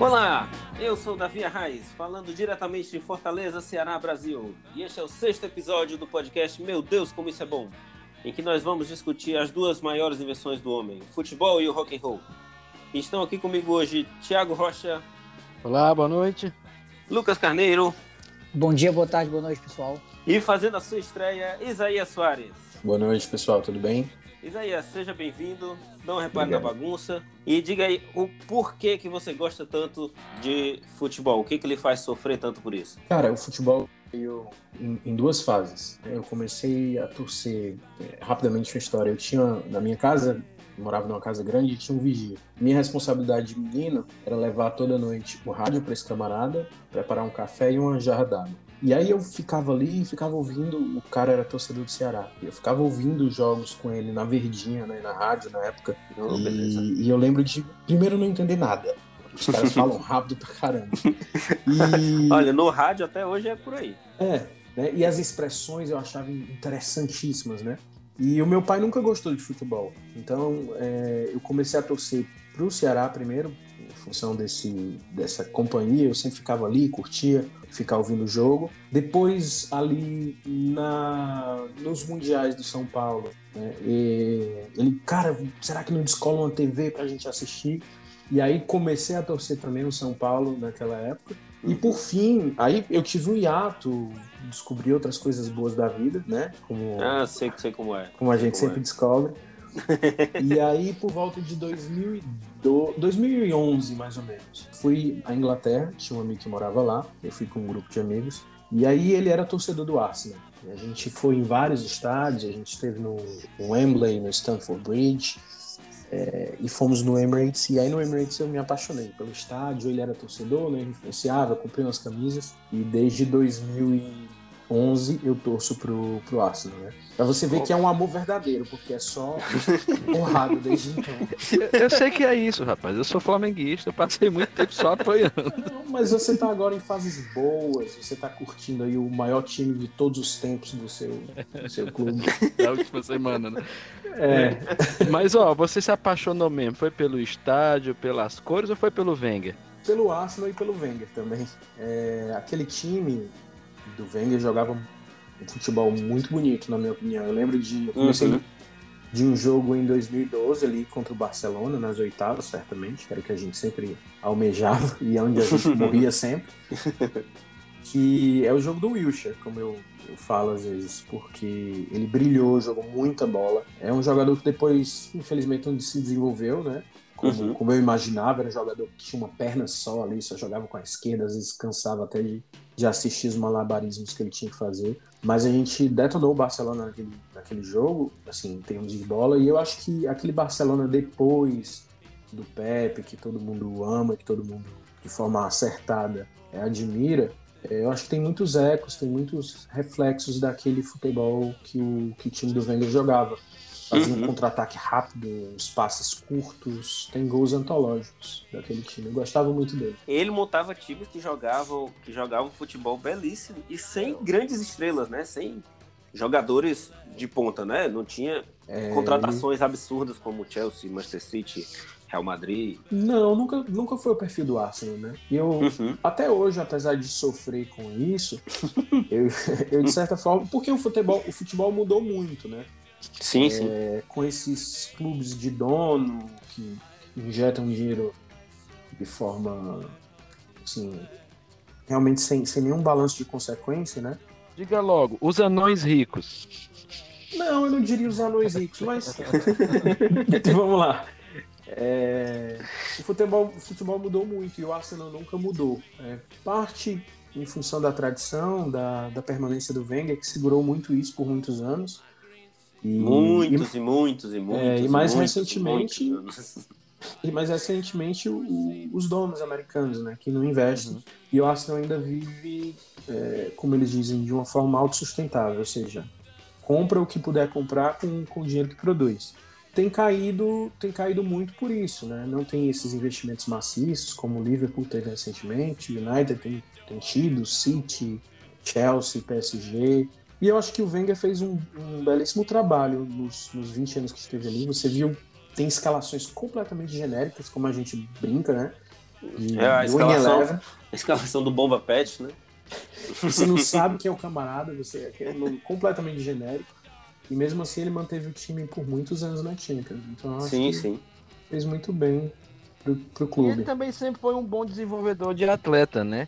Olá, eu sou Davi Arraes, falando diretamente de Fortaleza, Ceará, Brasil. E este é o sexto episódio do podcast Meu Deus, como isso é bom, em que nós vamos discutir as duas maiores invenções do homem, o futebol e o rock and roll. E estão aqui comigo hoje Thiago Rocha. Olá, boa noite. Lucas Carneiro. Bom dia, boa tarde, boa noite, pessoal. E fazendo a sua estreia, Isaías Soares. Boa noite, pessoal, tudo bem? Isaías, seja bem-vindo. Não repare na bagunça. E diga aí o porquê que você gosta tanto de futebol. O que, que lhe faz sofrer tanto por isso? Cara, o futebol veio em, em duas fases. Eu comecei a torcer é, rapidamente uma história. Eu tinha, na minha casa, eu morava numa casa grande e tinha um vigia. Minha responsabilidade de menino era levar toda noite o rádio para esse camarada, preparar um café e uma jarra d'água. E aí eu ficava ali e ficava ouvindo, o cara era torcedor do Ceará. Eu ficava ouvindo os jogos com ele na Verdinha, né, na rádio na época. Oh, e, e, eu lembro de, primeiro, não entender nada. Os caras falam rápido pra caramba. E... Olha, no rádio até hoje é por aí. É, né, e as expressões eu achava interessantíssimas, né? E o meu pai nunca gostou de futebol. Então é, eu comecei a torcer pro Ceará primeiro, em função desse, dessa companhia. Eu sempre ficava ali, curtia ficar ouvindo o jogo. Depois, ali na, nos Mundiais do São Paulo, né, ele, cara, será que não descola uma TV pra gente assistir? E aí comecei a torcer também no São Paulo naquela época. E por fim, aí eu tive um hiato, descobri outras coisas boas da vida, né? Como, ah, sei, sei como é. Como a gente sempre é. descobre. e aí, por volta de 2011, mais ou menos, fui à Inglaterra, tinha um amigo que morava lá, eu fui com um grupo de amigos, e aí ele era torcedor do Arsenal. A gente foi em vários estádios, a gente esteve no Wembley, no Stamford Bridge, é, e fomos no Emirates, e aí no Emirates eu me apaixonei pelo estádio, ele era torcedor, né, influenciava, comprei umas camisas, e desde 2000 11 eu torço pro, pro Arsenal, né? Pra você ver que é um amor verdadeiro, porque é só porrada desde então. Eu, eu, sei que é isso, rapaz. Eu sou flamenguista, eu passei muito tempo só apoiando. Não, mas você tá agora em fases boas, você tá curtindo aí o maior time de todos os tempos do seu, do seu clube. Da última semana, né? É. Mas, ó, você se apaixonou mesmo? Foi pelo estádio, pelas cores ou foi pelo Wenger? Pelo Arsenal e pelo Wenger também. É, aquele time do Wenger jogava um futebol muito bonito, na minha opinião. Eu lembro de. Eu comecei uhum. de um jogo em 2012 ali contra o Barcelona, nas oitavas, certamente, que era o que a gente sempre almejava e é onde a gente morria sempre. Que é o jogo do Wilshire, como eu, eu falo às vezes, porque ele brilhou, jogou muita bola. É um jogador que depois, infelizmente, não se desenvolveu, né? Como, uhum. como, eu imaginava, era um jogador que tinha uma perna só ali, só jogava com a esquerda, às vezes cansava até de, de assistir os malabarismos que ele tinha que fazer. Mas a gente detonou o Barcelona naquele, naquele jogo, assim, em termos de bola, e eu acho que aquele Barcelona depois do Pepe, que todo mundo ama, que todo mundo, de forma acertada, é, admira, é, eu acho que tem muitos ecos, tem muitos reflexos daquele futebol que o, que o time do Wenger jogava Fazia uhum. um contra-ataque rápido, os passes curtos, tem gols antológicos daquele time. Eu gostava muito dele. Ele montava times que jogavam, que jogavam futebol belíssimo e sem grandes estrelas, né? Sem jogadores de ponta, né? Não tinha é, contratações absurdas como Chelsea, Manchester City, Real Madrid. Não, nunca, nunca foi o perfil do Arsenal, né? E eu, uhum. até hoje, apesar de sofrer com isso, eu, eu, de certa forma, porque o futebol, o futebol mudou muito, né? Sim, é, sim. Com esses clubes de dono que injetam dinheiro de forma, assim, realmente sem, sem nenhum balanço de consequência, né? Diga logo, os anões ricos. Não, eu não diria os anões ricos, mas vamos lá. É... O, futebol, o futebol mudou muito e o Arsenal nunca mudou. É, parte em função da tradição, da, da permanência do Wenger, que segurou muito isso por muitos anos. E, muitos e, e muitos e muitos. É, e mais muitos, recentemente. Muitos e mais recentemente o, os donos americanos, né, que não investem. Uhum. E o Arsenal ainda vive, é, como eles dizem, de uma forma autossustentável, ou seja, compra o que puder comprar com, com o dinheiro que produz. Tem caído, tem caído muito por isso, né? Não tem esses investimentos maciços como o Liverpool teve recentemente, o United tem, tem tido, City, Chelsea, PSG. E eu acho que o Wenger fez um, um belíssimo trabalho nos, nos 20 anos que esteve ali. Você viu, tem escalações completamente genéricas, como a gente brinca, né? é a escalação, a escalação do Bomba Pet, né? Você não sabe quem é o camarada, você é nome completamente genérico. E mesmo assim ele manteve o time por muitos anos na Champions. Então acho sim, que sim. fez muito bem pro, pro clube. E ele também sempre foi um bom desenvolvedor de atleta, né?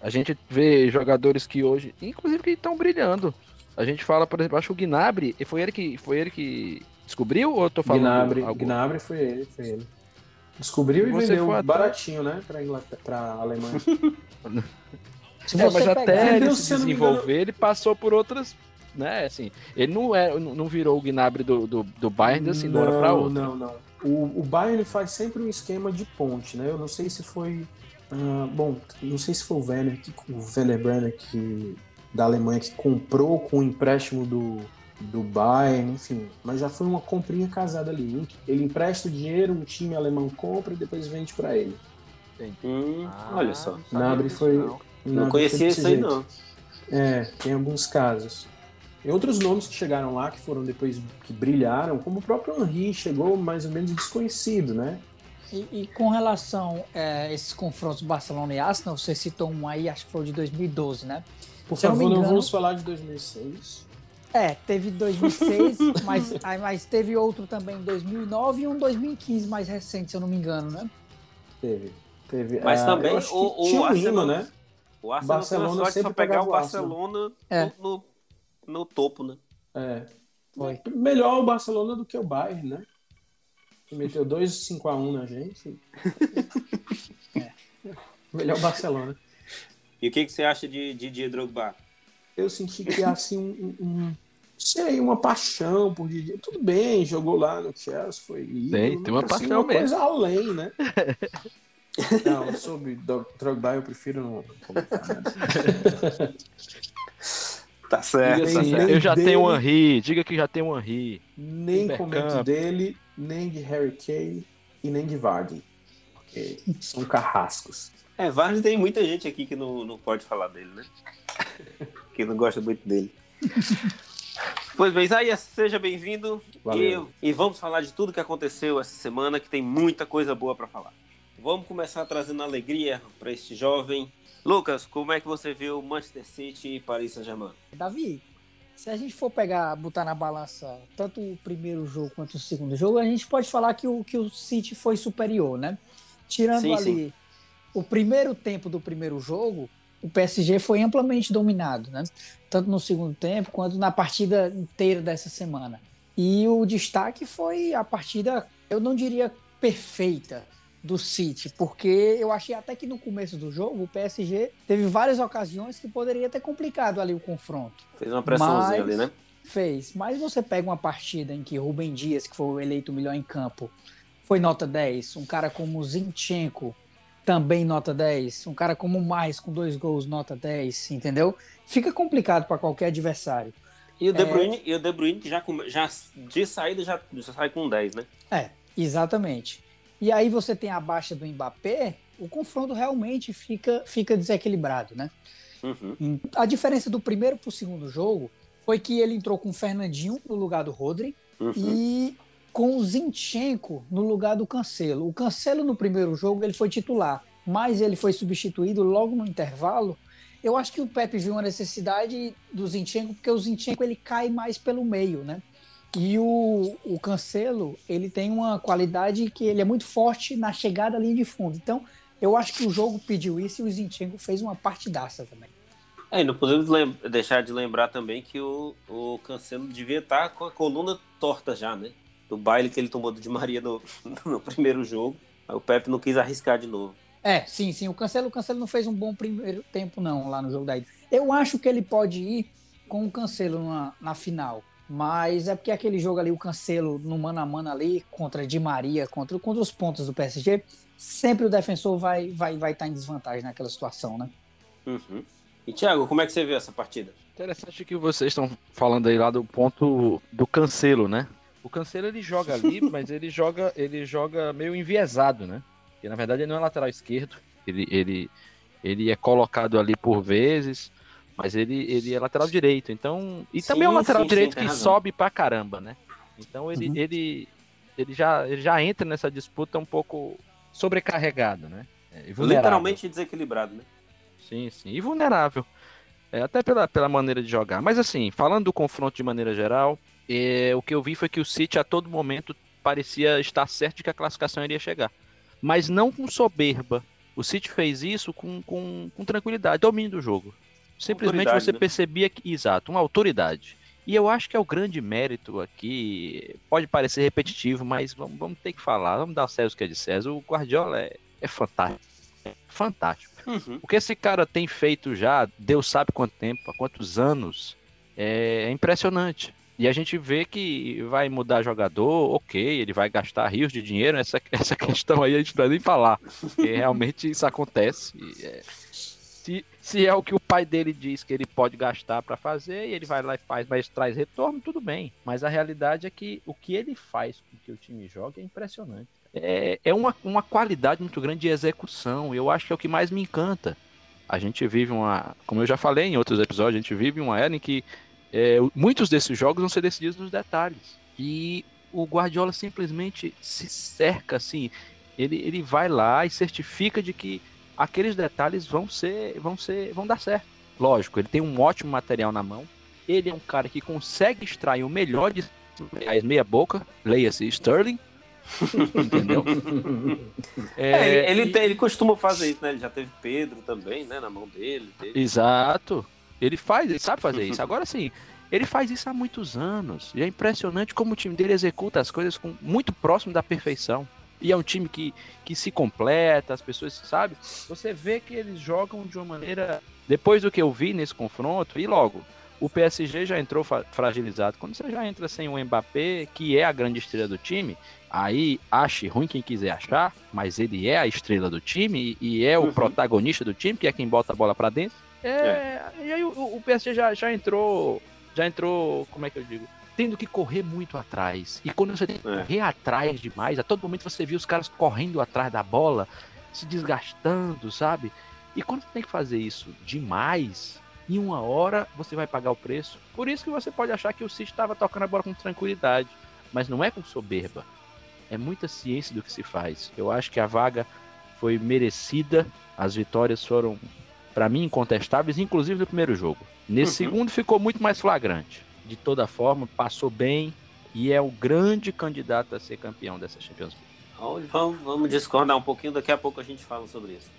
A gente vê jogadores que hoje, inclusive que estão brilhando. A gente fala, por exemplo, acho que o Gnabry, foi ele que foi ele que descobriu ou eu tô falando Gnabry, algo? Gnabry foi ele, foi ele. Descobriu e vendeu baratinho, né, para Inglaterra, para Alemanha. Se é, mas até ele se desenvolver, ele passou por outras né? Assim, ele não, é, não virou o Gnabry do, do, do Bayern assim, de uma hora para outra. Não, não. O, o Bayern faz sempre um esquema de ponte, né? Eu não sei se foi. Uh, bom, não sei se foi o Werner, que, o Werner Brenner que, da Alemanha que comprou com o empréstimo do, do Bayern, enfim, mas já foi uma comprinha casada ali. Ele empresta o dinheiro, um time alemão compra e depois vende para ele. Hum, ah, olha só. Nabre foi. Não, não conhecia isso aí, não. É, tem alguns casos. Tem outros nomes que chegaram lá, que foram depois que brilharam, como o próprio Henry chegou mais ou menos desconhecido, né? E, e com relação a é, esses confrontos Barcelona e Arsenal, você citou um aí, acho que foi o de 2012, né? Por Se favor, não, engano, não, vamos falar de 2006. É, teve 2006, mas, mas teve outro também em 2009 e um 2015 mais recente, se eu não me engano, né? Teve. teve mas é, também o, o um Arsenal, né? O Arsenal Barcelona sempre só pegar o Barcelona é. no, no no topo, né? É. Foi. Melhor o Barcelona do que o Bayern, né? Que meteu 2 5x1 na gente. é. Melhor o Barcelona. E o que, que você acha de Didier Drogba? Eu senti que assim um, um, sei, uma paixão por Didier. Tudo bem, jogou lá no Chelsea, foi Tem, tem uma assim, paixão uma mesmo. coisa além, né? Não, sobre Drogba eu prefiro não comentar. Né? Tá certo. Assim, tá certo. Eu já dele, tenho um Henry, diga que já tem um Henry. Nem comento dele, nem de Harry Kane e nem de Vardy. Porque são carrascos. É, Vardy tem muita gente aqui que não, não pode falar dele, né? que não gosta muito dele. Pois bem, Isaías, seja bem-vindo. E, e, vamos falar de tudo que aconteceu essa semana, que tem muita coisa boa para falar. Vamos começar trazendo alegria para este jovem Lucas, como é que você viu Manchester City e Paris Saint-Germain? Davi, se a gente for pegar, botar na balança tanto o primeiro jogo quanto o segundo jogo, a gente pode falar que o, que o City foi superior, né? Tirando sim, ali sim. O primeiro tempo do primeiro jogo, o PSG foi amplamente dominado, né? Tanto no segundo tempo quanto na partida inteira dessa semana. E o destaque foi a partida, eu não diria perfeita, do City, porque eu achei até que no começo do jogo o PSG teve várias ocasiões que poderia ter complicado ali o confronto. Fez uma pressãozinha ali, né? Fez, mas você pega uma partida em que Rubem Dias, que foi eleito melhor em campo, foi nota 10, um cara como Zinchenko, também nota 10, um cara como Mais com dois gols, nota 10, entendeu? Fica complicado para qualquer adversário. E o De Bruyne, é... e o De Bruyne já, já de saída já, já sai com 10, né? É, exatamente. E aí você tem a baixa do Mbappé, o confronto realmente fica, fica desequilibrado, né? Uhum. A diferença do primeiro para o segundo jogo foi que ele entrou com o Fernandinho no lugar do Rodri uhum. e com o Zinchenko no lugar do Cancelo. O Cancelo no primeiro jogo ele foi titular, mas ele foi substituído logo no intervalo. Eu acho que o Pepe viu uma necessidade do Zinchenko porque o Zinchenko ele cai mais pelo meio, né? E o, o Cancelo, ele tem uma qualidade que ele é muito forte na chegada linha de fundo. Então, eu acho que o jogo pediu isso e o Zinchenko fez uma partidaça também. É, não podemos deixar de lembrar também que o, o Cancelo devia estar com a coluna torta já, né? Do baile que ele tomou do Di Maria no, no primeiro jogo. Aí o Pepe não quis arriscar de novo. É, sim, sim. O Cancelo, o Cancelo não fez um bom primeiro tempo, não, lá no jogo da ida. Eu acho que ele pode ir com o Cancelo na, na final. Mas é porque aquele jogo ali, o Cancelo no mano a mano ali, contra Di Maria, contra, contra os pontos do PSG, sempre o defensor vai estar vai, vai tá em desvantagem naquela situação, né? Uhum. E Thiago, como é que você viu essa partida? Interessante que vocês estão falando aí lá do ponto do Cancelo, né? O Cancelo ele joga ali, mas ele joga, ele joga meio enviesado, né? Porque na verdade ele não é lateral esquerdo, ele, ele, ele é colocado ali por vezes, mas ele, ele é lateral direito, então. E sim, também é um lateral sim, direito sim, que razão. sobe pra caramba, né? Então ele, uhum. ele, ele, já, ele já entra nessa disputa um pouco sobrecarregado, né? É, Literalmente desequilibrado, né? Sim, sim. E vulnerável. É, até pela, pela maneira de jogar. Mas assim, falando do confronto de maneira geral, o que eu vi foi que o City a todo momento parecia estar certo de que a classificação iria chegar. Mas não com soberba. O City fez isso com, com, com tranquilidade, domínio do jogo. Simplesmente você né? percebia que. Exato, uma autoridade. E eu acho que é o grande mérito aqui. Pode parecer repetitivo, mas vamos, vamos ter que falar. Vamos dar o César o que é de César. O Guardiola é, é fantástico. É fantástico. Uhum. O que esse cara tem feito já, Deus sabe quanto tempo, há quantos anos, é, é impressionante. E a gente vê que vai mudar jogador, ok, ele vai gastar rios de dinheiro, essa, essa questão aí a gente não nem falar. Porque realmente isso acontece. É, se, se é o que o pai dele diz que ele pode gastar para fazer, e ele vai lá e faz, mas traz retorno, tudo bem. Mas a realidade é que o que ele faz com que o time jogue é impressionante. É, é uma, uma qualidade muito grande de execução. Eu acho que é o que mais me encanta. A gente vive uma. Como eu já falei em outros episódios, a gente vive uma era em que é, muitos desses jogos vão ser decididos nos detalhes. E o Guardiola simplesmente se cerca assim. Ele, ele vai lá e certifica de que aqueles detalhes vão ser, vão ser, vão dar certo. Lógico, ele tem um ótimo material na mão. Ele é um cara que consegue extrair o melhor de meia boca, leia-se Sterling. Entendeu? é, é, ele, ele, ele, costuma fazer isso, né? Ele já teve Pedro também, né? Na mão dele. dele. Exato. Ele faz, ele sabe fazer isso. Agora sim, ele faz isso há muitos anos. E é impressionante como o time dele executa as coisas com, muito próximo da perfeição. E é um time que, que se completa, as pessoas, sabe? Você vê que eles jogam de uma maneira. Depois do que eu vi nesse confronto, e logo, o PSG já entrou fragilizado. Quando você já entra sem o Mbappé, que é a grande estrela do time, aí ache ruim quem quiser achar, mas ele é a estrela do time e é o uhum. protagonista do time, que é quem bota a bola para dentro. É, é. E aí o, o PSG já, já entrou. Já entrou. Como é que eu digo? tendo que correr muito atrás. E quando você tem que é. correr atrás demais, a todo momento você viu os caras correndo atrás da bola, se desgastando, sabe? E quando você tem que fazer isso demais, em uma hora você vai pagar o preço. Por isso que você pode achar que o City estava tocando a bola com tranquilidade, mas não é com soberba. É muita ciência do que se faz. Eu acho que a vaga foi merecida, as vitórias foram, para mim, incontestáveis, inclusive no primeiro jogo. Nesse uhum. segundo ficou muito mais flagrante de toda forma, passou bem e é o grande candidato a ser campeão dessa Champions League. Vamos, vamos discordar um pouquinho, daqui a pouco a gente fala sobre isso.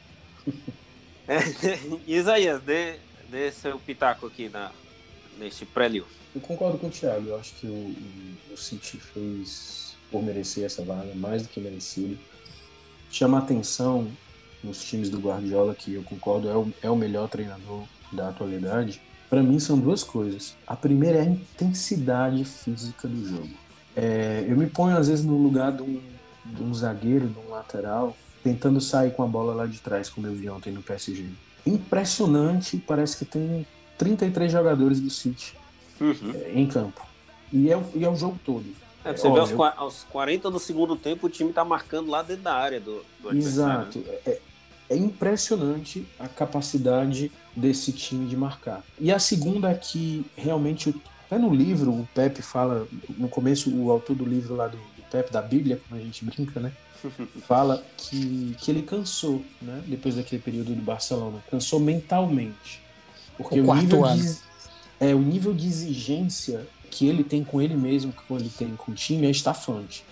é, Isaías, dê, dê seu pitaco aqui na, neste pré-liu. Eu concordo com o Thiago, eu acho que o, o City fez por merecer essa vaga, mais do que merecido. Chama atenção nos times do Guardiola, que eu concordo é o, é o melhor treinador da atualidade, para mim são duas coisas. A primeira é a intensidade física do jogo. É, eu me ponho às vezes no lugar de um, de um zagueiro, de um lateral, tentando sair com a bola lá de trás, como eu vi ontem no PSG. Impressionante, parece que tem 33 jogadores do City uhum. é, em campo. E é, e é o jogo todo. É, você vê aos, eu... aos 40 do segundo tempo o time tá marcando lá dentro da área do, do Exato. Né? É, é impressionante a capacidade desse time de marcar. E a segunda é que realmente, até no livro, o Pepe fala, no começo, o autor do livro lá do, do Pepe, da Bíblia, como a gente brinca, né? fala que, que ele cansou, né? Depois daquele período do Barcelona. Cansou mentalmente. Porque o, o nível, de, é, o nível de exigência que ele tem com ele mesmo, que ele tem com o time, é estafante.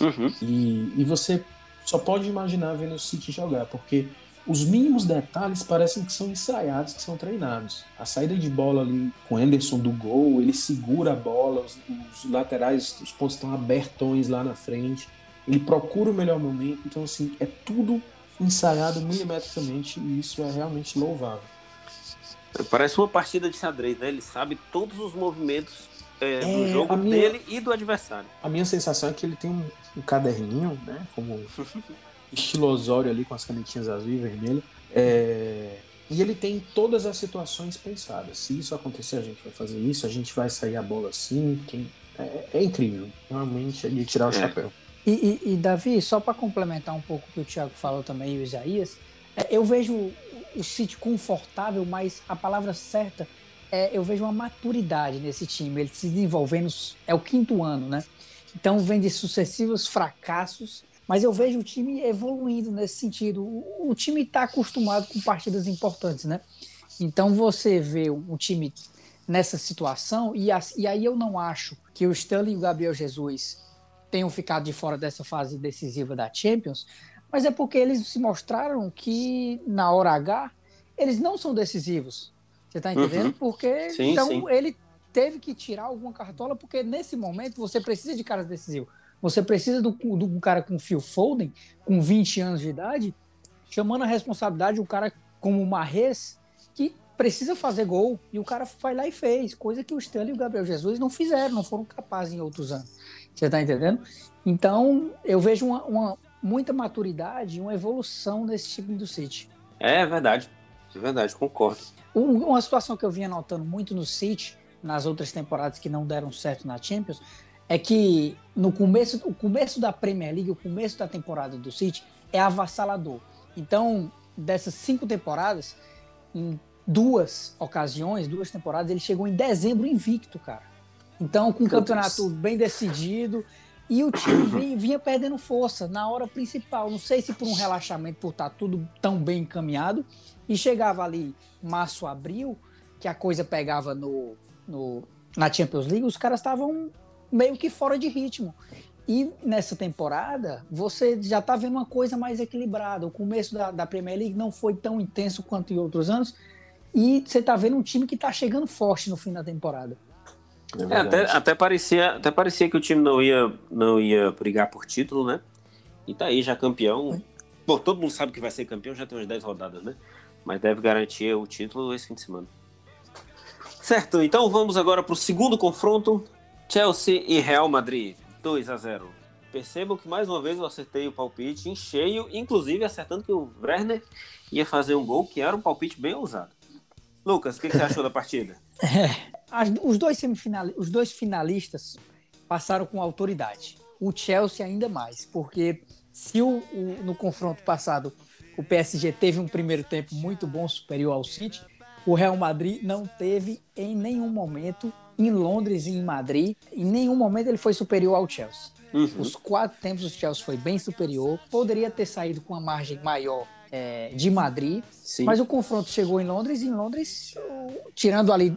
Uhum. E, e você só pode imaginar vendo o City jogar, porque os mínimos detalhes parecem que são ensaiados, que são treinados. A saída de bola ali com o Anderson do gol, ele segura a bola, os, os laterais, os pontos estão abertões lá na frente. Ele procura o melhor momento, então assim, é tudo ensaiado milimetricamente e isso é realmente louvável. Parece uma partida de xadrez, né? Ele sabe todos os movimentos é, do jogo minha, dele e do adversário. A minha sensação é que ele tem um, um caderninho, né? Como estilosório ali com as canetinhas azul e vermelho. É, e ele tem todas as situações pensadas. Se isso acontecer, a gente vai fazer isso, a gente vai sair a bola assim. Quem... É, é, incrível. Realmente é de tirar o é. chapéu. E, e, e, Davi, só para complementar um pouco o que o Thiago falou também e o Isaías, é, eu vejo o City confortável, mas a palavra certa é, eu vejo uma maturidade nesse time. Ele se desenvolvendo, é o quinto ano, né? Então vem de sucessivos fracassos Mas eu vejo o time evoluindo nesse sentido. O, o time está acostumado com partidas importantes, né? Então você vê um time nessa situação, e, e aí eu não acho que o Stanley e o Gabriel Jesus tenham ficado de fora dessa fase decisiva da Champions, mas é porque eles se mostraram que na hora H eles não são decisivos. Você está entendendo? Uhum. Porque sim, então sim. ele teve que tirar alguma cartola, porque nesse momento você precisa de caras decisivos. Você precisa do, do cara com Phil Foden, com 20 anos de idade, chamando a responsabilidade um cara como o Marres, que precisa fazer gol, e o cara vai lá e fez, coisa que o Stanley e o Gabriel Jesus não fizeram, não foram capazes em outros anos. Você está entendendo? Então, eu vejo uma, uma, muita maturidade, uma evolução nesse time do City. É verdade, é verdade, concordo. Uma situação que eu vinha notando muito no City, nas outras temporadas que não deram certo na Champions, é que no começo, o começo da Premier League, o começo da temporada do City é avassalador. Então, dessas cinco temporadas, em duas ocasiões, duas temporadas, ele chegou em dezembro invicto, cara. Então, com o campeonato bem decidido, e o time vinha, vinha, perdendo força na hora principal. Não sei se por um relaxamento, por estar tudo tão bem encaminhado. E chegava ali março, abril, que a coisa pegava no, no na Champions League, os caras estavam meio que fora de ritmo. E nessa temporada, você já está vendo uma coisa mais equilibrada. O começo da, da, Premier League não foi tão intenso quanto em outros anos. E você está vendo um time que está chegando forte no fim da temporada. É, é até, até, parecia, até parecia que o time não ia, não ia brigar por título, né? E tá aí já campeão. Pô, todo mundo sabe que vai ser campeão, já tem umas 10 rodadas, né? Mas deve garantir o título esse fim de semana. Certo, então vamos agora para o segundo confronto. Chelsea e Real Madrid, 2 a 0 Percebam que mais uma vez eu acertei o palpite em cheio, inclusive acertando que o Werner ia fazer um gol, que era um palpite bem ousado. Lucas, o que, que você achou da partida? É, as, os, dois os dois finalistas passaram com autoridade. O Chelsea ainda mais, porque se o, o, no confronto passado o PSG teve um primeiro tempo muito bom, superior ao City, o Real Madrid não teve em nenhum momento em Londres e em Madrid, em nenhum momento ele foi superior ao Chelsea. Uhum. Os quatro tempos o Chelsea foi bem superior, poderia ter saído com uma margem maior é, de Madrid, Sim. mas o confronto chegou em Londres e em Londres, tirando ali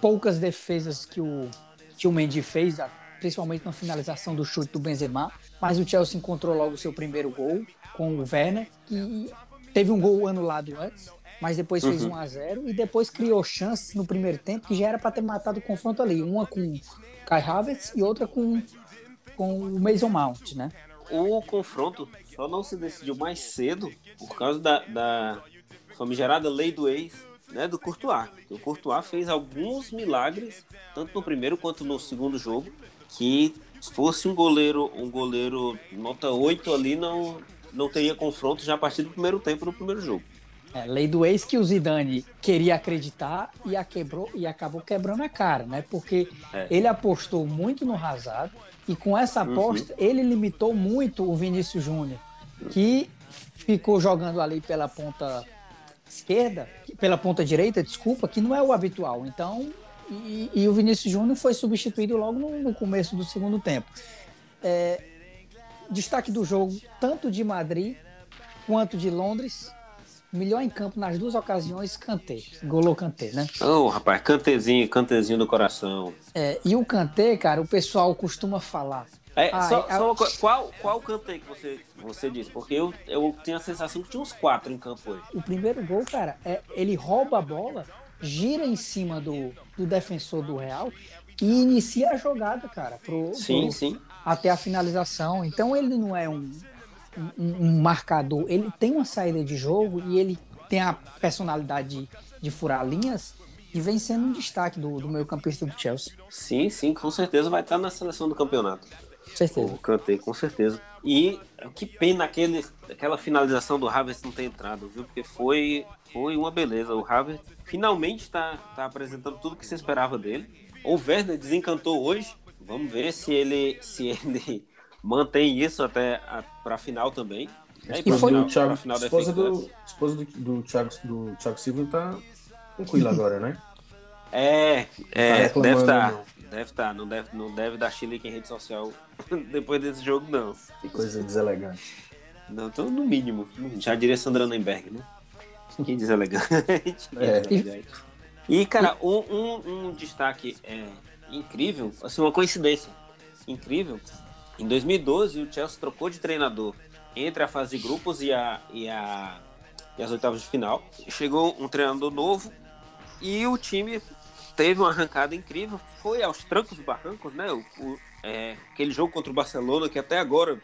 poucas defesas que o, que o Mendy fez, principalmente na finalização do chute do Benzema, mas o Chelsea encontrou logo o seu primeiro gol com o Werner, que teve um gol anulado antes, mas depois fez uhum. 1 a 0 e depois criou chances no primeiro tempo que já era para ter matado o confronto ali, uma com Kai Havertz e outra com com o Mason Mount, né? O confronto só não se decidiu mais cedo por causa da, da famigerada lei do ex, né, do Courtois. O Courtois fez alguns milagres, tanto no primeiro quanto no segundo jogo, que se fosse um goleiro, um goleiro nota 8 ali, não, não teria confronto já a partir do primeiro tempo no primeiro jogo. É, lei do ex que o Zidane queria acreditar e, a quebrou, e acabou quebrando a cara, né? Porque é. ele apostou muito no Hazard e com essa uhum. aposta uhum. ele limitou muito o Vinícius Júnior, que ficou jogando ali pela ponta esquerda, pela ponta direita, desculpa, que não é o habitual. Então, e, e o Vinícius Júnior foi substituído logo no, no começo do segundo tempo. É, destaque do jogo, tanto de Madrid quanto de Londres, melhor em campo nas duas ocasiões, Kanté. Golou Kanté, né? Ô, oh, rapaz, Kantezinho, Kantezinho do coração. É, e o Kanté, cara, o pessoal costuma falar. É, ah, só, é, só qual, qual Kanté que você, você disse? Porque eu, eu tenho a sensação que tinha uns quatro em campo hoje. O primeiro gol, cara, é ele rouba a bola, gira em cima do, do defensor do Real e inicia a jogada, cara, pro, sim, pro, sim. até a finalização. Então ele não é um, um, marcador, ele tem uma saída de jogo e ele tem a personalidade de, de furar linhas e vem sendo um destaque do, do meio campista do Chelsea. Sim, sim, com certeza vai estar na seleção do campeonato. Certeza. O Kanté, com certeza. E que pena aquele, aquela finalização do Havertz não ter entrado, viu? Porque foi, foi uma beleza. O Havertz finalmente está tá apresentando tudo que se esperava dele. O Werner desencantou hoje. Vamos ver se ele, se ele mantém isso até para a final também. Né? E foi o Thiago, final esposa, do, esposa do, do, Thiago, do Thiago Silva tá tranquila agora, né? É, é, tá deve estar. Tá, deve estar. Tá, não, deve, não deve dar Chile em rede social depois desse jogo, não. Que coisa deselegante. Não, então no mínimo. Já diria Sandra Nemberg, né? Que deselegante. É. E, cara, um, um, um destaque é, incrível, assim, uma coincidência incrível. Em 2012, o Chelsea trocou de treinador entre a fase de grupos e, a, e, a, e as oitavas de final. Chegou um treinador novo e o time teve uma arrancada incrível. Foi aos trancos e barrancos, né? O, o, é, aquele jogo contra o Barcelona, que até agora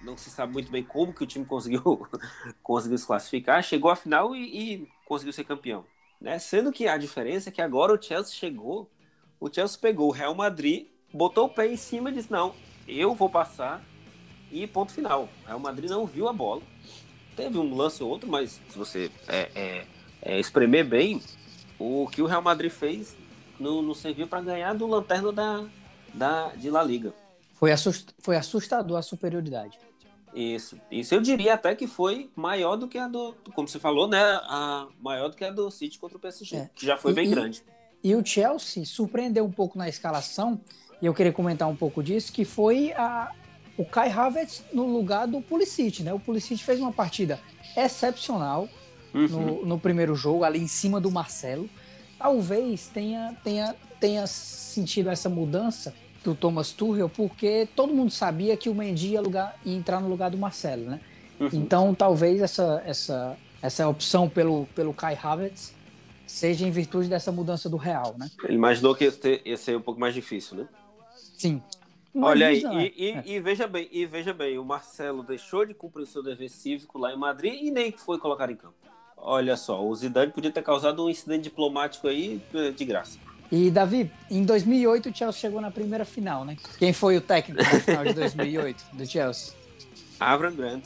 não se sabe muito bem como que o time conseguiu, conseguiu se classificar, chegou à final e, e conseguiu ser campeão. Né? Sendo que a diferença é que agora o Chelsea chegou, o Chelsea pegou o Real Madrid, botou o pé em cima e disse: Não, eu vou passar e ponto final. O Real Madrid não viu a bola. Teve um lance ou outro, mas se você é, é, é espremer bem, o que o Real Madrid fez não, não serviu para ganhar do lanterna da, da, de La Liga. Foi, assust, foi assustador a superioridade. Isso, isso eu diria até que foi maior do que a do, como você falou, né? A, maior do que a do City contra o PSG, é. que já foi e, bem grande. E o Chelsea surpreendeu um pouco na escalação, e eu queria comentar um pouco disso, que foi a, o Kai Havertz no lugar do Pulisic, né? O Pulisic fez uma partida excepcional uhum. no, no, primeiro jogo, ali em cima do Marcelo. Talvez tenha, tenha, tenha sentido essa mudança do Thomas Tuchel, porque todo mundo sabia que o Mendy ia, lugar, ia entrar no lugar do Marcelo, né? Uhum. Então, talvez essa, essa, essa opção pelo, pelo Kai Havertz seja em virtude dessa mudança do Real, né? Ele imaginou que ia, ter, ia ser um pouco mais difícil, né? Sim. Olha aí, e, é. e, veja bem, e veja bem, o Marcelo deixou de cumprir o seu dever cívico lá em Madrid e nem foi colocado em campo. Olha só, o Zidane podia ter causado um incidente diplomático aí eh, de graça. E, Davi, em 2008 o Chelsea chegou na primeira final, né? Quem foi o técnico na final de 2008 do Chelsea? Avram Grant.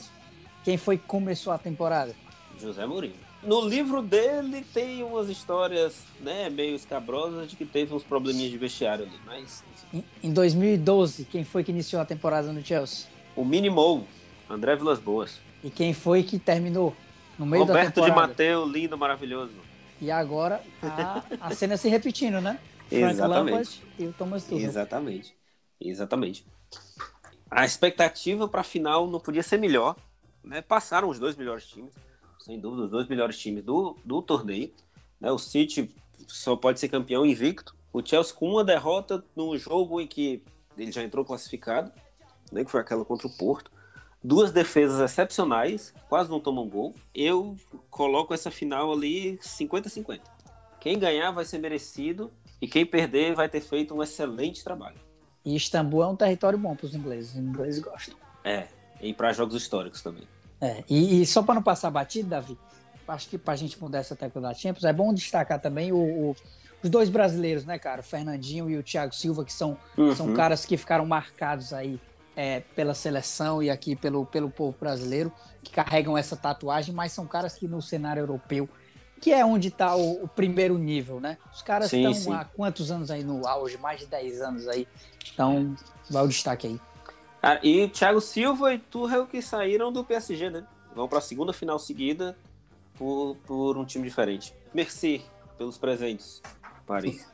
Quem foi que começou a temporada? José Mourinho. No livro dele tem umas histórias, né, meio escabrosas de que teve uns probleminhas de vestiário ali, mas... Em, em 2012, quem foi que iniciou a temporada no Chelsea? O Minimou, André Vilas Boas. E quem foi que terminou no meio Roberto da temporada? Roberto de Mateu, lindo, maravilhoso. E agora a, a cena se repetindo, né? Frank Exatamente. Lampard e o Thomas Tuchel. Exatamente. Exatamente. A expectativa para a final não podia ser melhor. Né? Passaram os dois melhores times, sem dúvida, os dois melhores times do, do torneio. Né? O City só pode ser campeão invicto. O Chelsea com uma derrota no jogo em que ele já entrou classificado, né? que foi aquela contra o Porto duas defesas excepcionais, quase não tomam gol. Eu coloco essa final ali 50-50. Quem ganhar vai ser merecido e quem perder vai ter feito um excelente trabalho. E Istambul é um território bom para os ingleses, os ingleses gostam. É, e para jogos históricos também. É, e, e só para não passar batido, Davi, acho que para a gente mudar essa tecla da Champions, é bom destacar também o, o, os dois brasileiros, né, cara? O Fernandinho e o Thiago Silva, que são, uhum. são caras que ficaram marcados aí é, pela seleção e aqui pelo, pelo povo brasileiro, que carregam essa tatuagem, mas são caras que no cenário europeu, que é onde está o, o, primeiro nível, né? Os caras estão há quantos anos aí no auge? Mais de 10 anos aí. Então, vai o destaque aí. Ah, e Thiago Silva e Tuchel que saíram do PSG, né? Vão para a segunda final seguida por, por um time diferente. Merci pelos presentes, Paris.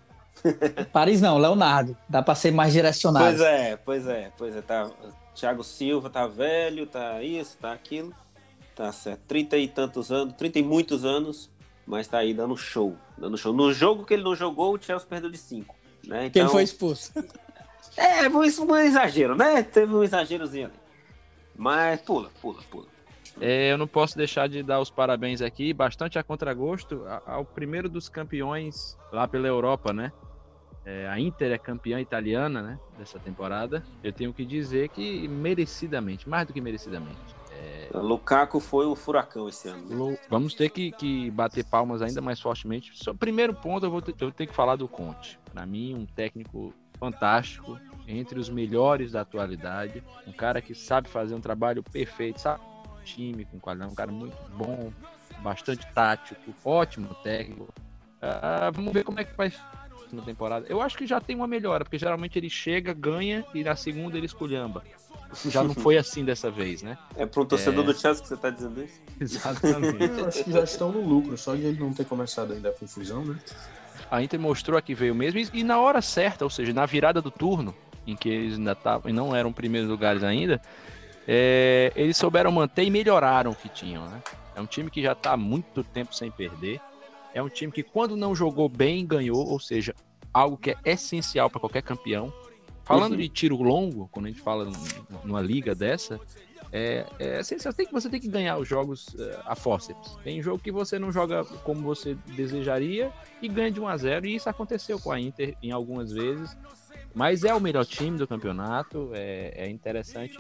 Paris não, Leonardo. Dá para ser mais direcionado. Pois é, pois é, pois é. Tá, Thiago Silva tá velho, tá isso, tá aquilo. Tá certo. Trinta e tantos anos, trinta e muitos anos, mas tá aí dando show. Dando show. No jogo que ele não jogou, o Chelsea perdeu de cinco. Né? Então, Quem foi expulso? É, foi um exagero, né? Teve um exagerozinho ali. Mas pula, pula, pula. É, eu não posso deixar de dar os parabéns aqui, bastante a contragosto, ao primeiro dos campeões lá pela Europa, né? É, a Inter é campeã italiana, né, dessa temporada. Eu tenho que dizer que merecidamente, mais do que merecidamente. É... Lukaku foi um furacão esse ano. Vamos ter que, que bater palmas ainda mais fortemente. Só primeiro ponto eu vou ter, eu tenho que falar do Conte. Para mim, um técnico fantástico, entre os melhores da atualidade, um cara que sabe fazer um trabalho perfeito, sabe time com qualidade, um cara muito bom, bastante tático, ótimo técnico. Uh, vamos ver como é que vai na temporada. Eu acho que já tem uma melhora, porque geralmente ele chega, ganha e na segunda ele esculhamba. Já não foi assim dessa vez, né? É pro torcedor é... do Chelsea que você tá dizendo isso? Exatamente. Eu acho que já estão no lucro, só de ele não ter começado ainda a confusão, né? A Inter mostrou que veio mesmo e, e, na hora certa, ou seja, na virada do turno, em que eles ainda estavam e não eram primeiros lugares ainda, é, eles souberam manter e melhoraram o que tinham, né? É um time que já está há muito tempo sem perder. É um time que, quando não jogou bem, ganhou, ou seja, algo que é essencial para qualquer campeão. Falando uhum. de tiro longo, quando a gente fala numa liga dessa, é, é. Tem que, você tem que ganhar os jogos uh, a forceps. Tem jogo que você não joga como você desejaria e ganha de 1 a 0 e isso aconteceu com a Inter em algumas vezes. Mas é o melhor time do campeonato, é, é interessante.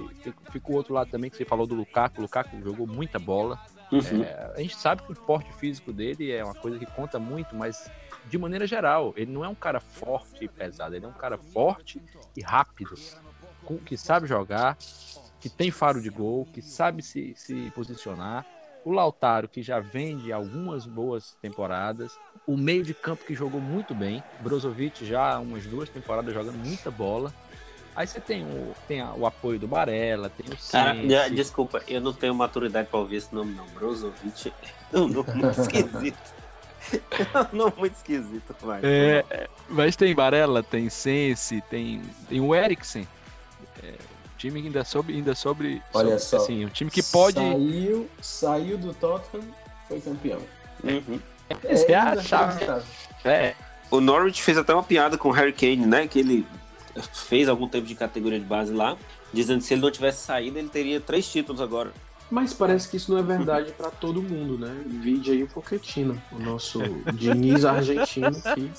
Fica o outro lado também que você falou do Lukaku. O Lukaku jogou muita bola. Uhum. É, a gente sabe que o porte físico dele é uma coisa que conta muito, mas de maneira geral, ele não é um cara forte e pesado, ele é um cara forte e rápido, que sabe jogar, que tem faro de gol, que sabe se, se posicionar. O Lautaro, que já vem de algumas boas temporadas. O meio de campo que jogou muito bem. Brozovic já há umas duas temporadas jogando muita bola. Aí você tem o, tem o apoio do Barella, tem o Cara, já, desculpa, eu não tenho maturidade para ouvir esse nome não. Brozovic é um nome muito esquisito. é um nome muito esquisito, vai. É, mas tem Barella, tem Sense, tem, tem o Eriksen. É, time ainda sobre, ainda sobre, Olha sobre, só, assim, um time que pode saiu, saiu do Tottenham, foi campeão. Uhum. É, Você acha? É. O Norwich fez até uma piada com o Harry Kane, né? Que ele fez algum tempo de categoria de base lá, dizendo que se ele não tivesse saído, ele teria três títulos agora. Mas parece que isso não é verdade para todo mundo, né? Vide aí o Pochettino, o nosso Diniz argentino, que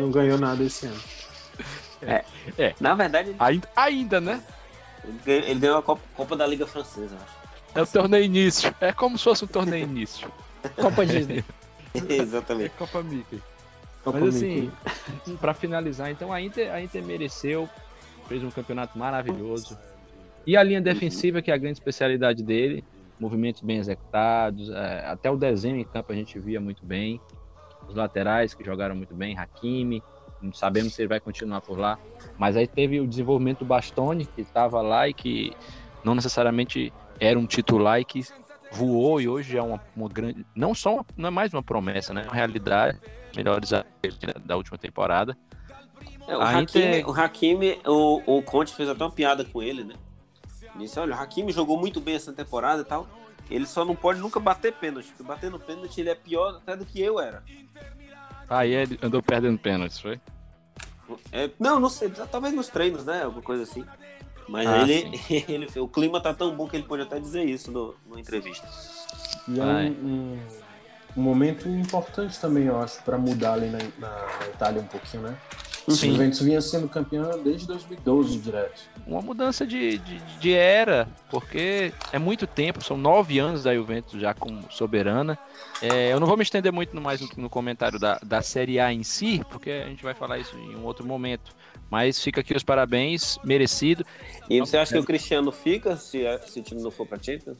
não ganhou nada esse ano. É, é. na verdade... Ainda, ainda né? Ele ganhou, ele ganhou a Copa, Copa, da Liga Francesa, acho. É o torneio início. É como se fosse um torneio início. Copa Disney. Exatamente. Copa Mickey. Mas assim, para finalizar, então a Inter, a Inter mereceu, fez um campeonato maravilhoso. E a linha defensiva, que é a grande especialidade dele, movimentos bem executados, é, até o desenho em campo a gente via muito bem. Os laterais que jogaram muito bem, Hakimi, não sabemos se ele vai continuar por lá. Mas aí teve o desenvolvimento do Bastoni, que estava lá e que não necessariamente era um titular e que voou e hoje é uma, uma grande. Não só uma, não é mais uma promessa, né? É uma realidade melhores da última temporada. É, o, Hakimi, o Hakimi, o, o Conte fez até uma piada com ele, né? Disse, olha, o Hakimi jogou muito bem essa temporada e tal. Ele só não pode nunca bater pênalti, porque batendo pênalti ele é pior até do que eu era. Aí ah, ele andou perdendo pênaltis, foi? É, não, não sei, talvez nos treinos, né? Alguma coisa assim. Mas ah, ele, ele, o clima tá tão bom que ele pode até dizer isso no, numa entrevista. E é um, um, momento importante também, eu acho, para mudar ali na, na, na, Itália um pouquinho, né? Sim. O Juventus vinha sendo campeão desde 2012 direto. Uma mudança de, de, de, era, porque é muito tempo, são nove anos da Juventus já como soberana. É, eu não vou me estender muito mais no, no comentário da, da Série A em si, porque a gente vai falar isso em um outro momento. Mas fica aqui os parabéns, merecido. E você acha que o Cristiano fica se, se o time não for para Champions?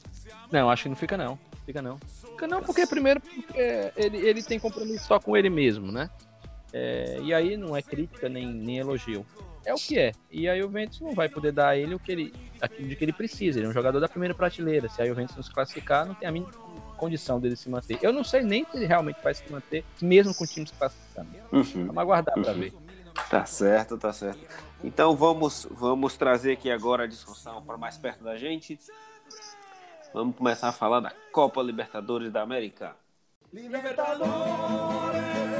Não, acho que não fica não. Fica não. Fica não porque primeiro porque ele, ele tem compromisso só com ele mesmo, né? É, e aí não é crítica nem, nem elogio. É o que é. E aí o Juventus não vai poder dar a ele o que ele, aquilo de que ele precisa. Ele é um jogador da primeira prateleira. Se a Juventus não se classificar, não tem a mínima condição dele se manter. Eu não sei nem se ele realmente vai se manter, mesmo com o time se classificando. Uhum. Vamos aguardar uhum. para ver. Tá certo, tá certo. Então vamos, vamos trazer aqui agora a discussão para mais perto da gente. Vamos começar a falar da Copa Libertadores da América. Libertadores.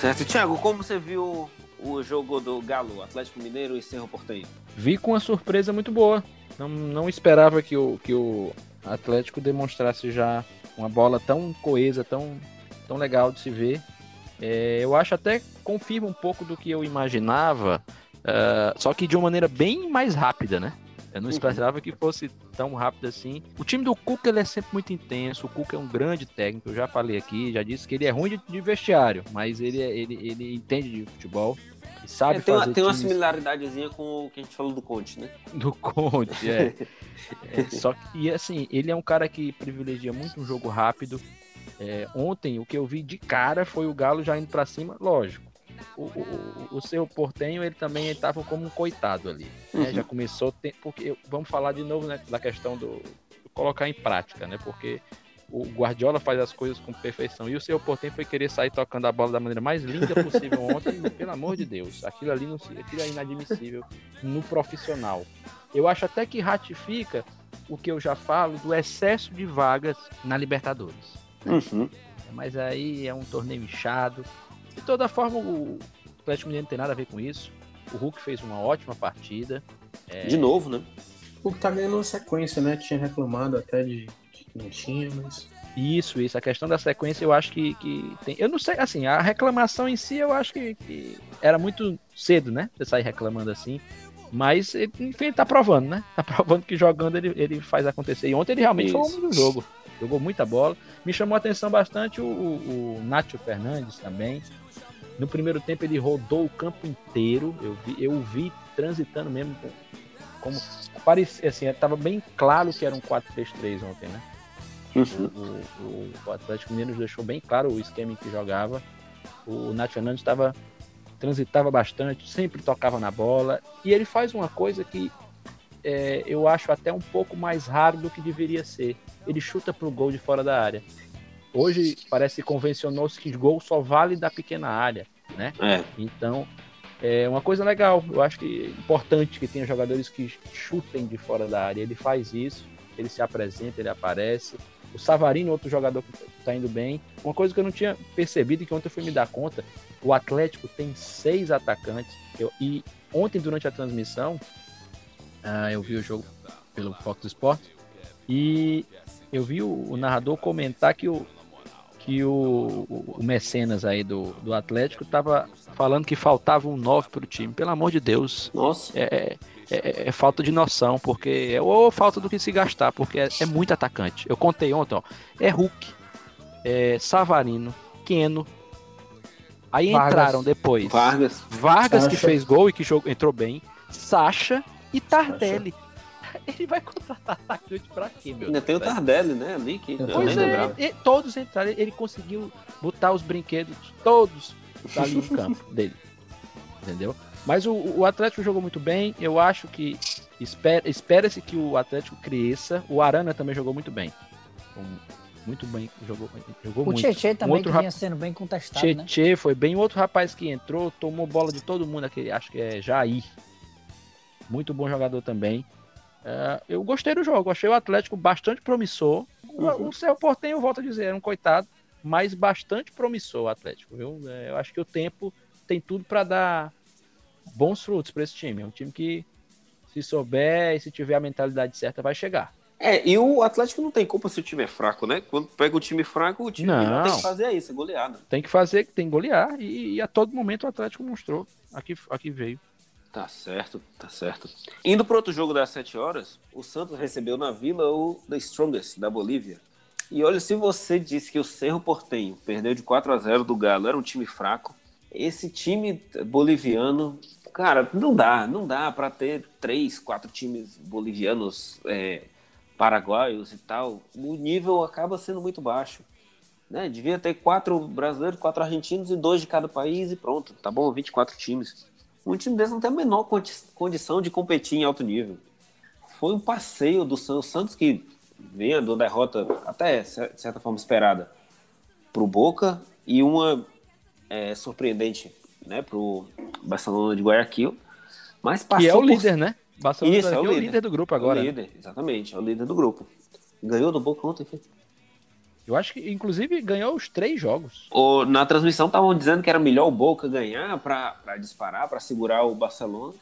Certo. Thiago, como você viu o jogo do Galo, Atlético Mineiro e Cerro Porteiro? Vi com uma surpresa muito boa. Não, não esperava que o, que o Atlético demonstrasse já uma bola tão coesa, tão, tão legal de se ver. É, eu acho até confirma um pouco do que eu imaginava, uh, só que de uma maneira bem mais rápida, né? Eu não uhum. esperava que fosse tão rápido assim. O time do Cuca ele é sempre muito intenso. O Cuca é um grande técnico. Eu já falei aqui, já disse que ele é ruim de, de vestiário, mas ele, é, ele, ele entende de futebol. E sabe é, tem, fazer uma, tem uma similaridadezinha com o que a gente falou do Conte, né? Do Conte, é. é só que, e assim, ele é um cara que privilegia muito um jogo rápido. É, ontem, o que eu vi de cara foi o Galo já indo para cima, lógico. O, o, o, seu Portenho, ele também estava como um coitado ali. Né? Uhum. Já começou, porque vamos falar de novo né, da questão do, colocar em prática, né? Porque o Guardiola faz as coisas com perfeição. E o seu Portem foi querer sair tocando a bola da maneira mais linda possível ontem, pelo amor de Deus. Aquilo ali não, aquilo é inadmissível no profissional. Eu acho até que ratifica o que eu já falo do excesso de vagas na Libertadores. Uhum. Mas aí é um torneio inchado. De toda forma, o Atlético Mineiro não tem nada a ver com isso. O Hulk fez uma ótima partida. É... De novo, né? O Hulk tá ganhando uma sequência, né? Tinha reclamado até de não tinha, mas. Isso, isso. A questão da sequência eu acho que, que tem. Eu não sei, assim, a reclamação em si eu acho que, que era muito cedo, né? Você sair reclamando assim. Mas, enfim, ele tá provando, né? Tá provando que jogando ele, ele faz acontecer. E ontem ele realmente Isso. foi o homem do jogo. Jogou muita bola. Me chamou a atenção bastante o, o, o Nacho Fernandes também. No primeiro tempo ele rodou o campo inteiro. Eu vi, eu vi transitando mesmo como parecia assim, estava bem claro que era um 4-3-3 ontem, né? Uhum. O, o, o, Atlético Mineiro deixou bem claro o esquema em que jogava. O Nath Fernandes estava transitava bastante, sempre tocava na bola e ele faz uma coisa que é, eu acho até um pouco mais raro do que deveria ser. Ele chuta para o gol de fora da área. Hoje parece que convencionou-se que gol só vale da pequena área, né? É. Então é uma coisa legal. Eu acho que é importante que tenha jogadores que chutem de fora da área. Ele faz isso, ele se apresenta, ele aparece. O Savarino, outro jogador que está indo bem. Uma coisa que eu não tinha percebido e que ontem eu fui me dar conta: o Atlético tem seis atacantes. Eu, e ontem, durante a transmissão, uh, eu vi o jogo pelo Fox Sport e eu vi o, o narrador comentar que o, que o, o, mecenas aí do, do Atlético estava falando que faltava um 9 para o time. Pelo amor de Deus. Nossa. É, é, é, falta de noção, porque é ou falta do que se gastar, porque é, é muito atacante. Eu contei ontem, ó. É Hulk, é Savarino, Keno. Aí Vargas. entraram depois. Vargas. Vargas Sacha. que fez gol e que jogou, entrou bem. Sacha e Tardelli. Sacha. Ele vai contratar atacante pra quê, meu Ainda tem o Tardelli, né? Ali que pois é, todos entraram. Ele conseguiu botar os brinquedos todos ali no campo dele. Entendeu? Mas o, o Atlético jogou muito bem. Eu acho que espera-se espera que o Atlético cresça. O Arana também jogou muito bem. Muito bem, jogou, jogou o muito. O Tietchan também um que vinha sendo bem contestado, Tietchan né? foi bem. Outro rapaz que entrou, tomou bola de todo mundo, aquele, acho que é Jair. Muito bom jogador também. Uh, eu gostei do jogo, achei o Atlético bastante promissor. Uhum. O seu Portenho, volto a dizer, era um coitado, mas bastante promissor o Atlético, viu? É, eu acho que o tempo tem tudo para dar bons frutos para esse time. É um time que, se souber e se tiver a mentalidade certa, vai chegar. É, e o Atlético não tem culpa se o time é fraco, né? Quando pega o time fraco, o time não, tem que fazer isso, é goleada. Tem que fazer, tem que golear, e, e, a todo momento o Atlético mostrou. Aqui, aqui veio. Tá certo, tá certo. Indo para outro jogo das 7 horas, o Santos recebeu na Vila o The Strongest da Bolívia. E olha, se você disse que o Cerro Portenho perdeu de 4 a 0 do Galo, era um time fraco, esse time boliviano, cara, não dá, não dá para ter três, quatro times bolivianos, é, paraguaios e tal. O nível acaba sendo muito baixo. Né? Devia ter quatro brasileiros, quatro argentinos e dois de cada país e pronto, tá bom? 24 times. Um time desse não tem a menor condição de competir em alto nível. Foi um passeio do Santos, Santos que vem da derrota até de certa forma esperada para o Boca e uma é, surpreendente né, para o Barcelona de Guayaquil. Mas passou e é o por... líder, né? Barcelona Isso, é o, líder. é o líder do grupo agora. É o líder, exatamente, é o líder do grupo. Ganhou do Boca ontem? Eu acho que, inclusive, ganhou os três jogos. O, na transmissão estavam dizendo que era melhor o Boca ganhar para disparar, para segurar o Barcelona.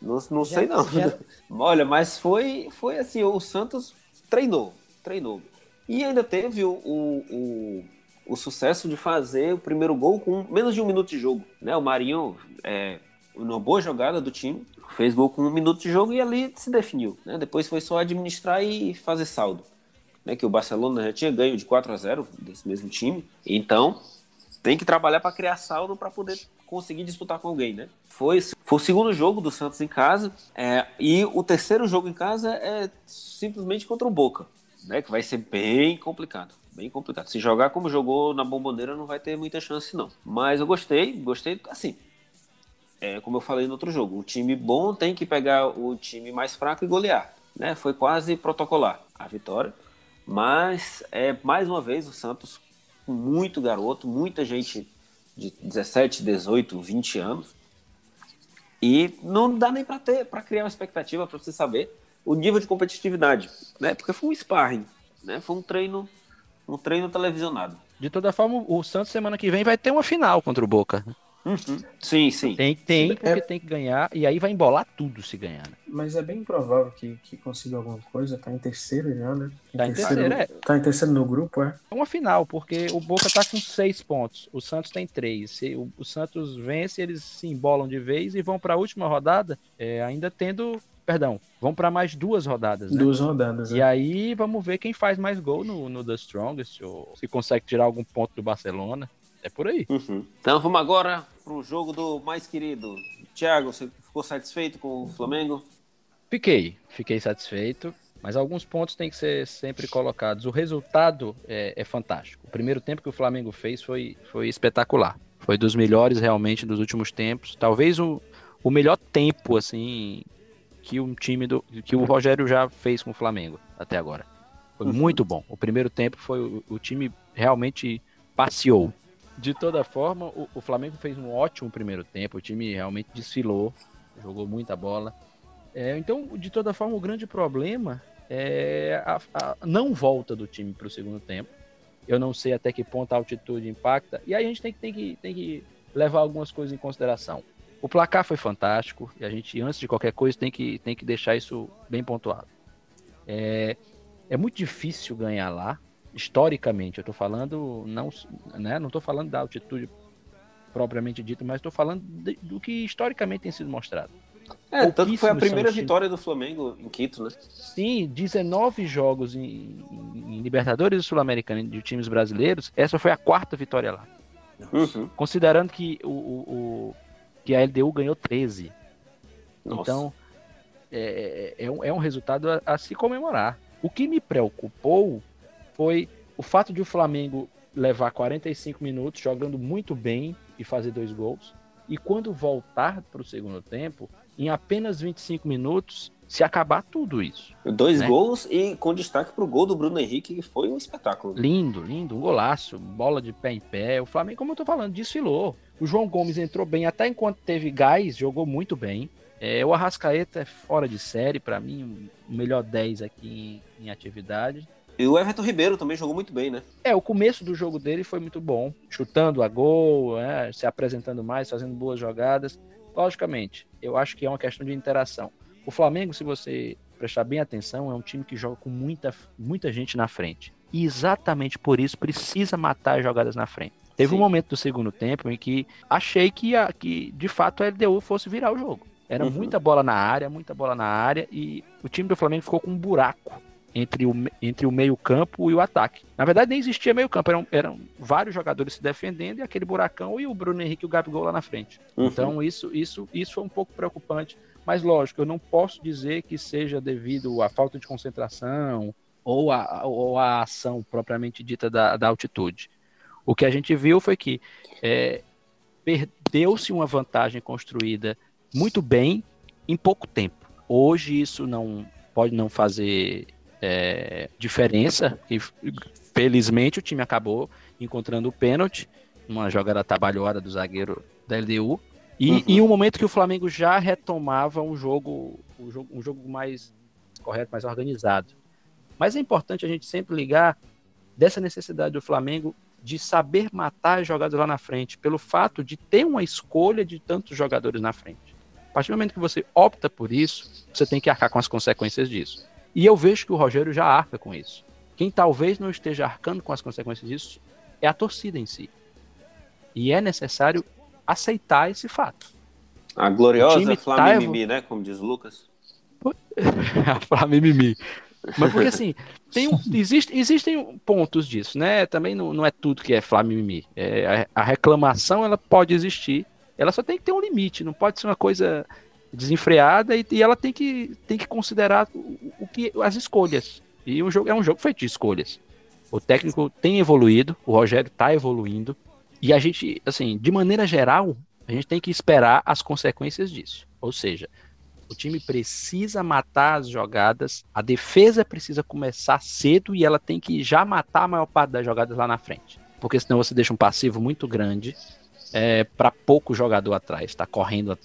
Não, não já, sei não. Já... Olha, mas foi, foi assim, o Santos treinou, treinou. E ainda teve o, o, o, o sucesso de fazer o primeiro gol com menos de um minuto de jogo. Né? O Marinho, é, uma boa jogada do time, fez gol com um minuto de jogo e ali se definiu. Né? Depois foi só administrar e fazer saldo né, que o Barcelona já tinha ganho de 4 a 0 desse mesmo time. Então, tem que trabalhar para criar saldo para poder conseguir disputar com alguém, né? Foi, foi o segundo jogo do Santos em casa é, e o terceiro jogo em casa é simplesmente contra o Boca. né? Que vai ser bem complicado. Bem complicado. Se jogar como jogou na bomboneira, não vai ter muita chance, não. Mas eu gostei, gostei, assim. É, como eu falei no outro jogo, o time bom tem que pegar o time mais fraco e golear. Né? Foi quase protocolar a vitória. Mas, é, mais uma vez, o Santos, muito garoto, muita gente de 17, 18, 20 anos. E não dá nem para ter, para criar uma expectativa para você saber o nível de competitividade, né? Porque foi um sparring, né? Foi um treino, um treino televisionado. De toda forma, o Santos semana que vem vai ter uma final contra o Boca. Uhum. Sim, sim. Tem, tem, porque é... tem que ganhar, e aí vai embolar tudo se ganhar. Né? Mas é bem provável que, que consiga alguma coisa, tá em terceiro já, né? Em tá terceiro, em terceiro, é. Tá em terceiro no grupo, é? É uma final, porque o Boca tá com seis pontos, o Santos tem três. Se o, o Santos vence, eles se embolam de vez e vão para a última rodada, é, ainda tendo Perdão, vão para mais duas rodadas. Né? Duas rodadas. E é. aí vamos ver quem faz mais gol no, no The Strongest, ou se consegue tirar algum ponto do Barcelona. É por aí. Uhum. Então vamos agora para o jogo do mais querido. Thiago, você ficou satisfeito com o Flamengo? Fiquei, fiquei satisfeito. Mas alguns pontos têm que ser sempre colocados. O resultado é, é fantástico. O primeiro tempo que o Flamengo fez foi, foi espetacular. Foi dos melhores realmente dos últimos tempos. Talvez o, o melhor tempo assim que um time do que o Rogério já fez com o Flamengo até agora. Foi uhum. muito bom. O primeiro tempo foi o, o time realmente passeou. De toda forma, o, o, Flamengo fez um ótimo primeiro tempo, o time realmente desfilou, jogou muita bola. É, então, de toda forma, o grande problema é a, a não volta do time para o segundo tempo. Eu não sei até que ponto a altitude impacta. E aí a gente tem, tem, que, tem que levar algumas coisas em consideração. O placar foi fantástico e a gente, antes de qualquer coisa, tem que, tem que deixar isso bem pontuado. É, é muito difícil ganhar lá, historicamente. Eu estou falando, não, né, não estou falando da altitude propriamente dita, mas estou falando de, do que historicamente tem sido mostrado. É, tanto que foi a primeira vitória do Flamengo em Quito, né? Sim, 19 jogos em, em Libertadores Sul-Americana de times brasileiros, essa foi a quarta vitória lá. Uhum. Considerando que o, o, que a LDU ganhou 13. Nossa. Então, é, é, é, um, é um resultado a, a se comemorar. O que me preocupou foi o fato de o Flamengo levar 45 minutos jogando muito bem e fazer dois gols. E quando voltar para o segundo tempo, em apenas 25 minutos, se acabar tudo isso. Dois né? gols e com destaque para o gol do Bruno Henrique, que foi um espetáculo. Lindo, lindo, um golaço, bola de pé em pé. O Flamengo, como eu estou falando, desfilou. O João Gomes entrou bem, até enquanto teve gás, jogou muito bem. É, o Arrascaeta é fora de série, para mim, o melhor 10 aqui em, em atividade. E o Everton Ribeiro também jogou muito bem, né? É, o começo do jogo dele foi muito bom, chutando a gol, é, se apresentando mais, fazendo boas jogadas. Logicamente, eu acho que é uma questão de interação. O Flamengo, se você prestar bem atenção, é um time que joga com muita, muita gente na frente. E exatamente por isso precisa matar as jogadas na frente. Teve Sim. um momento do segundo tempo em que achei que, a, que de fato a LDU fosse virar o jogo. Era uhum. muita bola na área, muita bola na área, e o time do Flamengo ficou com um buraco entre o, entre o meio-campo e o ataque. Na verdade, nem existia meio-campo, eram, eram vários jogadores se defendendo e aquele buracão e o Bruno Henrique e o Gabigol lá na frente. Uhum. Então, isso, isso, isso foi um pouco preocupante. Mas, lógico, eu não posso dizer que seja devido à falta de concentração ou à, ou à ação propriamente dita da, da altitude. O que a gente viu foi que é, perdeu-se uma vantagem construída muito bem em pouco tempo. Hoje isso não pode não fazer é, diferença e felizmente o time acabou encontrando o pênalti, uma jogada trabalhada do zagueiro da LDU e uhum. em um momento que o Flamengo já retomava um jogo, um jogo, um jogo mais correto, mais organizado. Mas é importante a gente sempre ligar dessa necessidade do Flamengo de saber matar as jogadas lá na frente, pelo fato de ter uma escolha de tantos jogadores na frente. A partir do momento que você opta por isso, você tem que arcar com as consequências disso. E eu vejo que o Rogério já arca com isso. Quem talvez não esteja arcando com as consequências disso é a torcida em si. E é necessário aceitar esse fato. A gloriosa Flamimimi, tá... né? Como diz o Lucas. a Flamimimi. Mas porque assim, tem um, existe, existem pontos disso, né? Também não, não é tudo que é Flamimimi. É, a, a, reclamação ela pode existir, ela só tem que ter um limite, não pode ser uma coisa desenfreada e, e ela tem que, tem que considerar o, o, que as escolhas. E o jogo é um jogo feito de escolhas. O técnico tem evoluído, o Rogério está evoluindo. E a gente, assim, de maneira geral, a gente tem que esperar as consequências disso. Ou seja, o time precisa matar as jogadas, a defesa precisa começar cedo e ela tem que já matar a maior parte das jogadas lá na frente. Porque senão você deixa um passivo muito grande é, para pouco jogador atrás, está correndo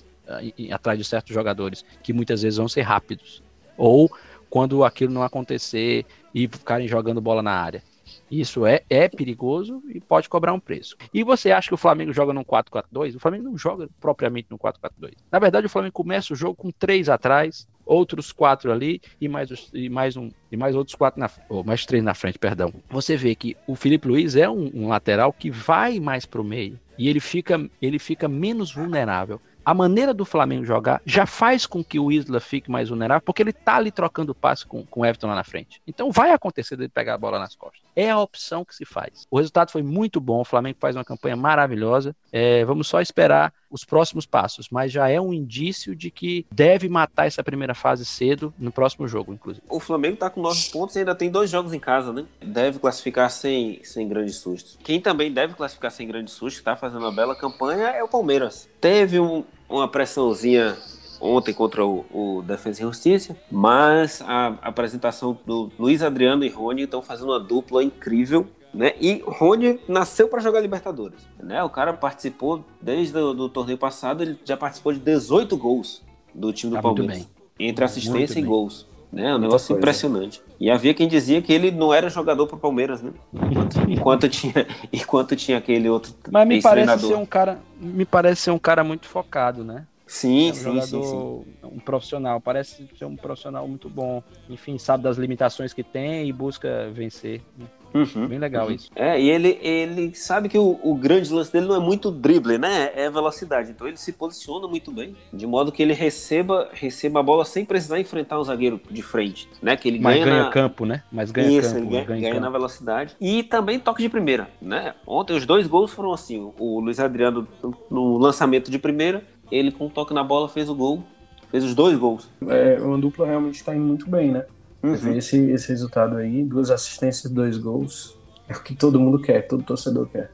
atrás de certos jogadores que muitas vezes vão ser rápidos. Ou quando aquilo não acontecer e ficarem jogando bola na área. Isso é, é perigoso e pode cobrar um preço. E você acha que o Flamengo joga num 4-4-2? O Flamengo não joga propriamente no 4-4-2. Na verdade, o Flamengo começa o jogo com três atrás, outros quatro ali e mais, e mais um e mais outros quatro na ou mais três na frente, perdão. Você vê que o Felipe Luiz é um, um lateral que vai mais para o meio e ele fica ele fica menos vulnerável a maneira do Flamengo jogar já faz com que o Isla fique mais vulnerável, porque ele tá ali trocando passe com, com o Everton lá na frente. Então vai acontecer dele pegar a bola nas costas. É a opção que se faz. O resultado foi muito bom, o Flamengo faz uma campanha maravilhosa. É, vamos só esperar os próximos passos, mas já é um indício de que deve matar essa primeira fase cedo no próximo jogo, inclusive. O Flamengo tá com nove pontos e ainda tem dois jogos em casa, né? Deve classificar sem, sem grandes sustos. Quem também deve classificar sem grandes sustos, que tá fazendo uma bela campanha, é o Palmeiras. Teve um, uma pressãozinha ontem contra o, o Defesa e Justiça, mas a, apresentação do Luiz Adriano e Rony estão fazendo uma dupla incrível. Né? E Rony nasceu para jogar Libertadores. Né? O cara participou desde o torneio passado, ele já participou de 18 gols do time do tá Palmeiras. Entre assistência e gols. Né? É um negócio coisa. impressionante. E havia quem dizia que ele não era jogador para o Palmeiras, né? Enquanto, enquanto, tinha, enquanto tinha aquele outro. Mas me parece ser um cara, me parece ser um cara muito focado, né? Sim, é um sim, jogador, sim, sim. Um profissional, parece ser um profissional muito bom. Enfim, sabe das limitações que tem e busca vencer. Né? Uhum, Bem legal uhum. isso. É, e ele, ele sabe que o, o, grande lance dele não é muito drible, né? É velocidade. Então ele se posiciona muito bem, de modo que ele receba, receba a bola sem precisar enfrentar um zagueiro de frente, né? Que ele Mas ganha, ganha na... campo, né? Mas ganha isso, campo. Ele ganha, ganha, ganha na velocidade. E também toque de primeira, né? Ontem os dois gols foram assim. O Luiz Adriano no lançamento de primeira, ele com um toque na bola fez o gol. Fez os dois gols. É, uma dupla realmente está indo muito bem, né? Uhum. Esse, esse resultado aí, duas assistências, dois gols. É o que todo mundo quer, todo torcedor quer.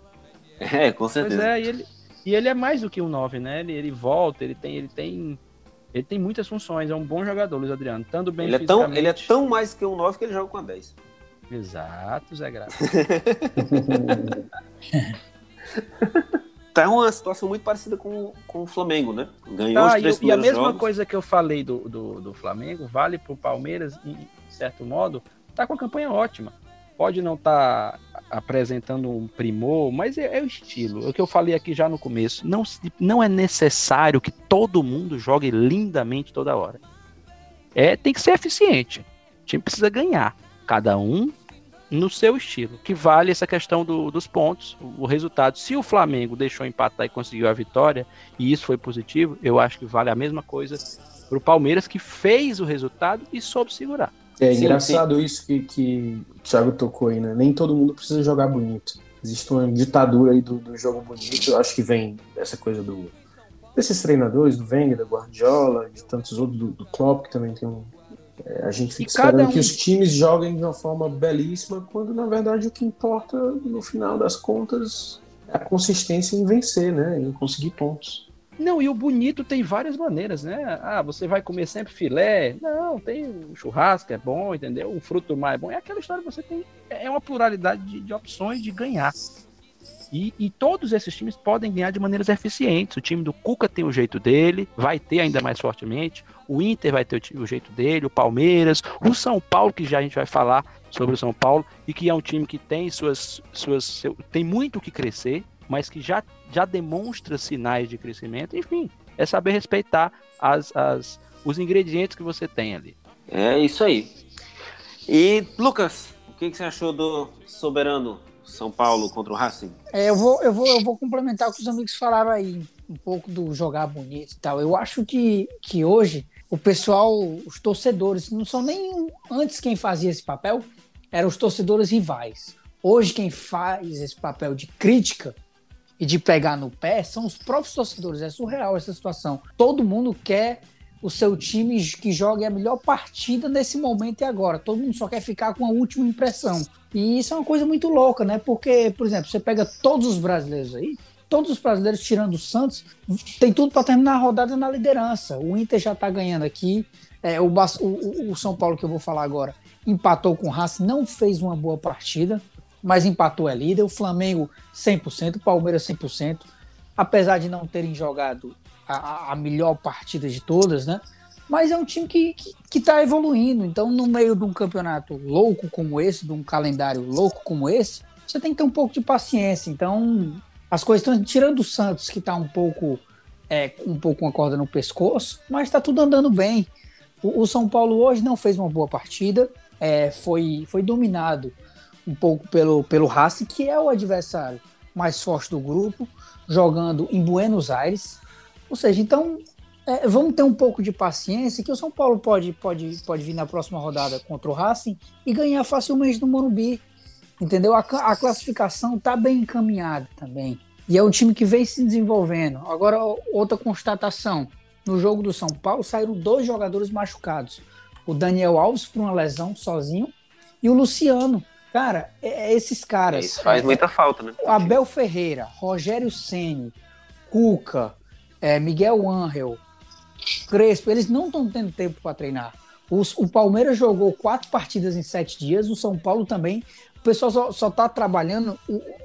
É, com certeza. Pois é, e ele, e ele é mais do que um 9, né? Ele, ele volta, ele tem, ele tem. Ele tem muitas funções, é um bom jogador, Luiz Adriano. Tanto bem ele é tão Ele é tão mais que um 9 que ele joga com a 10. Exato, Zé Graça. tá uma situação muito parecida com, com o Flamengo, né? Ganhou ah, os três e, e a mesma jogos. coisa que eu falei do, do, do Flamengo vale pro Palmeiras, em certo modo, tá com a campanha ótima pode não estar tá apresentando um primor, mas é, é, o estilo. É o que eu falei aqui já no começo. Não, não é necessário que todo mundo jogue lindamente toda hora. É, tem que ser eficiente. O time precisa ganhar. Cada um no seu estilo. Que vale essa questão do, dos pontos, o, o resultado. Se o Flamengo deixou empatar e conseguiu a vitória, e isso foi positivo, eu acho que vale a mesma coisa para o Palmeiras, que fez o resultado e soube segurar. É sim, engraçado sim. isso que, que o Thiago tocou aí, né? Nem todo mundo precisa jogar bonito. Existe uma ditadura aí do, do jogo bonito. Eu acho que vem dessa coisa do desses treinadores, do Wenger, da Guardiola, de tantos outros, do, do Klopp, que também tem um. É, a gente fica esperando um... que os times joguem de uma forma belíssima, quando na verdade o que importa, no final das contas, é a consistência em vencer, né? Em conseguir pontos. Não, e o bonito tem várias maneiras, né? Ah, você vai comer sempre filé? Não, tem um churrasco, é bom, entendeu? Um fruto mais é bom. É aquela história que você tem. É uma pluralidade de, de opções de ganhar. E, e, todos esses times podem ganhar de maneiras eficientes. O time do Cuca tem o jeito dele, vai ter ainda mais fortemente. O Inter vai ter o, o jeito dele, o Palmeiras, o São Paulo, que já a gente vai falar sobre o São Paulo, e que é um time que tem suas. suas seu, tem muito o que crescer mas que já, já demonstra sinais de crescimento. Enfim, é saber respeitar as, as, os ingredientes que você tem ali. É isso aí. E, Lucas, o que, que você achou do soberano São Paulo contra o Racing? É, eu, vou, eu, vou, eu vou complementar o que os amigos falaram aí, um pouco do jogar bonito e tal. Eu acho que, que hoje o pessoal, os torcedores, não são nem antes quem fazia esse papel, eram os torcedores rivais. Hoje quem faz esse papel de crítica e de pegar no pé são os próprios torcedores. É surreal essa situação. Todo mundo quer o seu time que jogue a melhor partida nesse momento e agora. Todo mundo só quer ficar com a última impressão. E isso é uma coisa muito louca, né? Porque, por exemplo, você pega todos os brasileiros aí, todos os brasileiros tirando o Santos, tem tudo para terminar a rodada na liderança. O Inter já está ganhando aqui. É, o, o, o, São Paulo, que eu vou falar agora, empatou com o Racing, não fez uma boa partida, mas empatou é líder. O Flamengo 100%, o Palmeiras 100%. Apesar de não terem jogado a, a melhor partida de todas, né? Mas é um time que, que, que tá evoluindo. Então, no meio de um campeonato louco como esse, de um calendário louco como esse, você tem que ter um pouco de paciência. Então, as coisas estão tirando o Santos, que está um pouco é, um pouco com a corda no pescoço, mas está tudo andando bem. O, o, São Paulo hoje não fez uma boa partida, é, foi, foi dominado um pouco pelo, pelo Racing, que é o adversário mais forte do grupo, jogando em Buenos Aires. Ou seja, então é, vamos ter um pouco de paciência, que o São Paulo pode, pode, pode vir na próxima rodada contra o Racing e ganhar facilmente no Morumbi. Entendeu? A, a classificação está bem encaminhada também. E é um time que vem se desenvolvendo. Agora, outra constatação. No jogo do São Paulo saíram dois jogadores machucados. O Daniel Alves por uma lesão sozinho e o Luciano. Cara, é, é esses caras. Isso faz muita falta, né? Abel Ferreira, Rogério Ceni, Cuca, é, Miguel Angel, Crespo, eles não estão tendo tempo para treinar. Os, o Palmeiras jogou quatro partidas em sete dias, o São Paulo também o pessoal só, só tá trabalhando,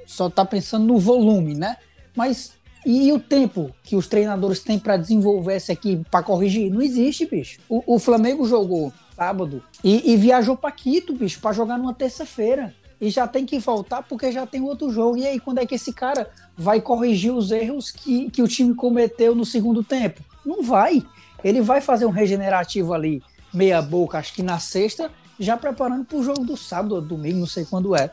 só tá pensando no volume, né? Mas e o tempo que os treinadores têm para desenvolver essa equipe, para corrigir? Não existe, bicho. O, o Flamengo jogou sábado e, e viajou para Quito, bicho, para jogar numa terça-feira. E já tem que voltar porque já tem outro jogo. E aí, quando é que esse cara vai corrigir os erros que, que o time cometeu no segundo tempo? Não vai. Ele vai fazer um regenerativo ali, meia boca, acho que na sexta, já preparando para o jogo do sábado domingo, não sei quando é.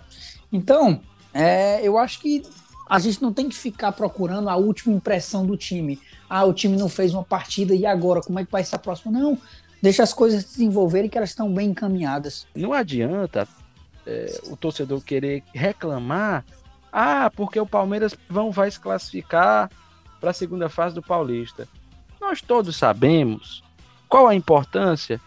Então, é, eu acho que a gente não tem que ficar procurando a última impressão do time. Ah, o time não fez uma partida e agora, como é que vai ser a próxima? Não, deixa as coisas desenvolverem que elas estão bem encaminhadas. Não adianta é, o torcedor querer reclamar, ah, porque o Palmeiras vão, vai se classificar para a segunda fase do Paulista. Nós todos sabemos qual a importância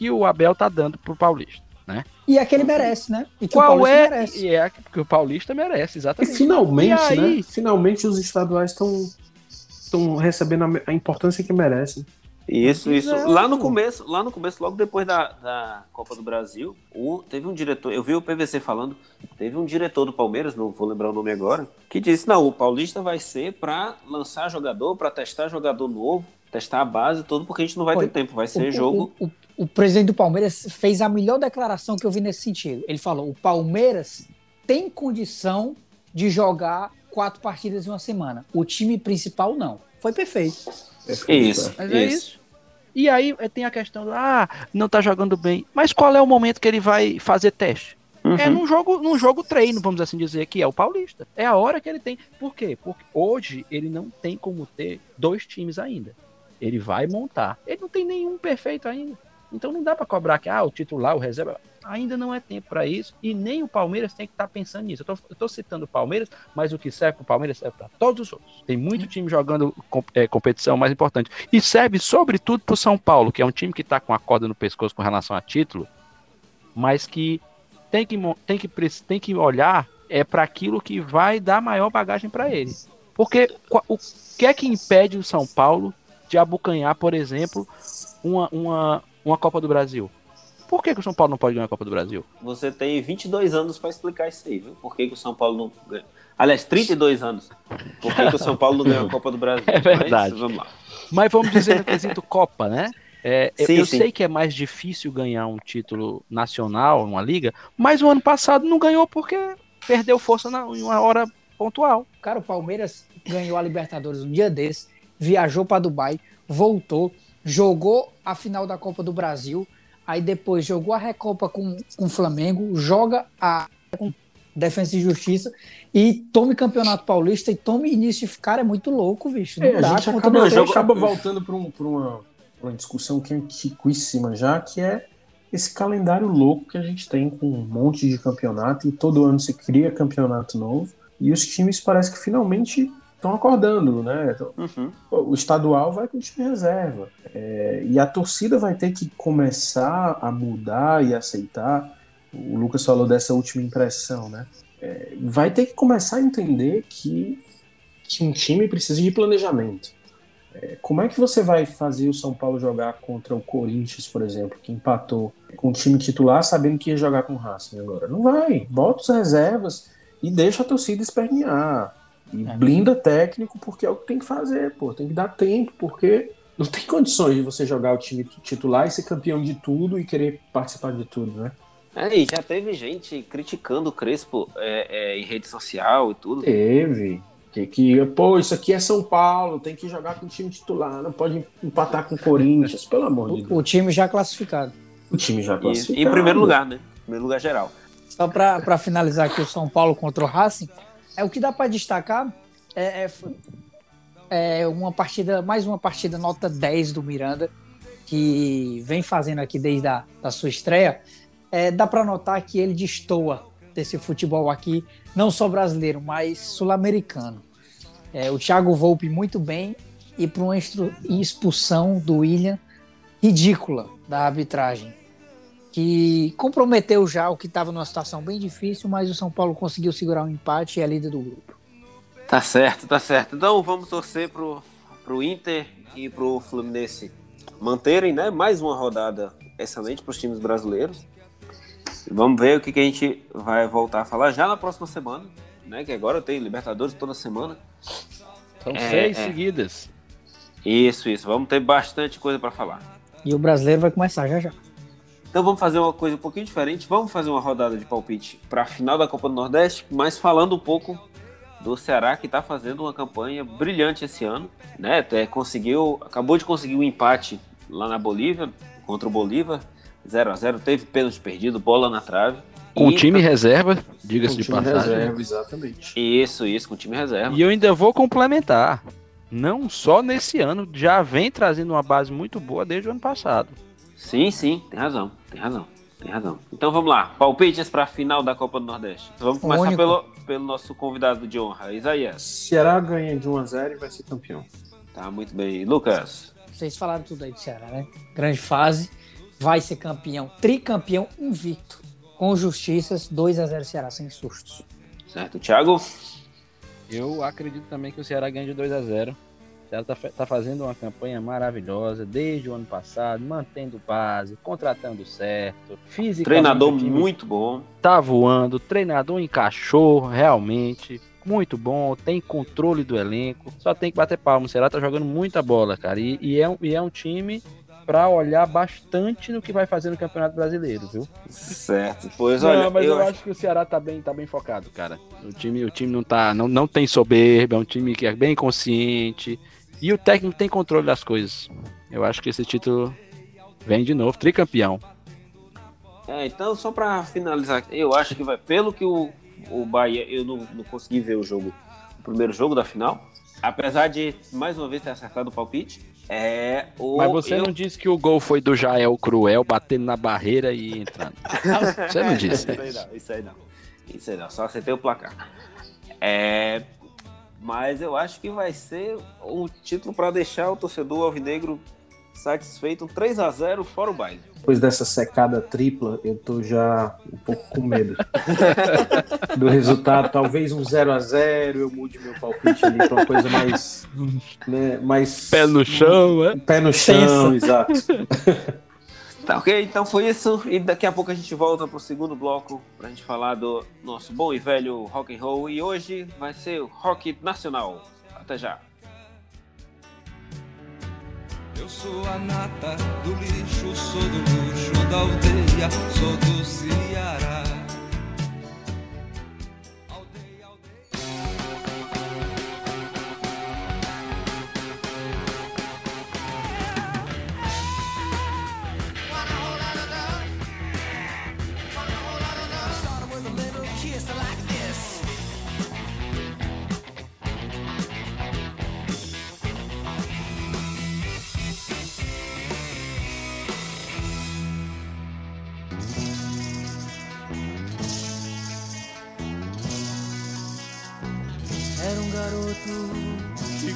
que o Abel tá dando pro Paulista, né? E é que ele merece, né? E Qual é? Merece. E é que o Paulista merece, exatamente. E finalmente, e aí... né? Finalmente os estaduais estão estão recebendo a, importância que merecem. Isso, isso. Lá no começo, lá no começo, logo depois da, da Copa do Brasil, o, teve um diretor, eu vi o PVC falando, teve um diretor do Palmeiras, não vou lembrar o nome agora, que disse: não, o Paulista vai ser para lançar jogador, para testar jogador novo, testar a base, tudo, porque a gente não vai Foi. ter tempo, vai ser o, jogo. O, o, o presidente do Palmeiras fez a melhor declaração que eu vi nesse sentido. Ele falou: o Palmeiras tem condição de jogar quatro partidas em uma semana. O time principal não. Foi perfeito. Isso. Mas é isso. E aí eh, tem a questão do, ah, não tá jogando bem. Mas qual é o momento que ele vai fazer teste? Uhum. É num jogo, num jogo treino, vamos assim dizer, que é o Paulista. É a hora que ele tem. Por quê? Porque hoje ele não tem como ter dois times ainda. Ele vai montar. Ele não tem nenhum perfeito ainda. Então não dá para cobrar que ah, o titular, o reserva. Ainda não é tempo para isso e nem o Palmeiras tem que estar tá pensando nisso. Eu estou citando o Palmeiras, mas o que serve para o Palmeiras serve para todos os outros. Tem muito time jogando é, competição mais importante. E serve sobretudo para o São Paulo, que é um time que está com a corda no pescoço com relação a título, mas que tem que, tem que, tem que olhar é para aquilo que vai dar maior bagagem para ele. Porque o que é que impede o São Paulo de abocanhar, por exemplo, uma, uma, uma Copa do Brasil. Por que, que o São Paulo não pode ganhar a Copa do Brasil? Você tem 22 anos para explicar isso aí, viu? Por que, que o São Paulo não ganha? Aliás, 32 anos. Por que, que o São Paulo não ganhou a Copa do Brasil? É verdade. Mas vamos lá. Mas vamos dizer no quesito Copa, né? É, sim, eu sim. sei que é mais difícil ganhar um título nacional, uma liga, mas o ano passado não ganhou porque perdeu força na, em uma hora pontual. Cara, o Palmeiras ganhou a Libertadores um dia desse, viajou para Dubai, voltou, jogou a final da Copa do Brasil, aí depois jogou a Recopa com, com o Flamengo, joga a com Defesa e Justiça e tome Campeonato Paulista e tome início. De ficar é muito louco, bicho. Não é, dá, a gente acaba, a gente acaba voltando para um, uma, uma discussão que é antiquíssima já, que é esse calendário louco que a gente tem com um monte de campeonato e todo ano se cria campeonato novo. E os times parece que finalmente estão acordando, né? Uhum. O estadual vai com o time reserva. É, e a torcida vai ter que começar a mudar e aceitar. O Lucas falou dessa última impressão, né? É, vai ter que começar a entender que, que um time precisa de planejamento. É, como é que você vai fazer o São Paulo jogar contra o Corinthians, por exemplo, que empatou com o time titular sabendo que ia jogar com o Racing agora? Não vai. Bota os reservas e deixa a torcida espernear. E é. blinda técnico, porque é o que tem que fazer, pô. Tem que dar tempo, porque não tem condições de você jogar o time titular e ser campeão de tudo e querer participar de tudo, né? É, e já teve gente criticando o Crespo é, é, em rede social e tudo. Teve. Que, que, pô, isso aqui é São Paulo, tem que jogar com o time titular, não pode empatar com o Corinthians, pelo amor de Deus. O time já classificado. O time já classificado. E, em primeiro lugar, né? Em primeiro lugar geral. Só para finalizar aqui o São Paulo contra o Racing, é o que dá para destacar é, é, é, uma partida, mais uma partida nota 10 do Miranda, que vem fazendo aqui desde a da sua estreia. É, dá para notar que ele destoa desse futebol aqui, não só brasileiro, mas sul-americano. É, o Thiago Volpe muito bem e para uma expulsão do William ridícula da arbitragem, que comprometeu já o que estava numa situação bem difícil, mas o São Paulo conseguiu segurar o um empate e é líder do grupo. Tá certo, tá certo. Então vamos torcer pro, pro Inter e pro Fluminense manterem, né, mais uma rodada excelente para os times brasileiros. Vamos ver o que, que a gente vai voltar a falar já na próxima semana, né? Que agora tem Libertadores toda semana. São é, seis é. seguidas. Isso, isso. Vamos ter bastante coisa para falar. E o brasileiro vai começar já já. Então vamos fazer uma coisa um pouquinho diferente. Vamos fazer uma rodada de palpite para a final da Copa do Nordeste, mas falando um pouco do Ceará que está fazendo uma campanha brilhante esse ano, né? Até conseguiu, acabou de conseguir um empate lá na Bolívia contra o Bolívar 0 a 0 teve pênalti perdido, bola na trave. Com e... time reserva, diga-se de passagem. Reserva, exatamente. Isso, isso, com time reserva. E eu ainda vou complementar. Não só nesse ano, já vem trazendo uma base muito boa desde o ano passado. Sim, sim, tem razão, tem razão, tem razão. Então vamos lá, palpites para a final da Copa do Nordeste. Vamos começar pelo, pelo nosso convidado de honra, Isaías. Ceará ganha de 1 a 0 e vai ser campeão. Tá, muito bem. Lucas? Vocês falaram tudo aí do Ceará, né? Grande fase vai ser campeão, tricampeão invicto, com justiças, 2 a 0 Ceará, sem sustos. Certo, Thiago? Eu acredito também que o Ceará ganha de 2 a 0 O Ceará tá, fazendo uma campanha maravilhosa desde o ano passado, mantendo base, contratando certo, fisicamente. Treinador muito bom. Tá voando, treinador encaixou realmente muito bom, tem controle do elenco, só tem que bater palma. O Ceará tá jogando muita bola, cara. E, e, é, e é um time para olhar bastante no que vai fazer no Campeonato Brasileiro, viu? Certo. Pois olha, não, mas eu, eu acho... acho que o Ceará tá bem, tá bem focado, cara. O time, o time não tá, não, não tem soberba, é um time que é bem consciente e o técnico tem controle das coisas. Eu acho que esse título vem de novo, tricampeão. É, então só para finalizar, eu acho que vai pelo que o, o Bahia, eu não, não consegui ver o jogo, o primeiro jogo da final, apesar de mais uma vez ter acertado o palpite, é o. Mas você eu... não disse que o gol foi do Jael Cruel batendo na barreira e entrando. você não disse. isso aí não, isso aí não. Isso aí não, só acertei o placar. É, mas eu acho que vai ser um título para deixar o torcedor alvinegro satisfeito. Um 3 a 0 fora o baile. Depois dessa secada tripla, eu tô já um pouco com medo do resultado. Talvez um 0 a 0 eu mude meu palpite ali para uma coisa mais, né, mais. Pé no chão, é? Pé no chão, exato. Tá ok, então foi isso. E daqui a pouco a gente volta pro segundo bloco pra gente falar do nosso bom e velho rock and roll. E hoje vai ser o rock nacional. Até já. Eu sou a nata do lixo, sou do luxo da aldeia, sou do Ceará.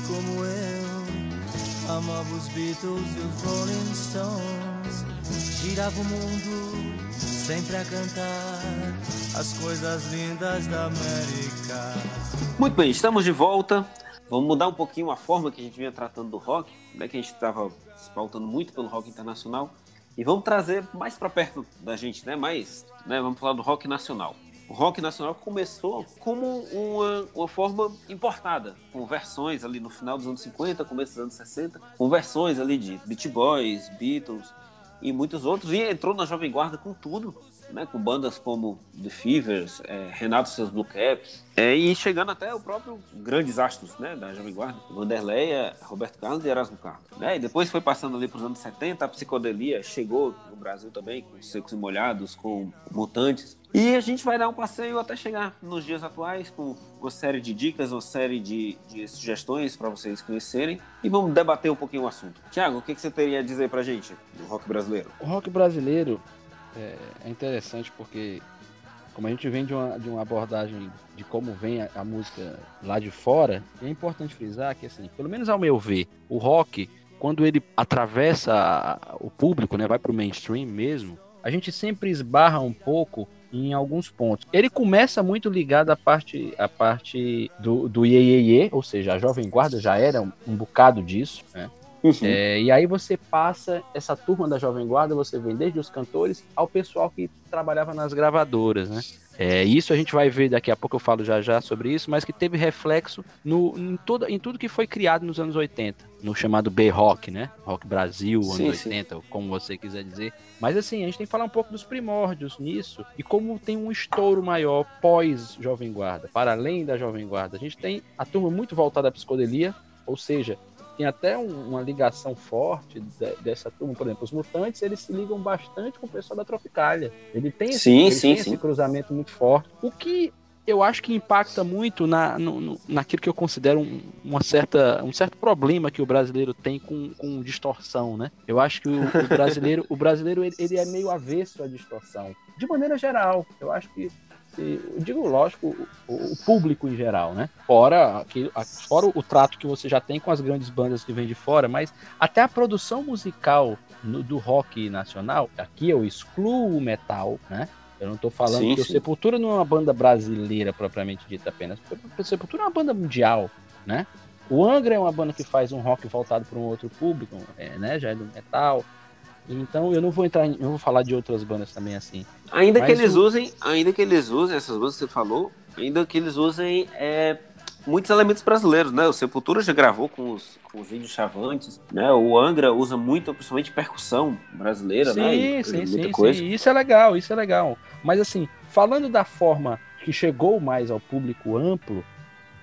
Como eu amava os Beatles e os Rolling Stones. Girava o mundo sempre a cantar as coisas lindas da América. Muito bem, estamos de volta. Vamos mudar um pouquinho a forma que a gente vinha tratando do rock, né, que a gente estava se pautando muito pelo rock internacional, e vamos trazer mais para perto da gente, né, mais, né, vamos falar do rock nacional. Rock nacional começou como uma, uma forma importada, com versões ali no final dos anos 50, começo dos anos 60, com versões ali de Beat Boys, Beatles e muitos outros, e entrou na Jovem Guarda com tudo, né, com bandas como The Fevers, é, Renato seus Blue Caps, é, e chegando até o próprio grandes astros né, da Jovem Guarda, Vanderleia, Roberto Carlos e Erasmo Carlos. Né, e depois foi passando ali para os anos 70, a psicodelia chegou no Brasil também, com Secos e Molhados, com Mutantes, e a gente vai dar um passeio até chegar nos dias atuais com uma série de dicas, uma série de, de sugestões para vocês conhecerem e vamos debater um pouquinho o assunto. Tiago, o que, que você teria a dizer para gente do rock brasileiro? O rock brasileiro é, é, interessante porque, como a gente vem de uma, de uma abordagem de como vem a, a música lá de fora, é importante frisar que, assim, pelo menos ao meu ver, o rock, quando ele atravessa o público, né, vai para o mainstream mesmo, a gente sempre esbarra um pouco em alguns pontos. Ele começa muito ligado à parte, à parte do, do Iê, Iê, ou seja, a Jovem Guarda já era um, um bocado disso, né? Uhum. É, e aí você passa essa turma da Jovem Guarda, você vem desde os cantores ao pessoal que trabalhava nas gravadoras, né? É, isso a gente vai ver daqui a pouco, eu falo já já sobre isso, mas que teve reflexo no, em, toda, em tudo que foi criado nos anos 80, no chamado B-Rock, né? Rock Brasil, anos sim, 80, sim. como você quiser dizer. Mas assim, a gente tem que falar um pouco dos primórdios nisso e como tem um estouro maior pós-Jovem Guarda, para além da Jovem Guarda. A gente tem a turma muito voltada à psicodelia, ou seja, tem até um, uma ligação forte de, dessa turma. Por exemplo, os mutantes eles se ligam bastante com o pessoal da Tropicália. Ele tem, esse, sim, ele sim, tem sim. esse cruzamento muito forte. O que eu acho que impacta muito na, no, naquilo que eu considero um, uma certa, um certo problema que o brasileiro tem com, com distorção, né? Eu acho que o, o brasileiro, o brasileiro ele, ele, é meio avesso à distorção. De maneira geral, eu acho que eu digo, lógico, o, o, público em geral, né? Fora, aqui, fora o trato que você já tem com as grandes bandas que vêm de fora, mas até a produção musical no, do rock nacional, aqui eu excluo o metal, né? Eu não estou falando sim, que o Sepultura não é uma banda brasileira propriamente dita apenas. O Sepultura é uma banda mundial, né? O Angra é uma banda que faz um rock voltado para um outro público, é, né? Já é do metal. Então eu não vou entrar, em, eu vou falar de outras bandas também assim. Ainda que eles o... usem, ainda que eles usem essas bandas que você falou, ainda que eles usem é, muitos elementos brasileiros, né? O Sepultura já gravou com os, com os índios chavantes, né? O Angra usa muito, principalmente percussão brasileira, sim, né? E, sim, sim, coisa. sim. Isso é legal, isso é legal. Mas assim, falando da forma que chegou mais ao público amplo,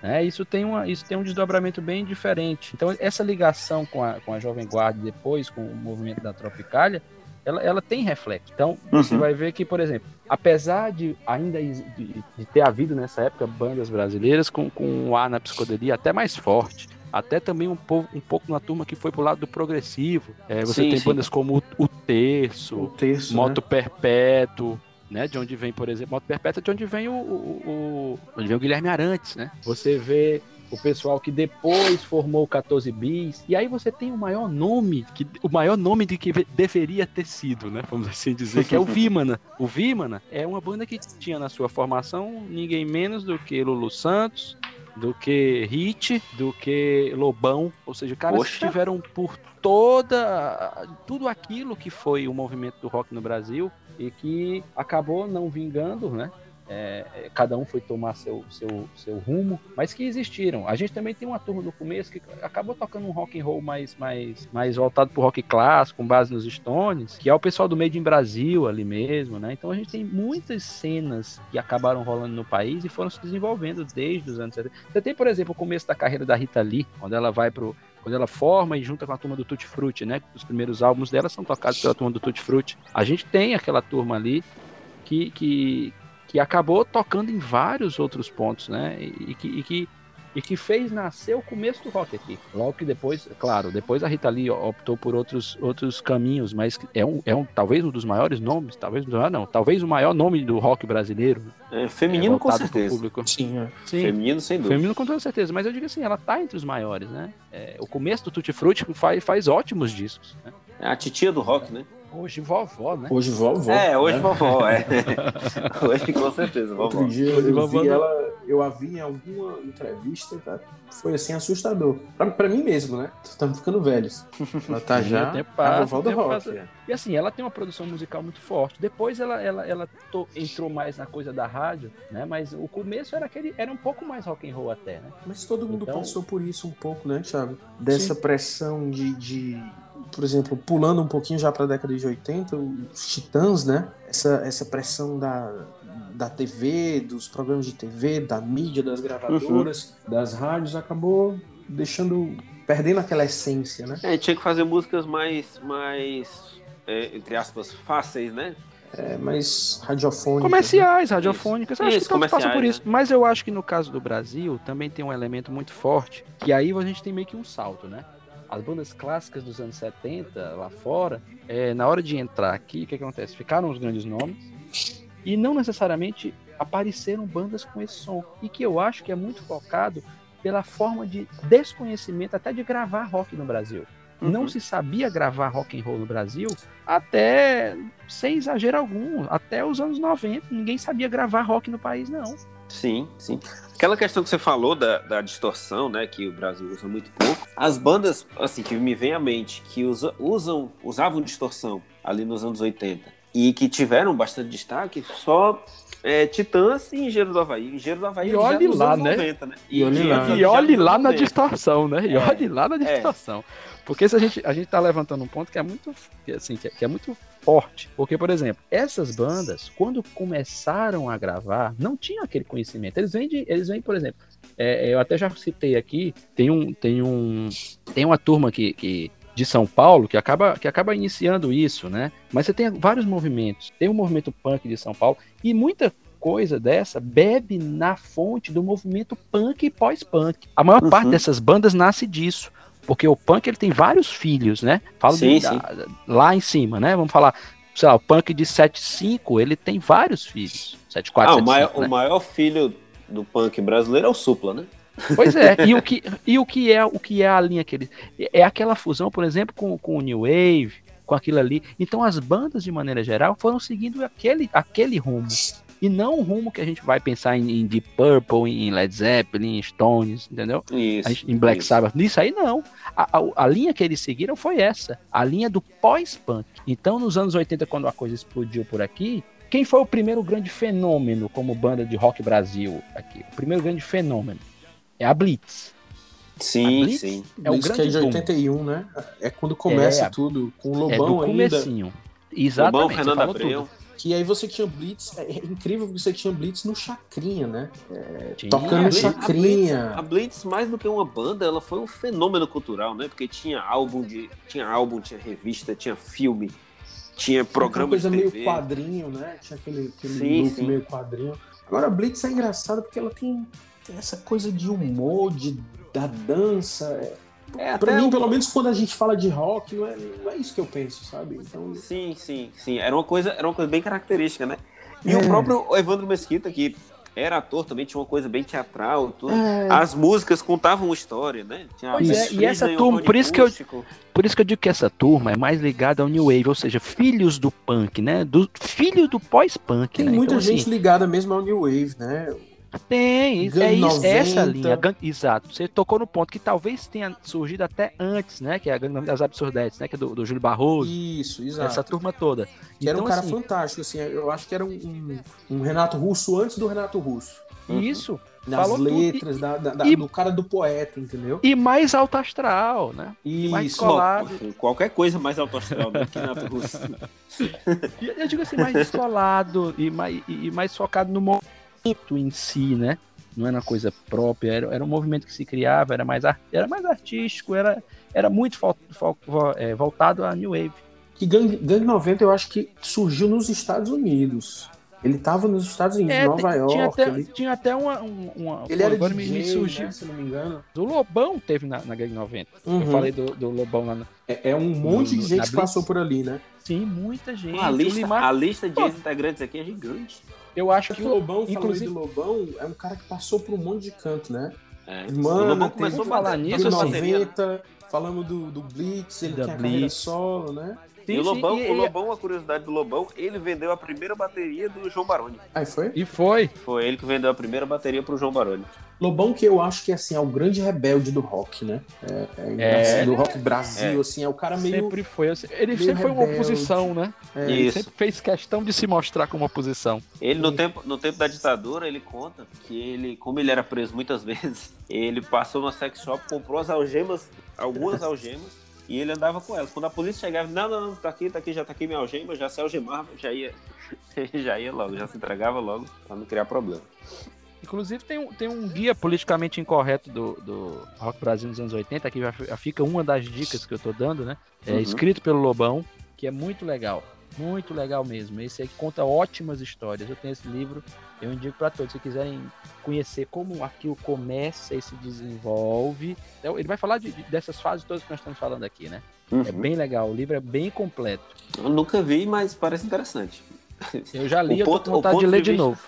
né? Isso, tem uma, isso tem um desdobramento bem diferente. Então, essa ligação com a, com a Jovem Guarda depois com o movimento da Tropicália, ela, ela tem reflexo. Então, uhum. você vai ver que, por exemplo, apesar de ainda de, de, ter havido nessa época bandas brasileiras com, com um ar na psicodelia até mais forte, até também um, pouco, um pouco na turma que foi pro lado do progressivo. É, você sim, tem sim. bandas como o, o Terço, o Terço Moto né? Perpétuo, né? De onde vem, por exemplo, Moto Perpétua, de onde vem o, o, o, onde vem o Guilherme Arantes, né? Você vê o pessoal que depois formou o 14 bis, e aí você tem o maior nome, que, o maior nome de que deveria ter sido, né? Vamos assim dizer, que é o Vimana. O Vimana é uma banda que tinha na sua formação ninguém menos do que Lulu Santos, do que Hit, do que Lobão, ou seja, caras Poxa. que estiveram por toda tudo aquilo que foi o movimento do rock no Brasil e que acabou não vingando, né? É, é, cada um foi tomar seu, seu, seu rumo, mas que existiram. A gente também tem uma turma no começo que acabou tocando um rock and roll mais, mais, mais voltado pro rock clássico, com base nos Stones, que é o pessoal do Made in Brasil ali mesmo, né? Então a gente tem muitas cenas que acabaram rolando no país e foram se desenvolvendo desde os anos 70. Você tem, por exemplo, o começo da carreira da Rita Lee, quando ela vai pro quando ela forma e junta com a turma do Tutti Frutti, né? Os primeiros álbuns dela são tocados pela turma do Tutti Frutti. A gente tem aquela turma ali que, que, que acabou tocando em vários outros pontos, né? E que, e que e que fez nascer o começo do rock aqui. Logo que depois, claro, depois a Rita Lee optou por outros, outros caminhos, mas é um, é um talvez um dos maiores nomes, talvez não, não talvez o maior nome do rock brasileiro. É, feminino é, com certeza. Sim, é. Sim, feminino sem dúvida. Feminino com toda certeza, mas eu digo assim, ela tá entre os maiores, né? É, o começo do Tutti Frutti faz, faz ótimos discos. Né? É a titia do rock, né? Hoje vovó, né? Hoje vovó. É, hoje né? vovó, é. hoje com certeza, vovó. Outro dia eu, eu vi ela, eu a vi em alguma entrevista, tá? Foi assim assustador. Pra, pra mim mesmo, né? Estamos ficando velhos. Ela tá já passa, a vovó do rock. Passa. É. E assim, ela tem uma produção musical muito forte. Depois ela, ela, ela to, entrou mais na coisa da rádio, né? Mas o começo era aquele, era um pouco mais rock and roll até, né? Mas todo mundo então... passou por isso um pouco, né, Thiago? Dessa Sim. pressão de, de por exemplo, pulando um pouquinho já para a década de 80, os Titãs, né? Essa, essa pressão da, da TV, dos programas de TV, da mídia, das gravadoras, uhum. das rádios, acabou deixando. perdendo aquela essência, né? É, tinha que fazer músicas mais. mais é, entre aspas, fáceis, né? É, mais radiofônicas. Comerciais, né? radiofônicas. Isso. Acho isso, que todos passam por isso. Né? Mas eu acho que no caso do Brasil também tem um elemento muito forte, que aí a gente tem meio que um salto, né? As bandas clássicas dos anos 70 lá fora, é, na hora de entrar aqui, o que, que acontece? Ficaram os grandes nomes e não necessariamente apareceram bandas com esse som. E que eu acho que é muito focado pela forma de desconhecimento até de gravar rock no Brasil. Uhum. Não se sabia gravar rock and roll no Brasil até, sem exagero algum, até os anos 90. Ninguém sabia gravar rock no país, não. Sim, sim. Aquela questão que você falou da, da distorção, né, que o Brasil usa muito pouco. As bandas, assim, que me vem à mente, que usa, usam, usavam distorção ali nos anos 80 e que tiveram bastante destaque, só é, Titãs e Engenheiro do Havaí. Engenheiro do Havaí e olhe lá, né? 90, né? E, e olhe lá, e olhe lá na distorção, né? E é, olhe lá na é. distorção. É. Porque se a gente, a gente tá levantando um ponto que é muito, assim, que é, que é muito forte. Porque, por exemplo, essas bandas, quando começaram a gravar, não tinham aquele conhecimento. Eles vêm, de, eles vêm por exemplo, é, eu até já citei aqui, tem um, tem um, tem uma turma que, que de São Paulo que acaba, que acaba iniciando isso, né? Mas você tem vários movimentos. Tem o movimento punk de São Paulo e muita coisa dessa bebe na fonte do movimento punk e pós-punk. A maior uhum. parte dessas bandas nasce disso. Porque o punk ele tem vários filhos, né? Falo sim, de, sim. Da, lá em cima, né? Vamos falar, sei lá, o punk de 75, ele tem vários filhos. 74, ah, 75, o, maior, né? o maior filho do punk brasileiro é o Supla, né? Pois é, e o que, e o que é o que é a linha que ele é aquela fusão, por exemplo, com, com o New Wave, com aquilo ali. Então as bandas de maneira geral foram seguindo aquele aquele rumo e não o rumo que a gente vai pensar em, em Deep Purple, em Led Zeppelin, em Stones, entendeu? Isso, gente, em Black isso. Sabbath. Nisso aí não. A, a, a, linha que eles seguiram foi essa, a linha do pós-punk. Então, nos anos 80, quando a coisa explodiu por aqui, quem foi o primeiro grande fenômeno como banda de rock Brasil aqui? O primeiro grande fenômeno é a Blitz. Sim, Blitz sim. É o grande que é de 81, boom. né? É quando começa é, tudo, com o Lobão é do ainda. Comecinho. Exatamente. Lobão, Fernando Abreu. Tudo. Que aí você tinha Blitz, é, é incrível que você tinha Blitz no Chacrinha, né? É, tocando no Chacrinha. A Blitz, a Blitz, mais do que uma banda, ela foi um fenômeno cultural, né? Porque tinha álbum, de, tinha álbum, tinha revista, tinha filme, tinha programa coisa de TV. meio quadrinho, né? Tinha aquele, aquele sim, look sim. meio quadrinho. Agora a Blitz é engraçada porque ela tem, tem essa coisa de humor, de, da dança. É, é, pra mim, pelo menos quando a gente fala de rock, não é, não é isso que eu penso, sabe? Então... Sim, sim, sim. Era uma coisa, era uma coisa bem característica, né? E é. o próprio Evandro Mesquita, que era ator também, tinha uma coisa bem teatral, tudo. É. As músicas contavam uma história, né? Tinha pois é, e essa turma, por isso, que eu, por isso que eu digo que essa turma é mais ligada ao New Wave, ou seja, filhos do punk, né? Do, filho do pós-punk, Tem né? muita então, gente assim, ligada mesmo ao New Wave, né? Tem, é isso, essa linha. exato. Você tocou no ponto que talvez tenha surgido até antes, né? Que é a Gangue das Absurdetes, né? Que é do, do Júlio Barroso. Isso, exato. Essa turma toda. Que então, era um cara assim, fantástico, assim. Eu acho que era um, um, um, Renato Russo antes do Renato Russo. Isso. Nas Falou letras, da, da, da, e, do cara do poeta, entendeu? E mais alto astral, né? Isso. E mais colado. Bom, qualquer coisa mais alto astral, né? Que Renato Russo. eu digo assim, mais descolado e mais, e mais focado no momento em si, né? Não era uma coisa própria, era, era um movimento que se criava, era mais, era mais artístico, era, era muito fo, fo, é, voltado à New Wave. Que Gang, Gang 90 eu acho que surgiu nos Estados Unidos. Ele tava nos Estados Unidos, É, Nova York. tinha até, ele tinha até uma, um- uma. ele era agora DJ, me, surgiu. né, se não me engano. O Lobão teve na, na Gangue 90. Eu Uhum. falei do, do Lobão lá. Na... É, é um monte No- de gente que Blitz? passou por ali, né? Sim, muita gente. a, lista, Limar- a lista de ex-integrantes aqui é gigante. Eu acho Que que o Lobão, inclusive- falando de Lobão, é um cara que passou por um monte de canto, né? É. Mano, o Lobão tem- começou Vamos falar nisso, batendo assim. bateria, né? 90, falamos do, do Blitz, ele Da tem a carreira Blitz. solo, né? Sim, E o sim, Lobão, e- o e- Lobão, a curiosidade do Lobão, ele vendeu a primeira bateria do João Baroni. Aí foi? E foi. Foi ele que vendeu a primeira bateria pro João Baroni. Lobão que eu acho que assim, é o grande rebelde do rock, né? É, é É. do rock Brasil, É. assim, é o cara meio. Sempre foi. assim, Ele sempre foi uma rebelde. oposição, né? é, Ele Isso. sempre fez questão de se mostrar como oposição. Ele, no Sim. tempo, no tempo da ditadura, ele conta que ele, como ele era preso muitas vezes, ele passou no sex shop, comprou as algemas, algumas algemas, e ele andava com elas. Quando a polícia chegava, não, não, não, tá aqui, tá aqui, já tá aqui minha algema, já se algemava, já ia, já ia logo, já se entregava logo, pra não criar problema. Inclusive tem um, tem um guia politicamente incorreto do, do Rock Brasil nos anos 80, aqui já fi- já fica uma das dicas que eu tô dando, né? É Uhum. escrito pelo Lobão, que é muito legal. Muito legal mesmo. Esse aí conta ótimas histórias. Eu tenho esse livro, eu indico para todos. Se quiserem conhecer como aquilo começa e se desenvolve. Então, Ele vai falar de- de- dessas fases todas que nós estamos falando aqui, né? É bem legal. O livro é bem completo. Eu nunca vi, mas parece interessante. Eu já li, O eu tô com vontade de ler de de novo.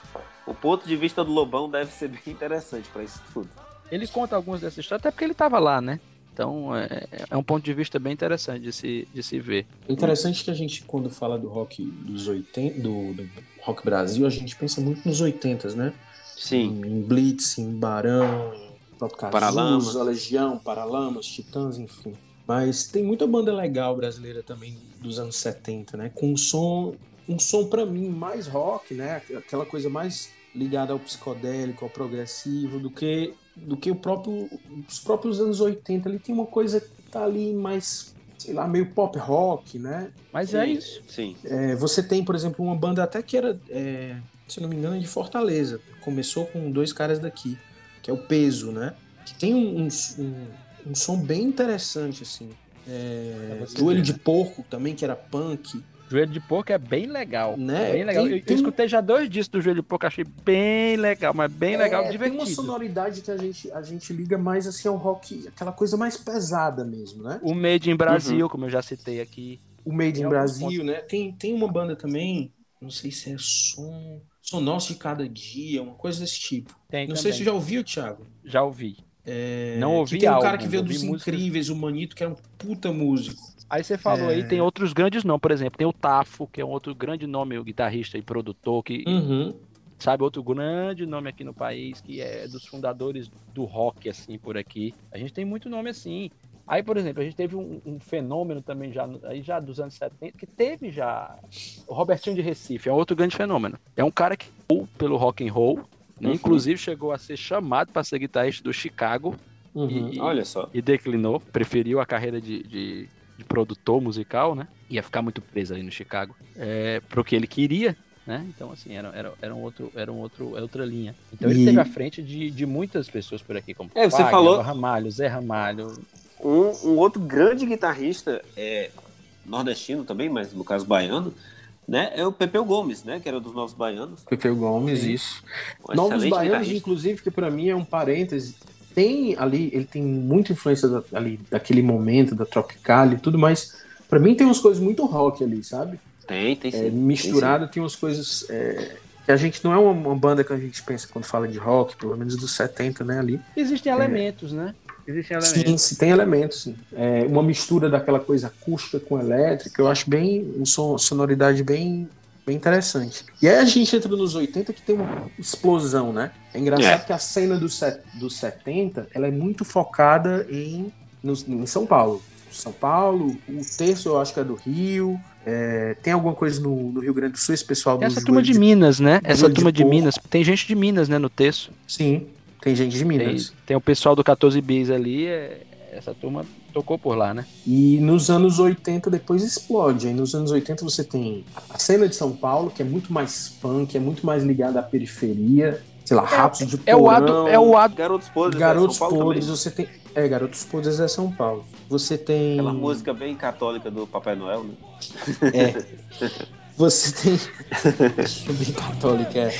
O ponto de vista do Lobão deve ser bem interessante pra isso tudo. Ele conta algumas dessas histórias, até porque ele estava lá, né? Então é, é um ponto de vista bem interessante de se, de se ver. Interessante que a gente, quando fala do rock dos 80, do, do rock Brasil, a gente pensa muito nos 80, né? Sim. Em Blitz, em Barão, em próprio Paralamas. Cazuza, Legião, Paralamas, Titãs, enfim. Mas tem muita banda legal brasileira também dos anos 70, né? Com um som, um som para mim mais rock, né? Aquela coisa mais ligada ao psicodélico, ao progressivo, do que do que o próprio os próprios anos 80. Ali tem uma coisa que tá ali mais, sei lá, meio pop rock, né? Mas é isso. Sim. É, você tem, por exemplo, uma banda até que era, é, se eu não me engano, de Fortaleza. Começou com dois caras daqui, que é o Peso, né? Que tem um, um, um- um som bem interessante, assim. É, Joelho ver, de né? Porco também, que era punk. Joelho de porco é bem legal. Né? É bem legal. Tem- eu, eu tem- escutei já dois discos do Joelho de porco, achei bem legal, mas bem legal, É, Tem divertido. uma sonoridade que a gente, a gente liga mais assim ao rock, aquela coisa mais pesada mesmo, né? O Made in Brasil, como eu já citei aqui. O Made Tem in Brasil, né? Tem, tem uma banda também, não sei se é som. Som Nosso de Cada Dia, uma coisa desse tipo. Tem Não também. sei se você já ouviu, Thiago. Já ouvi. É, Não ouvi que tem um cara álbum, que veio dos músicas. Incríveis, o Manito, que era um puta músico. Aí você falou É. aí, tem outros grandes nomes, por exemplo, tem o Tafo, que é um outro grande nome, o guitarrista e produtor, que Uhum. sabe, outro grande nome aqui no país, que é dos fundadores do rock, assim, por aqui. A gente tem muito nome assim. Aí, por exemplo, a gente teve um, um fenômeno também já, aí já dos anos 70, que teve já o Robertinho de Recife, é um outro grande fenômeno. É um cara que ou pelo rock and roll, né, Uhum. inclusive chegou a ser chamado para ser guitarrista do Chicago Uhum. E- Olha só. e declinou, preferiu a carreira de, de, de produtor musical, né? Ia ficar muito preso ali no Chicago, é, pro que ele queria, né? Então, assim, era, era, era, um outro, era um outro, é outra linha. Então ele E- teve à frente de, de muitas pessoas por aqui, como É, você falou- Ramalho, Zé Ramalho. Um, um outro grande guitarrista, é, nordestino também, mas no caso baiano, né? É o Pepeu Gomes, né? Que era dos Novos Baianos. Pepeu Gomes, Sim. isso. Um Novos Baianos, guitarrista. inclusive, que pra mim é um parêntese. Tem ali, ele tem muita influência da- ali daquele momento, da Tropicália e tudo, mas pra mim tem umas coisas muito rock ali, sabe? Tem, tem sim. É, tem sim. misturado, tem umas coisas é, que a gente não é uma, uma banda que a gente pensa quando fala de rock, pelo menos dos 70, né, ali. Existem elementos, né? Existem elementos. Sim, sim, tem elementos, sim. É, uma mistura daquela coisa acústica com elétrica, eu acho bem, uma son- sonoridade bem, bem interessante. E aí a gente entra nos 80 que tem uma explosão, né? É engraçado É. que a cena dos set, dos 70, ela é muito focada em, nos- em São Paulo. São Paulo, o terço eu acho que é do Rio, é, tem alguma coisa no, no Rio Grande do Sul, esse pessoal do Essa turma de Minas, né? Essa de turma de porco. Minas. Tem gente de Minas, né, no texto. Sim, tem gente de Tem, Minas. tem o pessoal do 14 Bis ali, é- essa turma tocou por lá, né? E nos anos 80 depois explode. Aí nos anos 80 você tem a cena de São Paulo, que é muito mais funk, é muito mais ligada à periferia. Sei lá, Ratos de é o Ado- Porão, é o Ado- Garotos Podres, Garotos é São Paulo Podres, também. você tem. É, Garotos Podres é São Paulo. Você tem. Aquela música bem católica do Papai Noel, né? É. Você tem. Ver católica, é.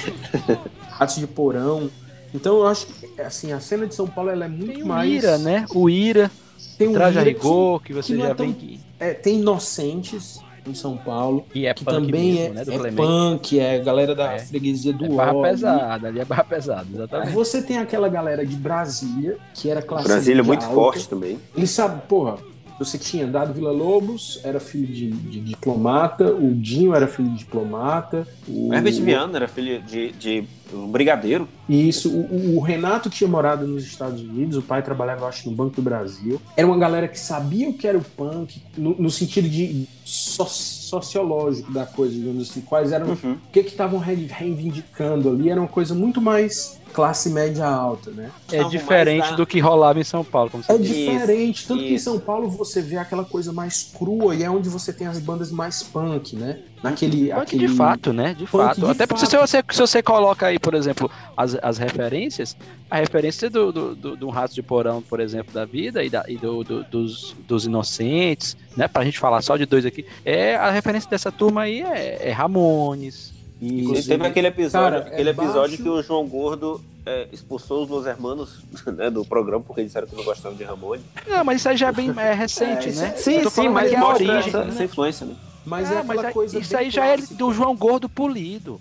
Ratos de porão. Então eu acho que assim, a cena de São Paulo ela é muito Tem o mais. Ira, né? O Ira, Tem um Traja Rigor, que, você que não já é tão- vem que, É, tem Inocentes em São Paulo. que é Que punk também mesmo, é, né? Do é Clemente. punk, é galera da É. freguesia do É barra pesada, ali é barra pesada, exatamente. Você tem aquela galera de Brasília, que era classe Brasília é muito alta. forte também. Ele sabe, porra, você tinha dado Vila Lobos, era filho de, de diplomata, o Dinho era filho de diplomata. O Herbert Viana era filho de, de um brigadeiro. Isso, o, o Renato tinha morado nos Estados Unidos, o pai trabalhava, acho, no Banco do Brasil. Era uma galera que sabia o que era o punk, no, no sentido de so- sociológico da coisa, digamos assim, quais eram Uhum. o que estavam re- reivindicando ali, era uma coisa muito mais classe média alta, né? É diferente do que rolava em São Paulo, como você É disse. diferente, tanto que em isso. São Paulo você vê aquela coisa mais crua e é onde você tem as bandas mais punk, né? Naquele. Punk aquele... de fato, né? De Punk fato. de Até porque se fato. você, se você coloca aí, por exemplo, as, as referências, a referência do, do, do, do Rato de Porão, por exemplo, da vida e, da, e do, do- dos, dos Inocentes, né? Pra gente falar só de dois aqui, é a referência dessa turma aí é, é Ramones. Inclusive teve aquele episódio, Cara, é aquele episódio baixo- que o João Gordo é, expulsou os Los Hermanos né, do programa porque disseram que não gostavam de Ramone. Não, mas isso aí já é bem é recente, É, né? é- Sim, sim, mas é a origem. essa, né? essa influência, né? Mas É, é aquela mas é- coisa. isso aí já é do João Gordo polido.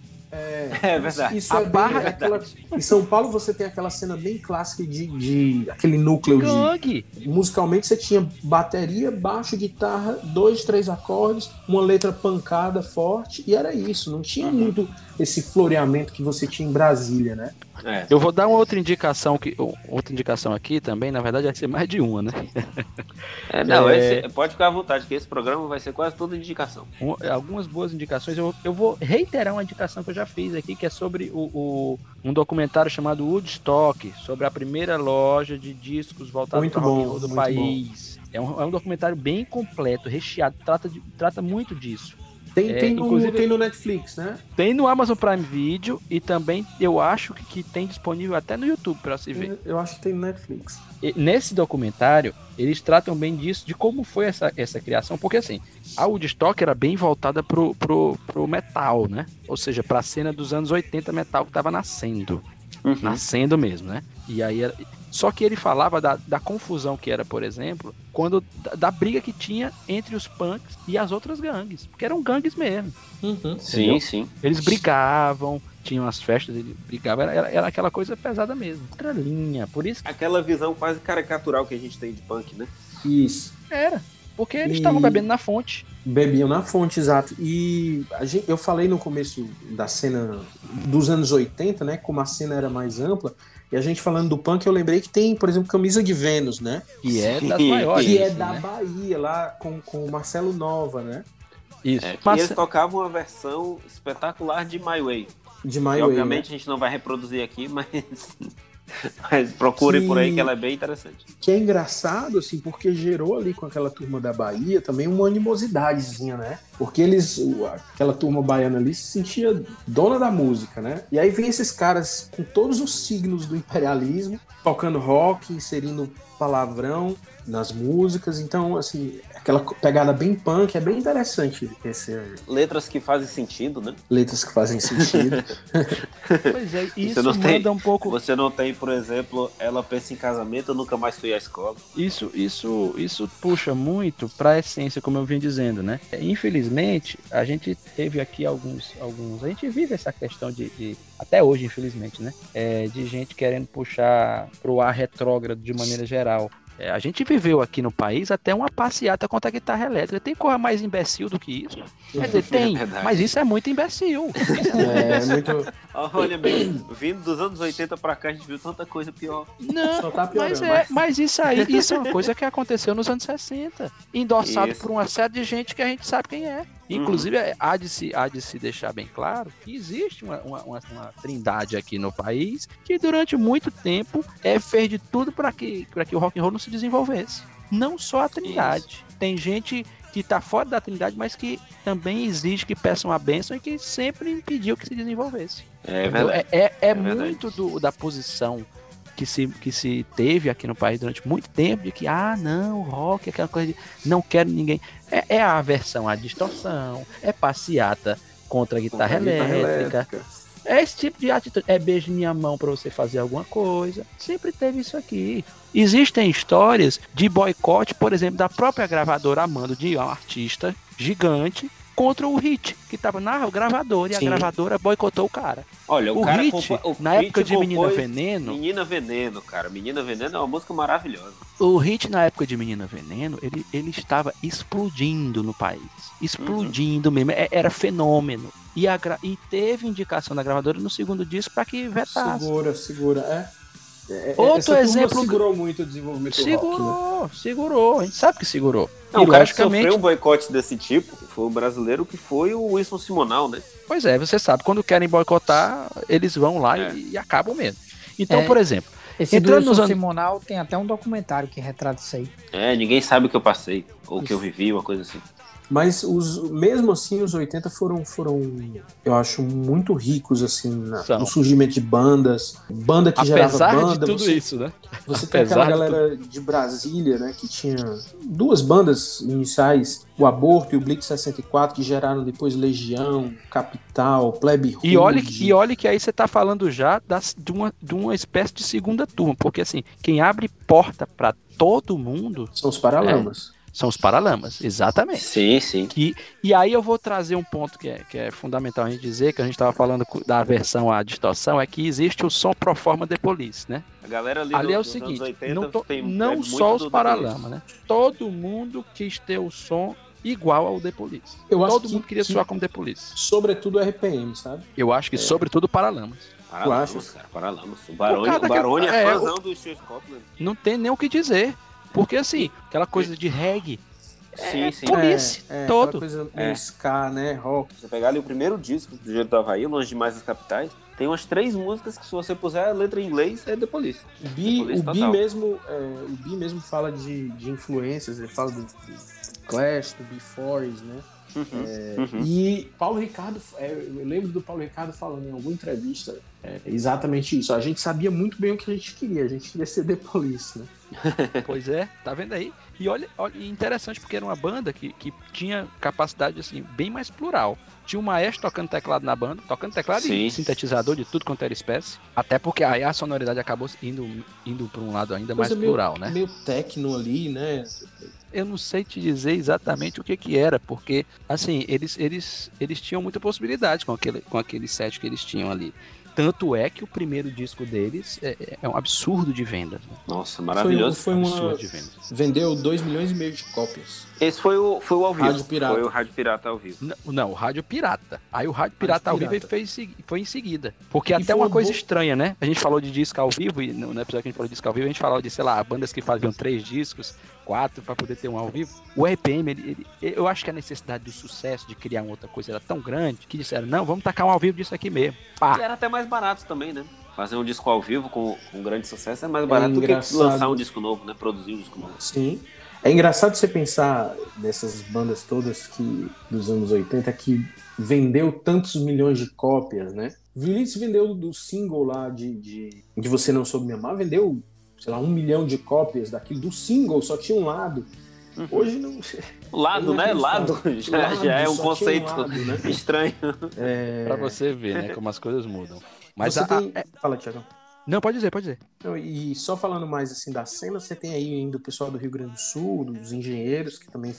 É verdade. Isso A é bem barra- aquela... Em São Paulo você tem aquela cena bem clássica de, de aquele núcleo de. Musicalmente você tinha bateria, baixo, guitarra, dois, três acordes, uma letra pancada forte, e era isso. Não tinha Uhum. muito esse floreamento que você tinha em Brasília, né? É. Eu vou dar uma outra indicação que outra indicação aqui também, na verdade vai ser mais de uma, né? É, não, É. esse- pode ficar à vontade, que esse programa vai ser quase toda indicação. Um- algumas boas indicações. Eu, eu vou reiterar uma indicação que eu já fiz aqui, que é sobre o, o- um documentário chamado Woodstock, sobre a primeira loja de discos voltada para roll do país. É um, é um documentário bem completo, recheado, trata, de- trata muito disso. Tem, É, tem, no, tem no Netflix, né? Tem no Amazon Prime Video e também eu acho que, que tem disponível até no YouTube para se ver. Eu acho que tem no Netflix. E nesse documentário, eles tratam bem disso, de como foi essa, essa criação, porque assim, a Woodstock era bem voltada pro, pro, pro metal, né? Ou seja, pra cena dos anos 80 metal que tava nascendo. Uhum. Nascendo mesmo, né? E aí era... Só que ele falava da, da confusão que era, por exemplo, quando da, da briga que tinha entre os punks e as outras gangues. Porque eram gangues mesmo. Sim, Entendeu? sim. Eles brigavam, tinham as festas, eles brigavam, era, era, era aquela coisa pesada mesmo. Outra linha. Por isso que Aquela visão quase caricatural que a gente tem de punk, né? Isso. era. Porque eles E- estavam bebendo na fonte. Bebiam na fonte, exato. E a gente, eu falei no começo da cena dos anos 80, né? Como a cena era mais ampla. E a gente falando do punk, eu lembrei que tem, por exemplo, Camisa de Vênus, né? Que é das maiores. que é assim, da né? Bahia, lá com, com o Marcelo Nova, né? Isso. É, Mas- eles tocavam uma versão espetacular de My Way. De E, My Way, obviamente né? a gente não vai reproduzir aqui, mas, mas procure Que- por aí que ela é bem interessante. Que é engraçado, assim, porque gerou ali com aquela turma da Bahia também uma animosidadezinha, né? Porque eles, aquela turma baiana ali se sentia dona da música, né? E aí vem esses caras com todos os signos do imperialismo, tocando rock, inserindo palavrão nas músicas. Então, assim, aquela pegada bem punk, é bem interessante esse Letras que fazem sentido, né? letras que fazem sentido. Pois é, isso não manda tem- um pouco. Você não tem, por exemplo, ela pensa em casamento, eu nunca mais fui à escola. Isso, isso, isso puxa muito para a essência, como eu vinha dizendo, né? Infelizmente, a gente teve aqui alguns, alguns, a gente vive essa questão de, de- até hoje, infelizmente, né? É, de gente querendo puxar pro ar retrógrado de maneira geral. É, a gente viveu aqui no país até uma passeata contra a guitarra elétrica. Tem coisa mais imbecil do que isso? Quer dizer, tem, verdade. mas isso é muito imbecil. Isso é- É muito. Olha bem, vindo dos anos 80 pra cá, a gente viu tanta coisa pior. Não, Só tá. Mas, é, mas isso aí, isso é uma coisa que aconteceu nos anos 60. Endossado Isso. por uma série de gente que a gente sabe quem é. Inclusive, é, há, de se, há de se deixar bem claro que existe uma, uma, uma- uma trindade aqui no país que durante muito tempo é, fez de tudo para que, pra que o rock and roll não se desenvolvesse. Não só a trindade. Tem gente que tá fora da trindade, mas que também exige que peçam a bênção e que sempre impediu que se desenvolvesse. É verdade. É, é, é verdade. muito do- da posição que, se, que se teve aqui no país durante muito tempo, de que, ah, não, o rock, aquela coisa de não quero ninguém. É, é a aversão à distorção, é passeata contra a guitarra, contra elétrica, guitarra elétrica. É esse tipo de atitude. É beijo minha mão para você fazer alguma coisa. Sempre teve isso aqui. Existem histórias de boicote, por exemplo, da própria gravadora amando de um artista gigante contra o Hit, que tava na gravadora e Sim. a gravadora boicotou o cara. Olha, o, o cara Hit, o na Hit época de Menina Veneno. Menina Veneno, cara. Menina Veneno é uma música maravilhosa. O Hit, na época de Menina Veneno, ele, ele estava explodindo no país. Explodindo uhum. mesmo. É, era fenômeno. E, a, e teve indicação da gravadora no segundo disco para que vetasse. Segura, segura, é. É, Outro exemplo. segurou muito o desenvolvimento segurou, do rock, né? Segurou, a gente sabe que segurou. Não, e o cara que sofreu um boicote desse tipo foi o brasileiro que foi o Wilson Simonal, né? Pois é, você sabe, quando querem boicotar, eles vão lá é. e, e, acabam mesmo. Então, é, por exemplo. Esse entrando Wilson nos Simonal tem até um documentário que retrata isso aí. É, ninguém sabe o que eu passei, ou o que eu vivi, uma coisa assim. Mas os, mesmo assim, os 80 foram, foram eu acho, muito ricos assim na, no surgimento de bandas, banda que Apesar gerava banda. de tudo você, isso, né? Você tem aquela galera de, de Brasília, né, que tinha duas bandas iniciais, o Aborto e o Blitz 64, que geraram depois Legião, Capital, Plebe E olha, e olha que aí você tá falando já das, de, uma, de uma espécie de segunda turma, porque assim, quem abre porta para todo mundo são os Paralamas. É, são os paralamas, exatamente. Sim, sim. Que, e aí eu vou trazer um ponto que é, que é fundamental a gente dizer, que a gente estava falando da aversão à distorção, é que existe o som pro forma de police, né? A galera ali, ali é o seguinte, 80, não, to, tem, não é só os paralamas, né? Todo mundo quis ter o som igual ao The Police. Eu Todo mundo que, queria soar como The Police. Sobretudo RPM, sabe? Eu acho que é. sobretudo Paralamas. Paralamas, cara, Paralamas. O Barone, o Barone é, é fãzão do Stuart Copeland. Não tem nem o que dizer. Porque assim, aquela coisa de reggae. Sim, é, sim. Police, é, é, todo. coisa é. ska, né? Rock. Você pegar ali o primeiro disco do Jeito do Havaí, Longe Demais das Capitais, tem umas três músicas que se você puser a letra em inglês, é The Police. O Bi, o Bi mesmo, é, o Bi mesmo fala de, de influências, ele fala do, do Clash, do B-Force, né? Uhum, é, uhum. E Paulo Ricardo, é, eu lembro do Paulo Ricardo falando em alguma entrevista é, exatamente isso. A gente sabia muito bem o que a gente queria, a gente queria ser The Police, né? pois é, tá vendo aí? E olha, olha interessante porque era uma banda que, que tinha capacidade assim bem mais plural. Tinha um maestro tocando teclado na banda, tocando teclado Sim. e sintetizador de tudo quanto era espécie. Até porque aí a sonoridade acabou indo, indo para um lado ainda Coisa mais meio, plural, né? Meio techno ali, né? Eu não sei te dizer exatamente o que que era, porque assim, eles, eles, eles tinham muita possibilidade com aquele, com aquele set que eles tinham ali. Tanto é que o primeiro disco deles é, é um absurdo de vendas. Né? Nossa, maravilhoso. Foi, foi um absurdo de vendas. Vendeu 2 milhões e meio de cópias. Esse foi o, foi o ao vivo. Rádio Pirata. Foi o Rádio Pirata ao vivo. Não, não o Rádio Pirata. Aí o Rádio Pirata Rádio ao Pirata. vivo fez, foi em seguida. Porque e até uma coisa bo... estranha, né? A gente falou de disco ao vivo, e no episódio que a gente falou de disco ao vivo, a gente falou de, sei lá, bandas que faziam três discos, quatro para poder ter um ao vivo. O RPM, ele, ele, eu acho que a necessidade do sucesso de criar uma outra coisa era tão grande que disseram, não, vamos tacar um ao vivo disso aqui mesmo. Pá. E era até mais barato também, né? Fazer um disco ao vivo com, com grande sucesso é mais barato é do que lançar um disco novo, né? Produzir um disco novo. Sim. É engraçado você pensar nessas bandas todas que dos anos 80 que vendeu tantos milhões de cópias, né? Vinícius vendeu do single lá de, de, de Você Não Soube Me Amar, vendeu sei lá, um milhão de cópias daquilo, do single, só tinha um lado. Uhum. Hoje não. Lado, né? Lado já, lado, já é um conceito um lado, né? estranho. É... Pra você ver, né? Como as coisas mudam. Mas a, tem... a... Fala, Tiagão. Não, pode dizer, pode dizer. Não, e só falando mais assim da cena, você tem aí ainda o pessoal do Rio Grande do Sul, dos engenheiros, que também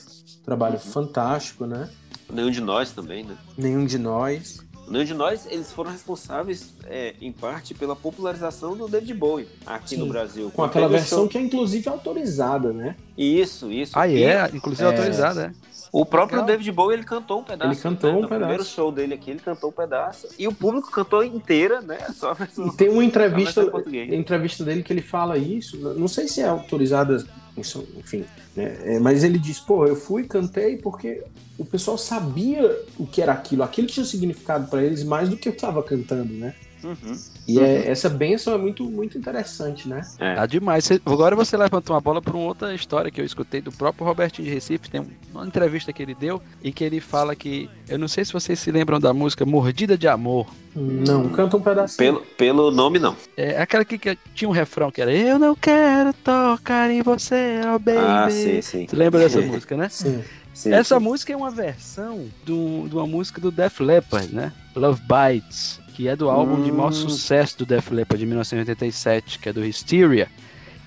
trabalham uhum. fantástico, né? Nenhum de nós também, né? Nenhum de nós. Nenhum de nós, eles foram responsáveis, é, em parte, pela popularização do David Bowie aqui Sim, no Brasil. Com aquela versão show... que é inclusive autorizada, né? Isso, isso. Ah, é? Inclusive é... autorizada, é. O próprio Legal. David Bowie, ele cantou um pedaço. Ele cantou né? um no pedaço. primeiro show dele aqui, ele cantou um pedaço. E o público cantou inteira, né? Só a versão, e tem uma entrevista, entrevista dele que ele fala isso. Não sei se é autorizada, enfim. Né? É, mas ele diz, pô, eu fui, cantei porque o pessoal sabia o que era aquilo. Aquilo tinha significado para eles mais do que eu estava cantando, né? Uhum. E é, uhum. essa benção é muito, muito interessante, né? É. Tá demais. Agora você levantou uma bola para uma outra história que eu escutei do próprio Robertinho de Recife. Tem uma entrevista que ele deu em que ele fala que. Eu não sei se vocês se lembram da música Mordida de Amor. Não, canta um pedacinho. Pelo, pelo nome, não. É aquela que, que tinha um refrão que era Eu não quero tocar em você, oh baby. Ah, sim, sim. Você lembra dessa música, né? Sim. Sim, Essa sim. música é uma versão do, de uma música do Def Leppard, né? Love Bites que é do álbum hum. de maior hum. sucesso do Def Leppard de 1987, que é do Hysteria.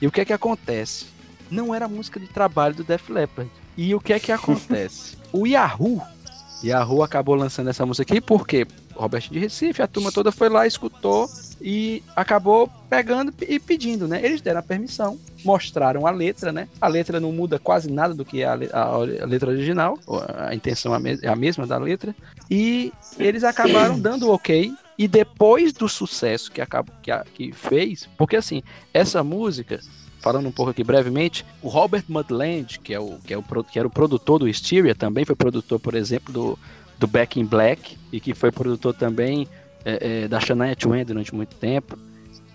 E o que é que acontece? Não era música de trabalho do Def Leppard. E o que é que acontece? o Yahoo, Yahoo acabou lançando essa música aqui porque Roberto de Recife, a turma toda foi lá, escutou e acabou pegando e pedindo, né? Eles deram a permissão, mostraram a letra, né? A letra não muda quase nada do que é a, a, a letra original, a intenção é a mesma da letra, e eles acabaram dando ok e depois do sucesso que, acabou, que, que fez, porque assim, essa música, falando um pouco aqui brevemente, o Robert Mudland, que, é o, que, é o, que era o produtor do Hysteria, também foi produtor, por exemplo, do, do Back in Black, e que foi produtor também é, é, da Shania Twain durante muito tempo.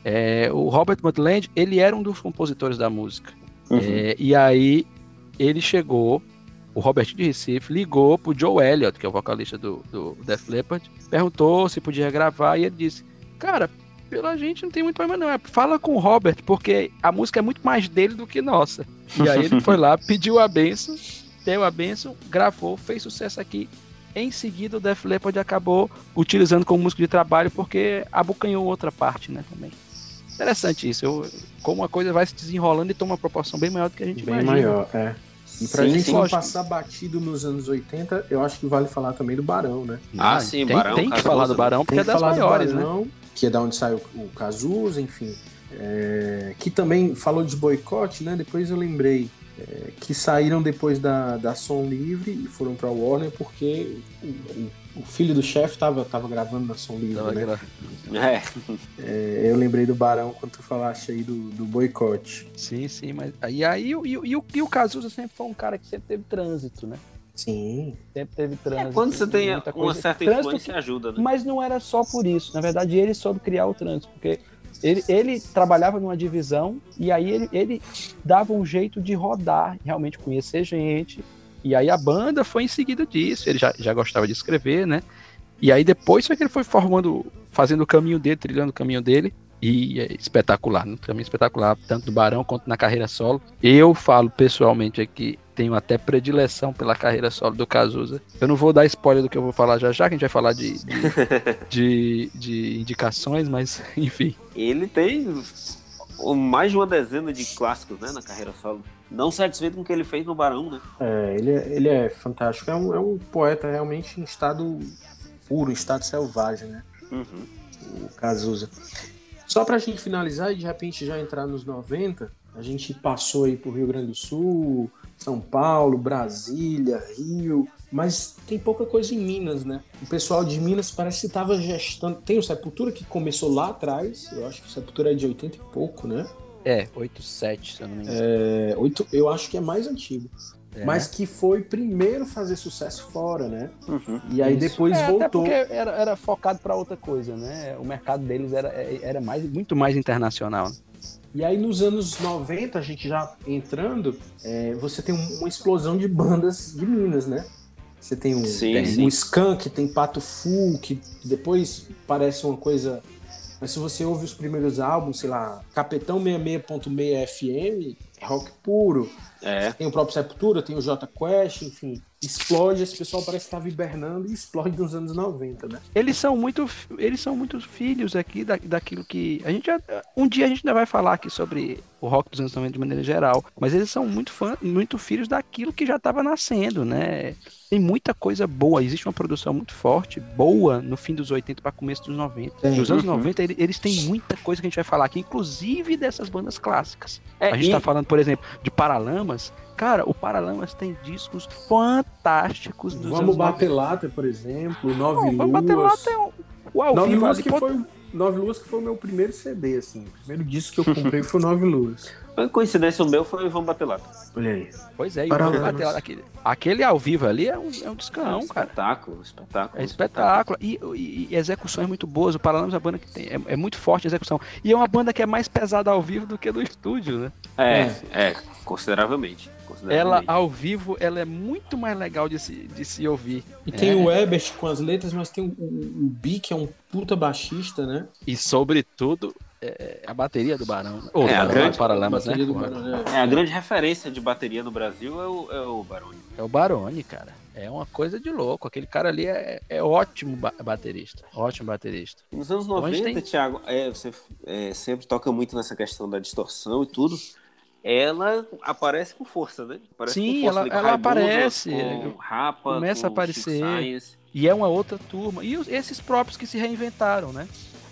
É, o Robert Mudland, ele era um dos compositores da música. Uhum. É, e aí ele chegou o Robert de Recife ligou pro Joe Elliott, que é o vocalista do, do Def Leppard, perguntou se podia gravar e ele disse: Cara, pela gente não tem muito problema, não. É, fala com o Robert, porque a música é muito mais dele do que nossa. E aí ele foi lá, pediu a benção, deu a benção, gravou, fez sucesso aqui. Em seguida, o Def Leppard acabou utilizando como música de trabalho porque abocanhou outra parte, né, também. Interessante isso. Eu, como a coisa vai se desenrolando e toma uma proporção bem maior do que a gente bem imagina. Bem maior, é. E pra sim, gente sim, não passar batido nos anos 80, eu acho que vale falar também do Barão, né? Ah, ah sim, tem, Barão. Tem que falar do Barão, porque é das maiores, Barão, né? Que é da onde saiu o Cazuza, enfim. É, que também falou de boicote, né? Depois eu lembrei é, que saíram depois da, da Som Livre e foram pra Warner porque o, o filho do chefe tava, tava gravando na Som Livre, tava né? É. é. Eu lembrei do Barão quando tu falaste aí do, do boicote. Sim, sim, mas e aí e, e, e, o, e o Cazuza sempre foi um cara que sempre teve trânsito, né? Sim. Sempre teve trânsito. É, quando você tem uma certa influência, ajuda, né? Mas não era só por isso. Na verdade, ele soube criar o trânsito, porque ele, ele trabalhava numa divisão e aí ele, ele dava um jeito de rodar, realmente conhecer gente. E aí a banda foi em seguida disso. Ele já, já gostava de escrever, né? E aí depois foi que ele foi formando, fazendo o caminho dele, trilhando o caminho dele. E é espetacular, um caminho espetacular, tanto no Barão quanto na carreira solo. Eu falo pessoalmente aqui, tenho até predileção pela carreira solo do Cazuza. Eu não vou dar spoiler do que eu vou falar já já, que a gente vai falar de, de, de, de indicações, mas enfim. Ele tem mais de uma dezena de clássicos né, na carreira solo. Não satisfeito com o que ele fez no Barão, né? É, ele, é, ele é fantástico. É um, é um poeta realmente em estado puro, em estado selvagem, né? Uhum. O Cazuza. Só pra gente finalizar e de repente já entrar nos 90, a gente passou aí pro Rio Grande do Sul, São Paulo, Brasília, Rio, mas tem pouca coisa em Minas, né? O pessoal de Minas parece que estava gestando. Tem o Sepultura que começou lá atrás, eu acho que o Sepultura é de 80 e pouco, né? É, 87, se eu não me engano. É, 8, eu acho que é mais antigo. É. Mas que foi primeiro fazer sucesso fora, né? Uhum, e aí isso. depois é, voltou. Até porque era, era focado para outra coisa, né? O mercado deles era, era mais, muito mais internacional. Né? E aí nos anos 90, a gente já entrando, é, você tem uma explosão de bandas de Minas, né? Você tem um, sim, tem sim. um Skunk, tem Pato Fu, que depois parece uma coisa mas se você ouve os primeiros álbuns, sei lá, Capetão 66.6 FM, é rock puro. É. Tem o próprio Sepultura, tem o J Quest, enfim explode, esse pessoal parece que estava hibernando e explode nos anos 90, né? Eles são muito, eles são muitos filhos aqui da, daquilo que a gente já, um dia a gente ainda vai falar aqui sobre o rock dos anos 90 de maneira geral, mas eles são muito fã, muito filhos daquilo que já estava nascendo, né? Tem muita coisa boa, existe uma produção muito forte, boa no fim dos 80 para começo dos 90. Nos anos uhum. 90 eles têm muita coisa que a gente vai falar aqui, inclusive dessas bandas clássicas. É, a gente está e... falando, por exemplo, de Paralamas, Cara, o Paralamas tem discos fantásticos dos Vamos bater lata, por exemplo, Nove Luas. Vamos bater lata é um... O ao Nove Luas que foi Nove Luas que foi o meu primeiro CD, assim. O primeiro disco que eu comprei foi Nove Luas. A coincidência o meu foi o Vamos Bater Lata. Olha aí. Pois é, e Para o lá, Bater Lata, aquele, aquele ao vivo ali é um, é um descanão, cara. Espetáculo, espetáculo. É espetáculo. E, e, e execuções muito boas. O Paralamas é uma banda que tem. É, é, muito forte a execução. E é uma banda que é mais pesada ao vivo do que no estúdio, né? É, é, é consideravelmente, consideravelmente. Ela, ao vivo, ela é muito mais legal de se, de se ouvir. E tem o Ebert com as letras, mas tem o, o, o B, que é um puta baixista, né? E sobretudo, é, a bateria do Barão. Ou é, do Barão, grande, Paralamas, né? Barão, é. é. a grande referência de bateria no Brasil é o, é o Barone. É o Barone, cara. É uma coisa de louco. Aquele cara ali é, é ótimo baterista. Ótimo baterista. Nos anos 90, então, tem... Thiago, é, você é, sempre toca muito nessa questão da distorção e tudo. Ela aparece com força, né? Aparece Sim, força, ela, ela aparece. Com Rapa, começa a aparecer. E é uma outra turma. E esses próprios que se reinventaram, né?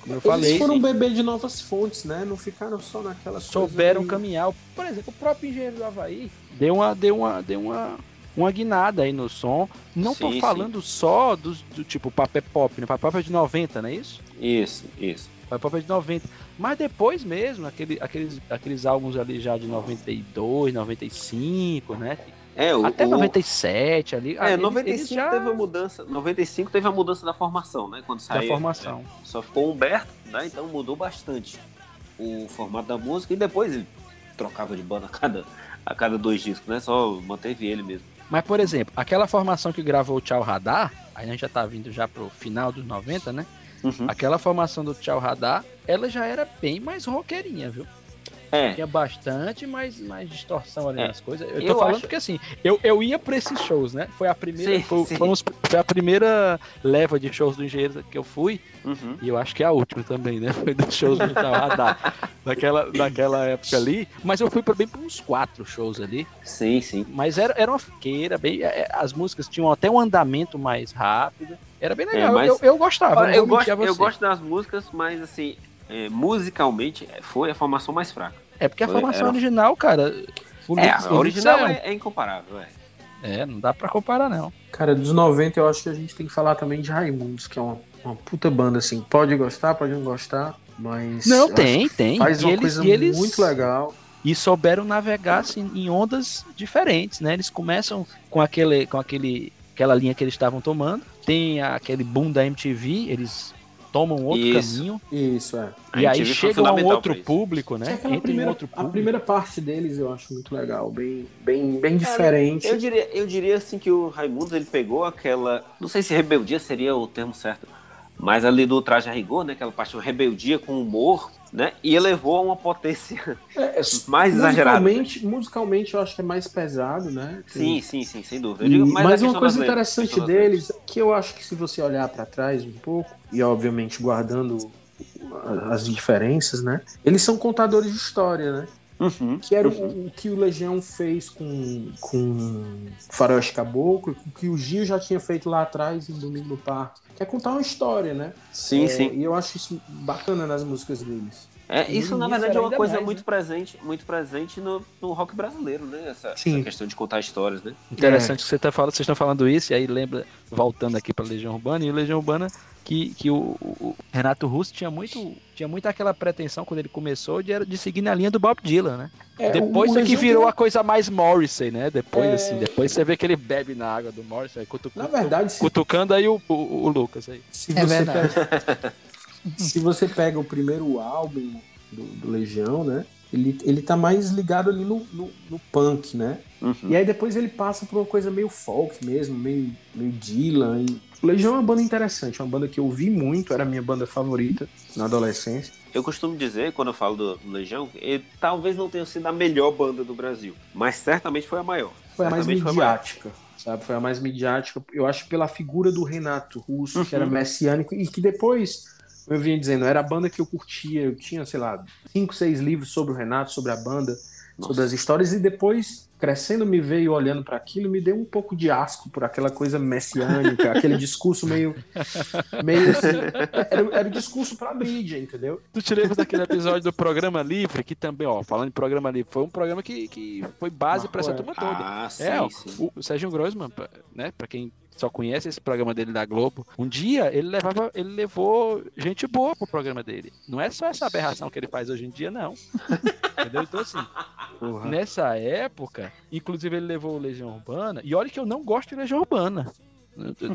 Como eu falei. Eles foram sim. beber de novas fontes, né? Não ficaram só naquela Souberam caminhar. Por exemplo, o próprio engenheiro do Havaí deu uma, deu uma, deu uma, uma guinada aí no som. Não sim, tô falando sim. só do, do tipo papel pop, né? Papel pop é de 90, não é isso? Isso, isso. Papel pop é de 90. Mas depois mesmo, aquele, aqueles, aqueles álbuns ali já de 92, 95, né? É, o, Até 97 ali. É, ele, 95 já... teve a mudança. 95 teve a mudança da formação, né? Quando saiu. Da formação. É, só ficou o Humberto, né? Então mudou bastante o formato da música e depois ele trocava de banda a cada, a cada dois discos, né? Só manteve ele mesmo. Mas, por exemplo, aquela formação que gravou o Tchau Radar, a gente já tá vindo já pro final dos 90, né? Uhum. Aquela formação do Tchau Radar, ela já era bem mais roqueirinha, viu? É. Tinha bastante mais, mais distorção ali é. nas coisas. Eu tô eu falando acho... porque assim, eu, eu ia pra esses shows, né? Foi a primeira. Sim, foi, sim. foi, a primeira leva de shows do Engenheiro que eu fui. Uhum. E eu acho que é a última também, né? Foi dos shows do Radar. daquela, daquela época ali. Mas eu fui pra bem pra uns quatro shows ali. Sim, sim. Mas era, era uma fiqueira, bem. É, é, as músicas tinham até um andamento mais rápido. Era bem legal. É, mas... eu, eu, gostava. Eu gosto, eu gosto das músicas, mas assim, é, musicalmente foi a formação mais fraca. É porque foi, a formação era... original, cara. é, a original é, é, incomparável, é. É, não dá pra comparar, não. Cara, dos 90 eu acho que a gente tem que falar também de Raimundos, que é uma, uma puta banda, assim. Pode gostar, pode não gostar, mas. Não, tem, tem. Faz e uma eles, coisa eles... muito legal e souberam navegar assim, em ondas diferentes, né? Eles começam com aquele, com aquele, aquela linha que eles estavam tomando, tem aquele boom da MTV, eles tomam outro isso, caminho. Isso, é. E aí chega a um outro público, né? Entra um outro público. A primeira parte deles eu acho muito legal, bem, bem, bem diferente. Eu diria, eu diria assim que o Raimundo ele pegou aquela. Não sei se rebeldia seria o termo certo. Mas ali do traje a rigor, né? Aquela parte de rebeldia com humor, né? E elevou a uma potência é, é mais exagerada. Musicalmente, musicalmente eu acho que é mais pesado, né? Tem... Sim, sim, sim, sem dúvida. E, mas uma coisa interessante deles, que eu acho que se você olhar para trás um pouco, e obviamente guardando as diferenças, né? Eles são contadores de história, né? Uhum, que era uhum. o, o, que o Legião fez com, com Faroeste Caboclo, o que o Gil já tinha feito lá atrás em Domingo no Parque. Que é contar uma história, né? Sim, é, sim. E eu acho isso bacana nas músicas deles. É, isso na verdade é uma coisa mais, muito né? presente, muito presente no, no rock brasileiro, né? Essa, essa, questão de contar histórias, né? Interessante é. que você tá falando, vocês estão falando isso, e aí lembra, voltando aqui para Legião Urbana, e o Legião Urbana que, que o, o, Renato Russo tinha muito, tinha muito aquela pretensão quando ele começou de, de seguir na linha do Bob Dylan, né? É, depois é que virou tem... a coisa mais Morrissey, né? Depois, é... assim, depois você vê que ele bebe na água do Morrissey, cutuc... na verdade, se... cutucando aí o, o, o, Lucas aí. Se é você pega... se você pega o primeiro álbum do, do Legião, né? Ele, ele tá mais ligado ali no, no, no punk, né? Uhum. E aí depois ele passa por uma coisa meio folk mesmo, meio, meio Dylan. E... Legião é uma banda interessante, é uma banda que eu ouvi muito, era a minha banda favorita na adolescência. Eu costumo dizer, quando eu falo do Legião, ele talvez não tenha sido a melhor banda do Brasil, mas certamente foi a maior. Foi a mais midiática, sabe? Foi a mais midiática, eu acho, pela figura do Renato Russo, uhum. que era uhum. messiânico, e que depois eu vinha dizendo, era a banda que eu curtia, eu tinha, sei lá, cinco, seis livros sobre o Renato, sobre a banda, Nossa. sobre as histórias, e depois crescendo me veio olhando para aquilo me deu um pouco de asco por aquela coisa messiânica, aquele discurso meio meio assim, era, era o discurso para mídia, entendeu? Tu tiramos daquele episódio do programa livre que também, ó, falando em programa livre, foi um programa que, que foi base para essa turma toda. Ah, sim, é, sim. O, o Sérgio Grossman, né, para quem só conhece esse programa dele da Globo. Um dia ele levava, ele levou gente boa pro programa dele. Não é só essa aberração que ele faz hoje em dia, não. Entendeu? Então, assim, Porra. nessa época, inclusive ele levou Legião Urbana, e olha que eu não gosto de Legião Urbana.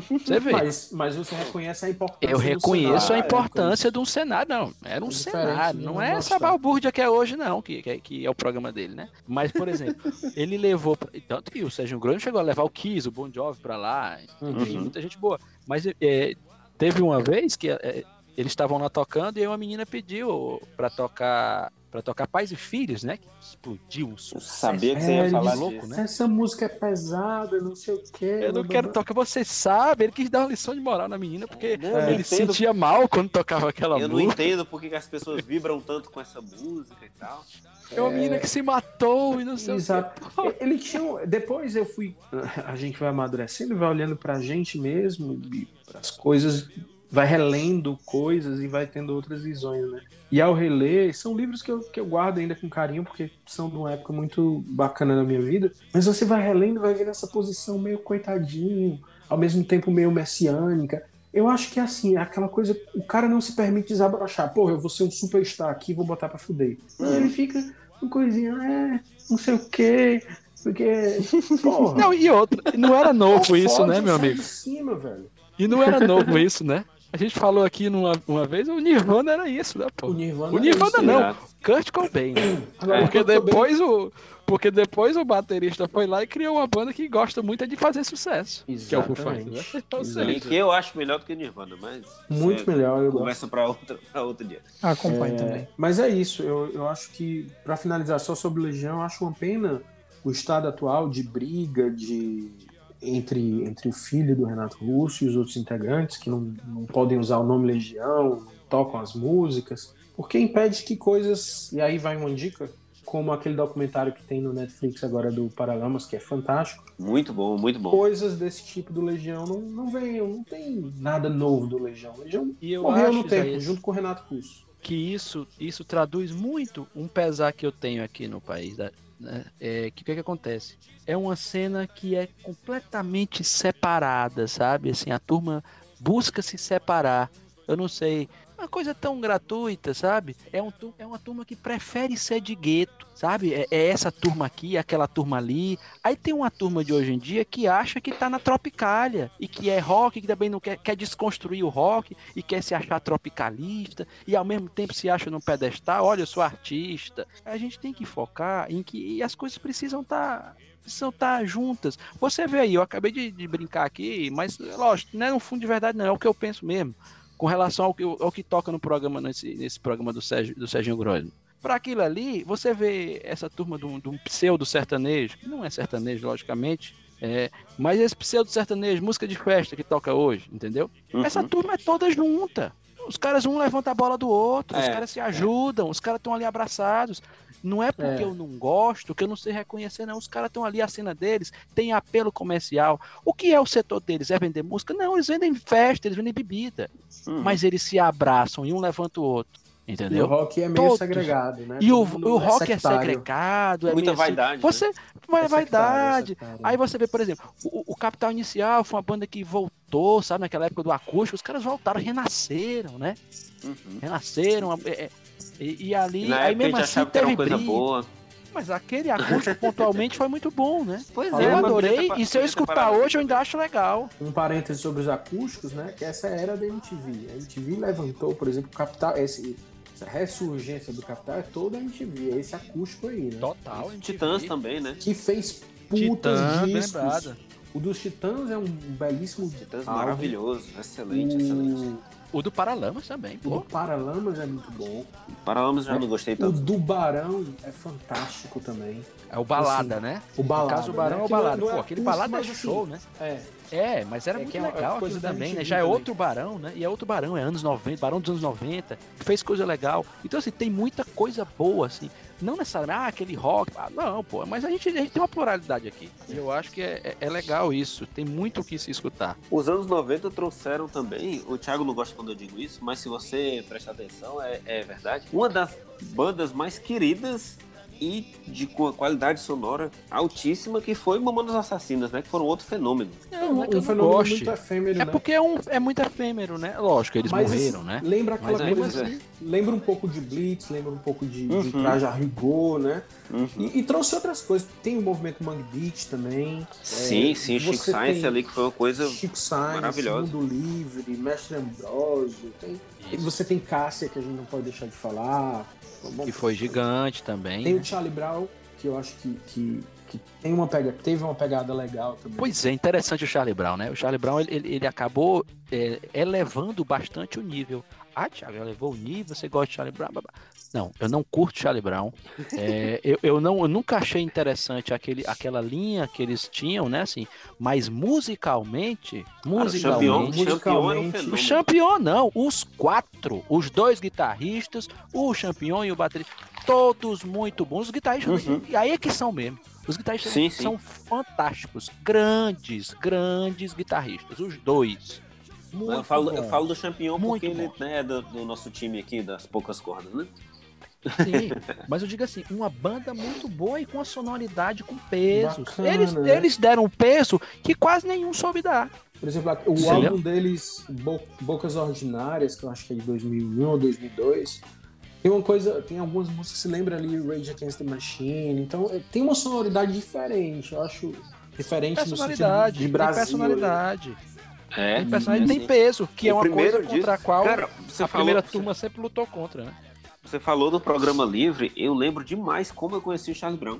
Você vê. Mas, mas você reconhece a importância Eu reconheço a importância é, de um cenário. Não, era um é cenário. Não é essa balbúrdia que é hoje, não, que, que, que, é o programa dele, né? Mas, por exemplo, ele levou. Tanto que o Sérgio Grande chegou a levar o Kiss, o Bon Jovi pra lá. Enfim, uhum. muita gente boa. Mas é, teve uma vez que é, eles estavam lá tocando e aí uma menina pediu pra tocar para tocar Pais e Filhos, né? Que explodiu um sucesso. sabia que você ia é, falar louco, né? Essa música é pesada, não sei o quê. Eu não quero tocar, você sabe. Ele quis dar uma lição de moral na menina, porque é, ele se sentia mal quando tocava aquela eu música. Eu não entendo porque as pessoas vibram tanto com essa música e tal. É uma menina que se matou e não sei Exato. o que. Ele tinha. Depois eu fui. A gente vai amadurecendo, vai olhando pra gente mesmo, as coisas vai relendo coisas e vai tendo outras visões, né? E ao reler, são livros que eu, que eu guardo ainda com carinho, porque são de uma época muito bacana na minha vida. Mas você vai relendo e vai ver essa posição meio coitadinho, ao mesmo tempo meio messiânica. Eu acho que é assim, é aquela coisa, o cara não se permite desabrochar. Porra, eu vou ser um superstar aqui vou botar pra fuder. Ele fica uma coisinha, é, não sei o quê, porque. Porra. Não, e outra, não era novo isso, né, meu amigo? Cima. E não era novo isso, né? A gente falou aqui numa, uma vez, o Nirvana era isso, né, pô? O Nirvana, o Nirvana não, é. Kurt Cobain. Agora, porque depois o porque depois o baterista foi lá e criou uma banda que gosta muito de fazer sucesso. Exatamente. Que é o Foo Fighters. Né? Então, que eu acho melhor do que Nirvana, mas... Muito melhor. Eu conversa para outro, pra outro dia. Ah, acompanho é, também. Mas é isso. Eu, eu acho que, para finalizar só sobre Legião, eu acho uma pena o estado atual de briga, de entre, entre o filho do Renato Russo e os outros integrantes, que não, não podem usar o nome Legião, não tocam as músicas, porque impede que coisas. E aí vai uma dica, como aquele documentário que tem no Netflix agora do Paralamas, que é fantástico. Muito bom, muito bom. Coisas desse tipo do Legião não, não venham, não tem nada novo do Legião. Legião e eu morreu acho, no tempo, junto com o Renato Russo. Que isso, isso traduz muito um pesar que eu tenho aqui no país, né? É, que que, que acontece? É uma cena que é completamente separada, sabe? Assim, a turma busca se separar. Eu não sei, uma coisa tão gratuita, sabe? É, um, é uma turma que prefere ser de gueto, sabe? É, é, essa turma aqui, aquela turma ali. Aí tem uma turma de hoje em dia que acha que tá na tropicália e que é rock, que também não quer, quer desconstruir o rock e quer se achar tropicalista e ao mesmo tempo se acha no pedestal. Olha, eu sou artista. A gente tem que focar em que as coisas precisam estar. Tá estar tá juntas. Você vê aí, eu acabei de, de, brincar aqui, mas lógico, não é no fundo de verdade, não, é o que eu penso mesmo com relação ao que, ao que toca no programa, nesse, nesse programa do, Sérgio, do Serginho Grosno. Para aquilo ali, você vê essa turma de um, pseudo sertanejo, que não é sertanejo, logicamente, é, mas esse pseudo sertanejo, música de festa que toca hoje, entendeu? Uhum. Essa turma é toda junta. Os caras um levanta a bola do outro, é, os caras se ajudam, é. os caras estão ali abraçados. Não é porque é. eu não gosto que eu não sei reconhecer, não. Os caras estão ali, a cena deles tem apelo comercial. O que é o setor deles? É vender música? Não, eles vendem festa, eles vendem bebida. Hum. Mas eles se abraçam e um levanta o outro. Entendeu? E o rock é meio Todos. segregado, né? E o, o é rock é, é segregado. É Muita assim. vaidade. Você, né? é vaidade. Aí você vê, por exemplo, o, o, Capital Inicial foi uma banda que voltou, sabe, naquela época do acústico. Os caras voltaram, renasceram, né? Uhum. Renasceram. É, e, e ali, Na aí mesmo assim teve coisa brilho. boa. Mas aquele acústico pontualmente foi muito bom, né? Pois é, eu adorei. E se eu escutar hoje, eu ainda acho legal. Um parêntese sobre os acústicos, né? Que essa era da MTV. A MTV levantou, por exemplo, o Capital. Esse, essa ressurgência do Capital é toda a MTV. É esse acústico aí, né? Total. MTV. Titãs também, né? Que fez putas Titã, discos. Lembrada. O dos Titãs é um belíssimo. Titãs álbum. maravilhoso, excelente, o... excelente. O do Paralamas também, pô. O do Paralamas é muito bom. O Paralamas já não gostei tanto. O do Barão é fantástico também. É o Balada, assim, né? O Balada. No caso, o Barão né? é o Balada. Pô, aquele Balada é assim, show, né? É. É, mas era é muito é legal aquilo também, né? Já é outro Barão, né? E é outro Barão, é anos 90, Barão dos anos 90, fez coisa legal. Então, assim, tem muita coisa boa, assim. Não necessariamente, ah, aquele rock. Ah, não, pô, mas a gente, a gente tem uma pluralidade aqui. E eu acho que é, é, é legal isso. Tem muito o que se escutar. Os anos 90 trouxeram também, o Thiago não gosta quando eu digo isso, mas se você prestar atenção, é, é verdade. Uma das bandas mais queridas e de qualidade sonora altíssima, que foi Mamonas Assassinas, né? Que foram outro fenômeno. É, um, um fenômeno goste. muito efêmero, É né? porque é, um, é muito efêmero, né? Lógico, eles Mas morreram, né? Lembra aquela Mas coisa assim, lembra um pouco de Blitz, lembra um pouco de, uhum. de Traja Rigor, né? Uhum. E, e, trouxe outras coisas. Tem o movimento Mangue Beat também. Sim, é, sim, Chico Science ali, que foi uma coisa Chico Science, maravilhosa. Mundo Livre, Mestre Ambrosio. Tem, você tem Cássia, que a gente não pode deixar de falar. Que foi gigante também. Tem né? o Charlie Brown, que eu acho que, que, que tem uma pega, teve uma pegada legal também. Pois é, interessante o Charlie Brown, né? O Charlie Brown ele, ele acabou é, elevando bastante o nível. Ah, Thiago, elevou o nível, você gosta de Charlie Brown? Não, eu não curto Charlie Brown. É, eu, eu, não, eu nunca achei interessante aquele, aquela linha que eles tinham, né? Assim, mas musicalmente, musicalmente, o musicalmente, o Champion não, os quatro, os dois guitarristas, o Champion e o baterista, todos muito bons. Os guitarristas, uhum. e aí é que são mesmo. Os guitarristas sim, são sim. fantásticos, grandes, grandes guitarristas, os dois. Muito eu, falo, eu falo do Champion porque ele né, é do, do, nosso time aqui, das poucas cordas, né? Sim, mas eu digo assim, uma banda muito boa e com a sonoridade com pesos. Bacana, eles, né? eles deram um peso que quase nenhum soube dar. Por exemplo, o Sim. álbum deles, Bo Bocas Ordinárias, que eu acho que é de 2001 ou 2002, tem uma coisa, tem algumas músicas que se lembra ali, Rage Against the Machine, então é, tem uma sonoridade diferente, eu acho diferente no sentido de Brasil. Tem personalidade. É, tem personagem tem peso, que é uma coisa contra a qual cara, a primeira turma sempre lutou contra, né? Você falou do programa livre, eu lembro demais como eu conheci o Charles Brown.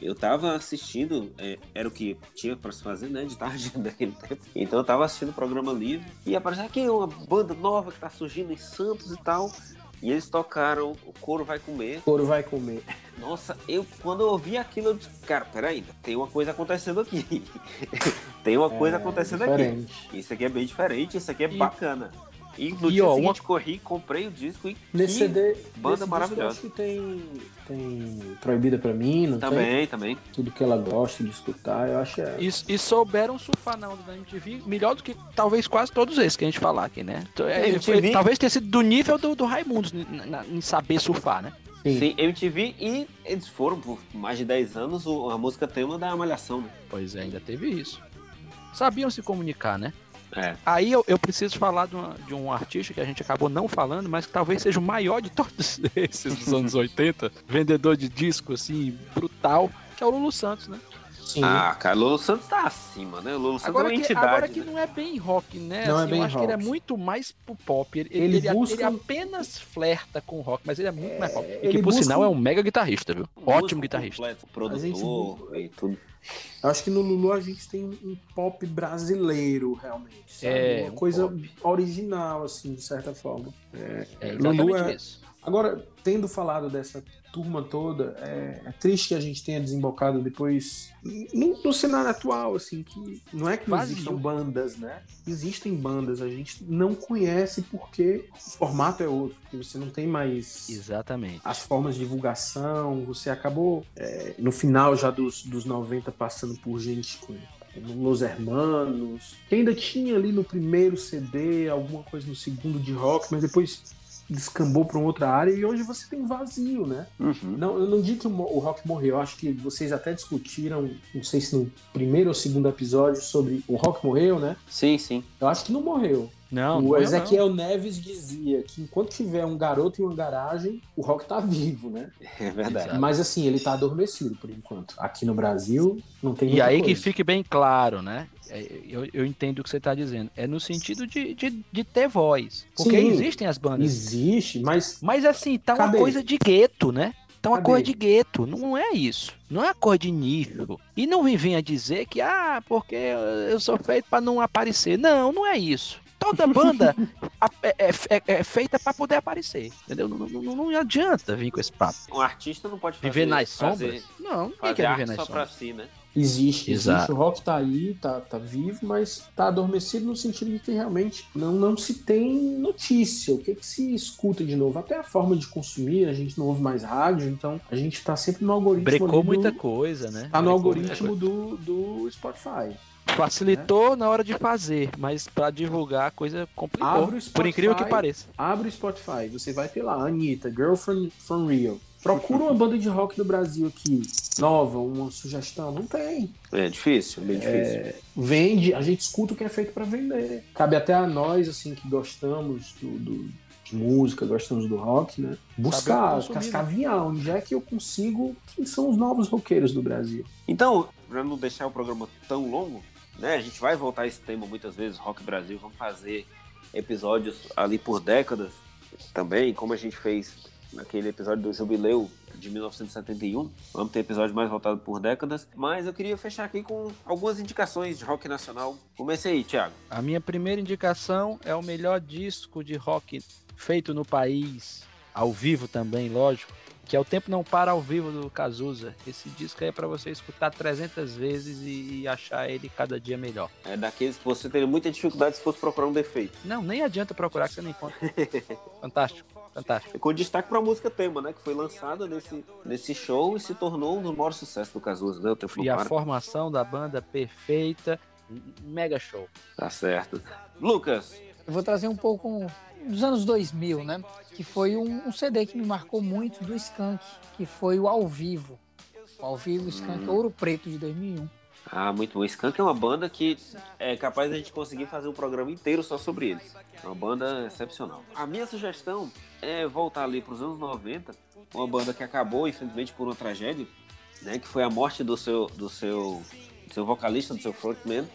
Eu tava assistindo, é, era o que tinha para se fazer, né, de tarde naquele tempo. Então eu tava assistindo o programa livre e apareceu aqui uma banda nova que tá surgindo em Santos e tal. E eles tocaram O Couro Vai Comer. Couro Vai Comer. Nossa, eu quando eu ouvi aquilo, eu disse, cara, peraí, tem uma coisa acontecendo aqui. tem uma coisa é, acontecendo diferente. aqui. Isso aqui é bem diferente, isso aqui é e... bacana. E no e, dia ó, seguinte uma... corri, comprei o disco e nesse CD, banda maravilhosa. Acho que tem, tem Proibida pra mim, não também, tem? Também, Tudo que ela gosta de escutar, eu acho é... e, e souberam surfar na onda da MTV melhor do que talvez quase todos esses que a gente falar aqui, né? É, MTV... Foi, talvez tenha sido do nível do, do Raimundos em saber surfar, né? Sim. Sim, MTV e eles foram por mais de 10 anos a música tema da Malhação, né? Pois é, ainda teve isso. Sabiam se comunicar, né? É. Aí eu, eu preciso falar de, uma, de, um artista que a gente acabou não falando, mas que talvez seja o maior de todos esses dos anos 80, vendedor de disco, assim, brutal, que é o Lulu Santos, né? Sim. Ah, cara, Lulu Santos tá acima, né? Lulu Santos agora é uma que, entidade. Agora né? que não é bem rock, né? Não é assim, é bem eu acho rock. que ele é muito mais pro pop. Ele, ele, ele, busca... ele apenas flerta com rock, mas ele é muito é... mais pop. E ele que, por busca... sinal, é um mega guitarrista, viu? Ótimo guitarrista. Completo, produtor gente... e tudo. Acho que no Lulu a gente tem um pop brasileiro, realmente. Sabe? É, uma um coisa pop. original, assim, de certa forma. É, é Lulu é... Isso. Agora, tendo falado dessa turma toda, é, é, triste que a gente tenha desembocado depois no, no cenário atual, assim, que não é que não Vazio. existam bandas, né? Existem bandas, a gente não conhece porque o formato é outro, porque você não tem mais Exatamente. as formas de divulgação, você acabou é, no final já dos, dos 90 passando por gente com Los Hermanos, que ainda tinha ali no primeiro CD alguma coisa no segundo de rock, mas depois descambou para uma outra área e hoje você tem vazio, né? Uhum. Não, eu não digo que o rock morreu, eu acho que vocês até discutiram, não sei se no primeiro ou segundo episódio, sobre o rock morreu, né? Sim, sim. Eu acho que não morreu. Não, o Ezequiel não. Neves dizia que enquanto tiver um garoto em uma garagem, o rock tá vivo, né? É verdade. Mas assim, ele tá adormecido por enquanto. Aqui no Brasil não tem E aí coisa. que fique bem claro, né? É, eu, eu entendo o que você está dizendo. É no sentido de, de, de ter voz. Porque Sim, existem as bandas. Existe, mas. Mas assim, tá Cadê? uma coisa de gueto, né? Tá uma Cadê? coisa de gueto. Não é isso. Não é uma coisa de nível. E não me venha dizer que, ah, porque eu sou feito para não aparecer. Não, não é isso. Toda banda é, é, é, é, feita para poder aparecer, entendeu? Não, não, não, adianta vir com esse papo. Um artista não pode fazer, viver nas sombras. Fazer, não, ninguém quer viver nas só sombras. Pra si, né? Existe, existe. O rock tá aí, tá, tá vivo, mas tá adormecido no sentido de que realmente não, não se tem notícia. O que, que se escuta de novo? Até a forma de consumir, a gente não ouve mais rádio, então a gente tá sempre no algoritmo. Brecou do, muita coisa, né? Tá no algoritmo do, do Spotify. Facilitou né? na hora de fazer, mas para divulgar a coisa complicou. Spotify, por incrível que pareça. Abre o Spotify, você vai ter lá, Anitta, Girlfriend from Rio. Procura uma banda de rock do Brasil aqui, nova, uma sugestão. Não tem. É difícil, bem difícil. É, vende, a gente escuta o que é feito para vender. Cabe até a nós, assim, que gostamos do, do de música, gostamos do rock, né? Buscar, cascaviar, onde é que eu consigo, quem são os novos roqueiros do Brasil. Então, para não deixar o programa tão longo, né? A gente vai voltar a esse tema muitas vezes, Rock Brasil, vamos fazer episódios ali por décadas também, como a gente fez naquele episódio do Jubileu de 1971. Vamos ter episódio mais voltado por décadas. Mas eu queria fechar aqui com algumas indicações de rock nacional. Comece aí, Thiago. A minha primeira indicação é o melhor disco de rock feito no país, ao vivo também, lógico, que é o Tempo Não Para ao vivo do Cazuza. Esse disco aí é para você escutar 300 vezes e, achar ele cada dia melhor. É daqueles que você teria muita dificuldade se fosse procurar um defeito. Não, nem adianta procurar que você não encontra. Fantástico. Fantástico. Com destaque para a música tema, né? Que foi lançada nesse, nesse show e se tornou um dos maiores sucessos do Cazuza, né? O Tempo e a formação da banda perfeita, mega show. Tá certo. Lucas. Eu vou trazer um pouco dos anos 2000, né? Que foi um, um, CD que me marcou muito do Skank, que foi o Ao Vivo. O Ao Vivo Skank hum. Ouro Preto de 2001. Ah, muito bom. Skank é uma banda que é capaz de a gente conseguir fazer um programa inteiro só sobre eles. É uma banda excepcional. A minha sugestão é voltar ali para os anos 90, uma banda que acabou, infelizmente, por uma tragédia, né? Que foi a morte do seu, do seu, do seu vocalista, do seu frontman,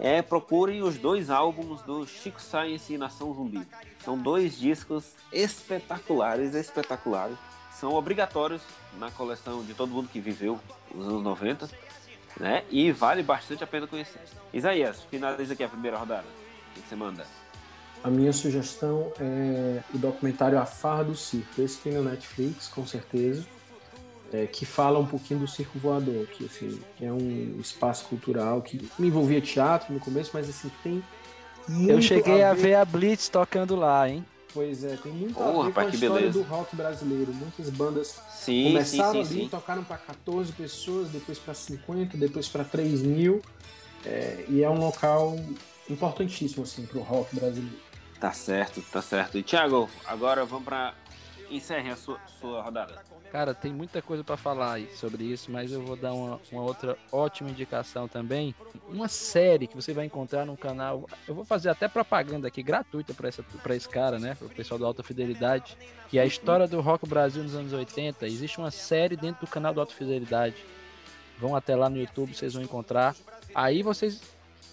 é, procurem os dois álbuns do Chico Science e Nação Zumbi. São dois discos espetaculares, espetaculares. São obrigatórios na coleção de todo mundo que viveu nos anos 90, né? E vale bastante a pena conhecer. Isaías, finaliza aqui a primeira rodada. O que você manda? A minha sugestão é o documentário A Farra do Circo. Esse tem no Netflix, com certeza é, que fala um pouquinho do circo voador, que, assim, é um espaço cultural que me envolvia teatro no começo, mas assim, tem muito Eu cheguei a ver... a ver a Blitz tocando lá, hein? Pois é, tem muito oh, a ver com a história beleza. do rock brasileiro. Muitas bandas sim, começaram sim, sim, ali, tocaram para 14 pessoas, depois para 50, depois para 3 mil. É, e é um local importantíssimo assim, para o rock brasileiro. Tá certo, tá certo. E Thiago, agora vamos para encerre a sua, sua rodada. Cara, tem muita coisa para falar sobre isso, mas eu vou dar uma, uma, outra ótima indicação também. Uma série que você vai encontrar no canal. Eu vou fazer até propaganda aqui gratuita para esse cara, né? Para o pessoal da Alta Fidelidade. Que é a história do Rock Brasil nos anos 80. Existe uma série dentro do canal da Alta Fidelidade. Vão até lá no YouTube, vocês vão encontrar. Aí vocês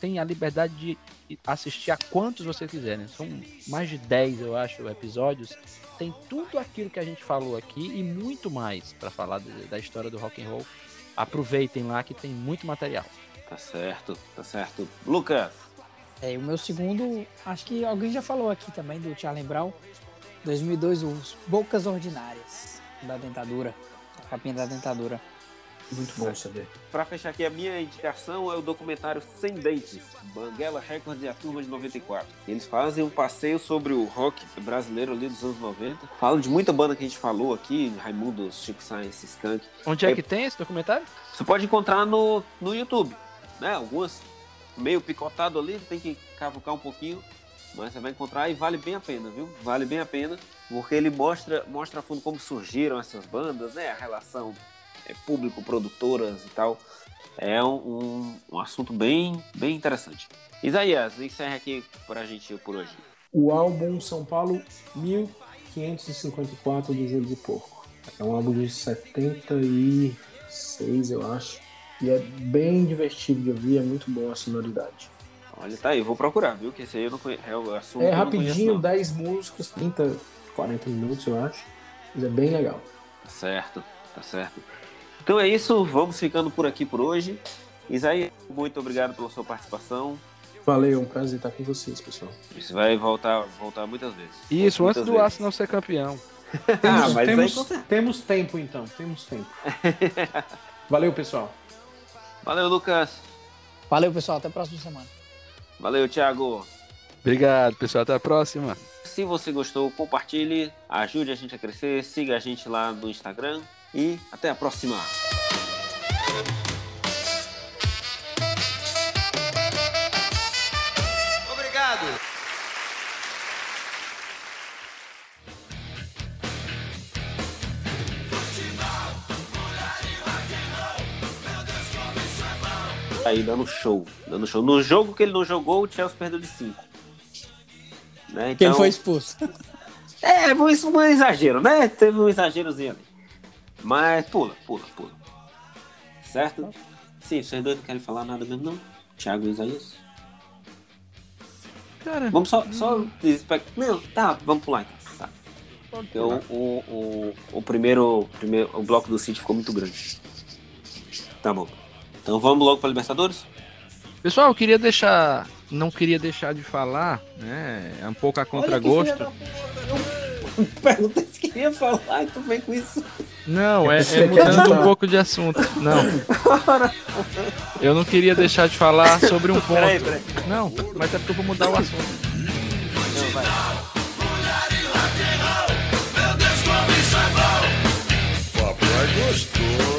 têm a liberdade de assistir a quantos vocês quiserem. São mais de 10, eu acho, episódios tem tudo aquilo que a gente falou aqui e muito mais para falar de, da história do rock and roll. Aproveitem lá que tem muito material. Tá certo, tá certo. Lucas. É, o meu segundo, acho que alguém já falou aqui também do Charlie Brown, 2002, os Bocas Ordinárias da dentadura, a capinha da dentadura. Muito bom saber. Para fechar aqui, a minha indicação é o documentário Sem Dentes, Banguela Records e a Turma de 94. Eles fazem um passeio sobre o rock brasileiro ali dos anos 90. Falam de muita banda que a gente falou aqui, Raimundo, Chico Science, Skunk. Onde é, é que tem esse documentário? Você pode encontrar no, no YouTube, né? Algumas meio picotado ali, tem que cavucar um pouquinho, mas você vai encontrar e vale bem a pena, viu? Vale bem a pena, porque ele mostra, mostra a fundo como surgiram essas bandas, né? A relação público, produtoras e tal. É um, um, assunto bem, bem interessante. Isaías, encerra aqui para a gente por hoje. O álbum São Paulo 1554 do Júlio de Porco. É um álbum de 76, eu acho. E é bem divertido de ouvir, é muito boa a sonoridade. Olha, tá aí, vou procurar, viu? Que esse aí eu não conheço. É, o assunto é rapidinho, conheço, 10 músicas, 30, 40 minutos, eu acho. Mas é bem legal. Tá certo, tá certo. Então é isso, vamos ficando por aqui por hoje. Isaías, muito obrigado pela sua participação. Valeu, um prazer estar com vocês, pessoal. Isso vai voltar, voltar muitas vezes. Isso, muitas antes do Arsenal ser campeão. ah, mas temos, aí... temos tempo então, temos tempo. Valeu, pessoal. Valeu, Lucas. Valeu, pessoal. Até a próxima semana. Valeu, Thiago. Obrigado, pessoal. Até a próxima. Se você gostou, compartilhe, ajude a gente a crescer, siga a gente lá no Instagram, e até a próxima! Obrigado! aí dando show, dando show. No jogo que ele não jogou, o Chelsea perdeu de 5. Né? Então... Quem foi expulso? É, foi um exagero, né? Teve um exagerozinho ali. Mas pula, pula, pula. Certo? Sim, vocês dois não querem falar nada mesmo, não? Thiago e Isaías? Cara, vamos só, só Não, tá, vamos pular então. Tá. Porque o, o, o, primeiro, primeiro. O bloco do City ficou muito grande. Tá bom. Então vamos logo para Libertadores? Pessoal, eu queria deixar. Não queria deixar de falar, né? É um pouco a contragosto. Pergunta se queria falar e tu vem com isso. Não, é, é, é mudando um pouco de assunto. Não. Eu não queria deixar de falar sobre um ponto. Peraí, peraí. Não, mas é porque eu vou mudar o assunto. Não, vai. Papai é gostou.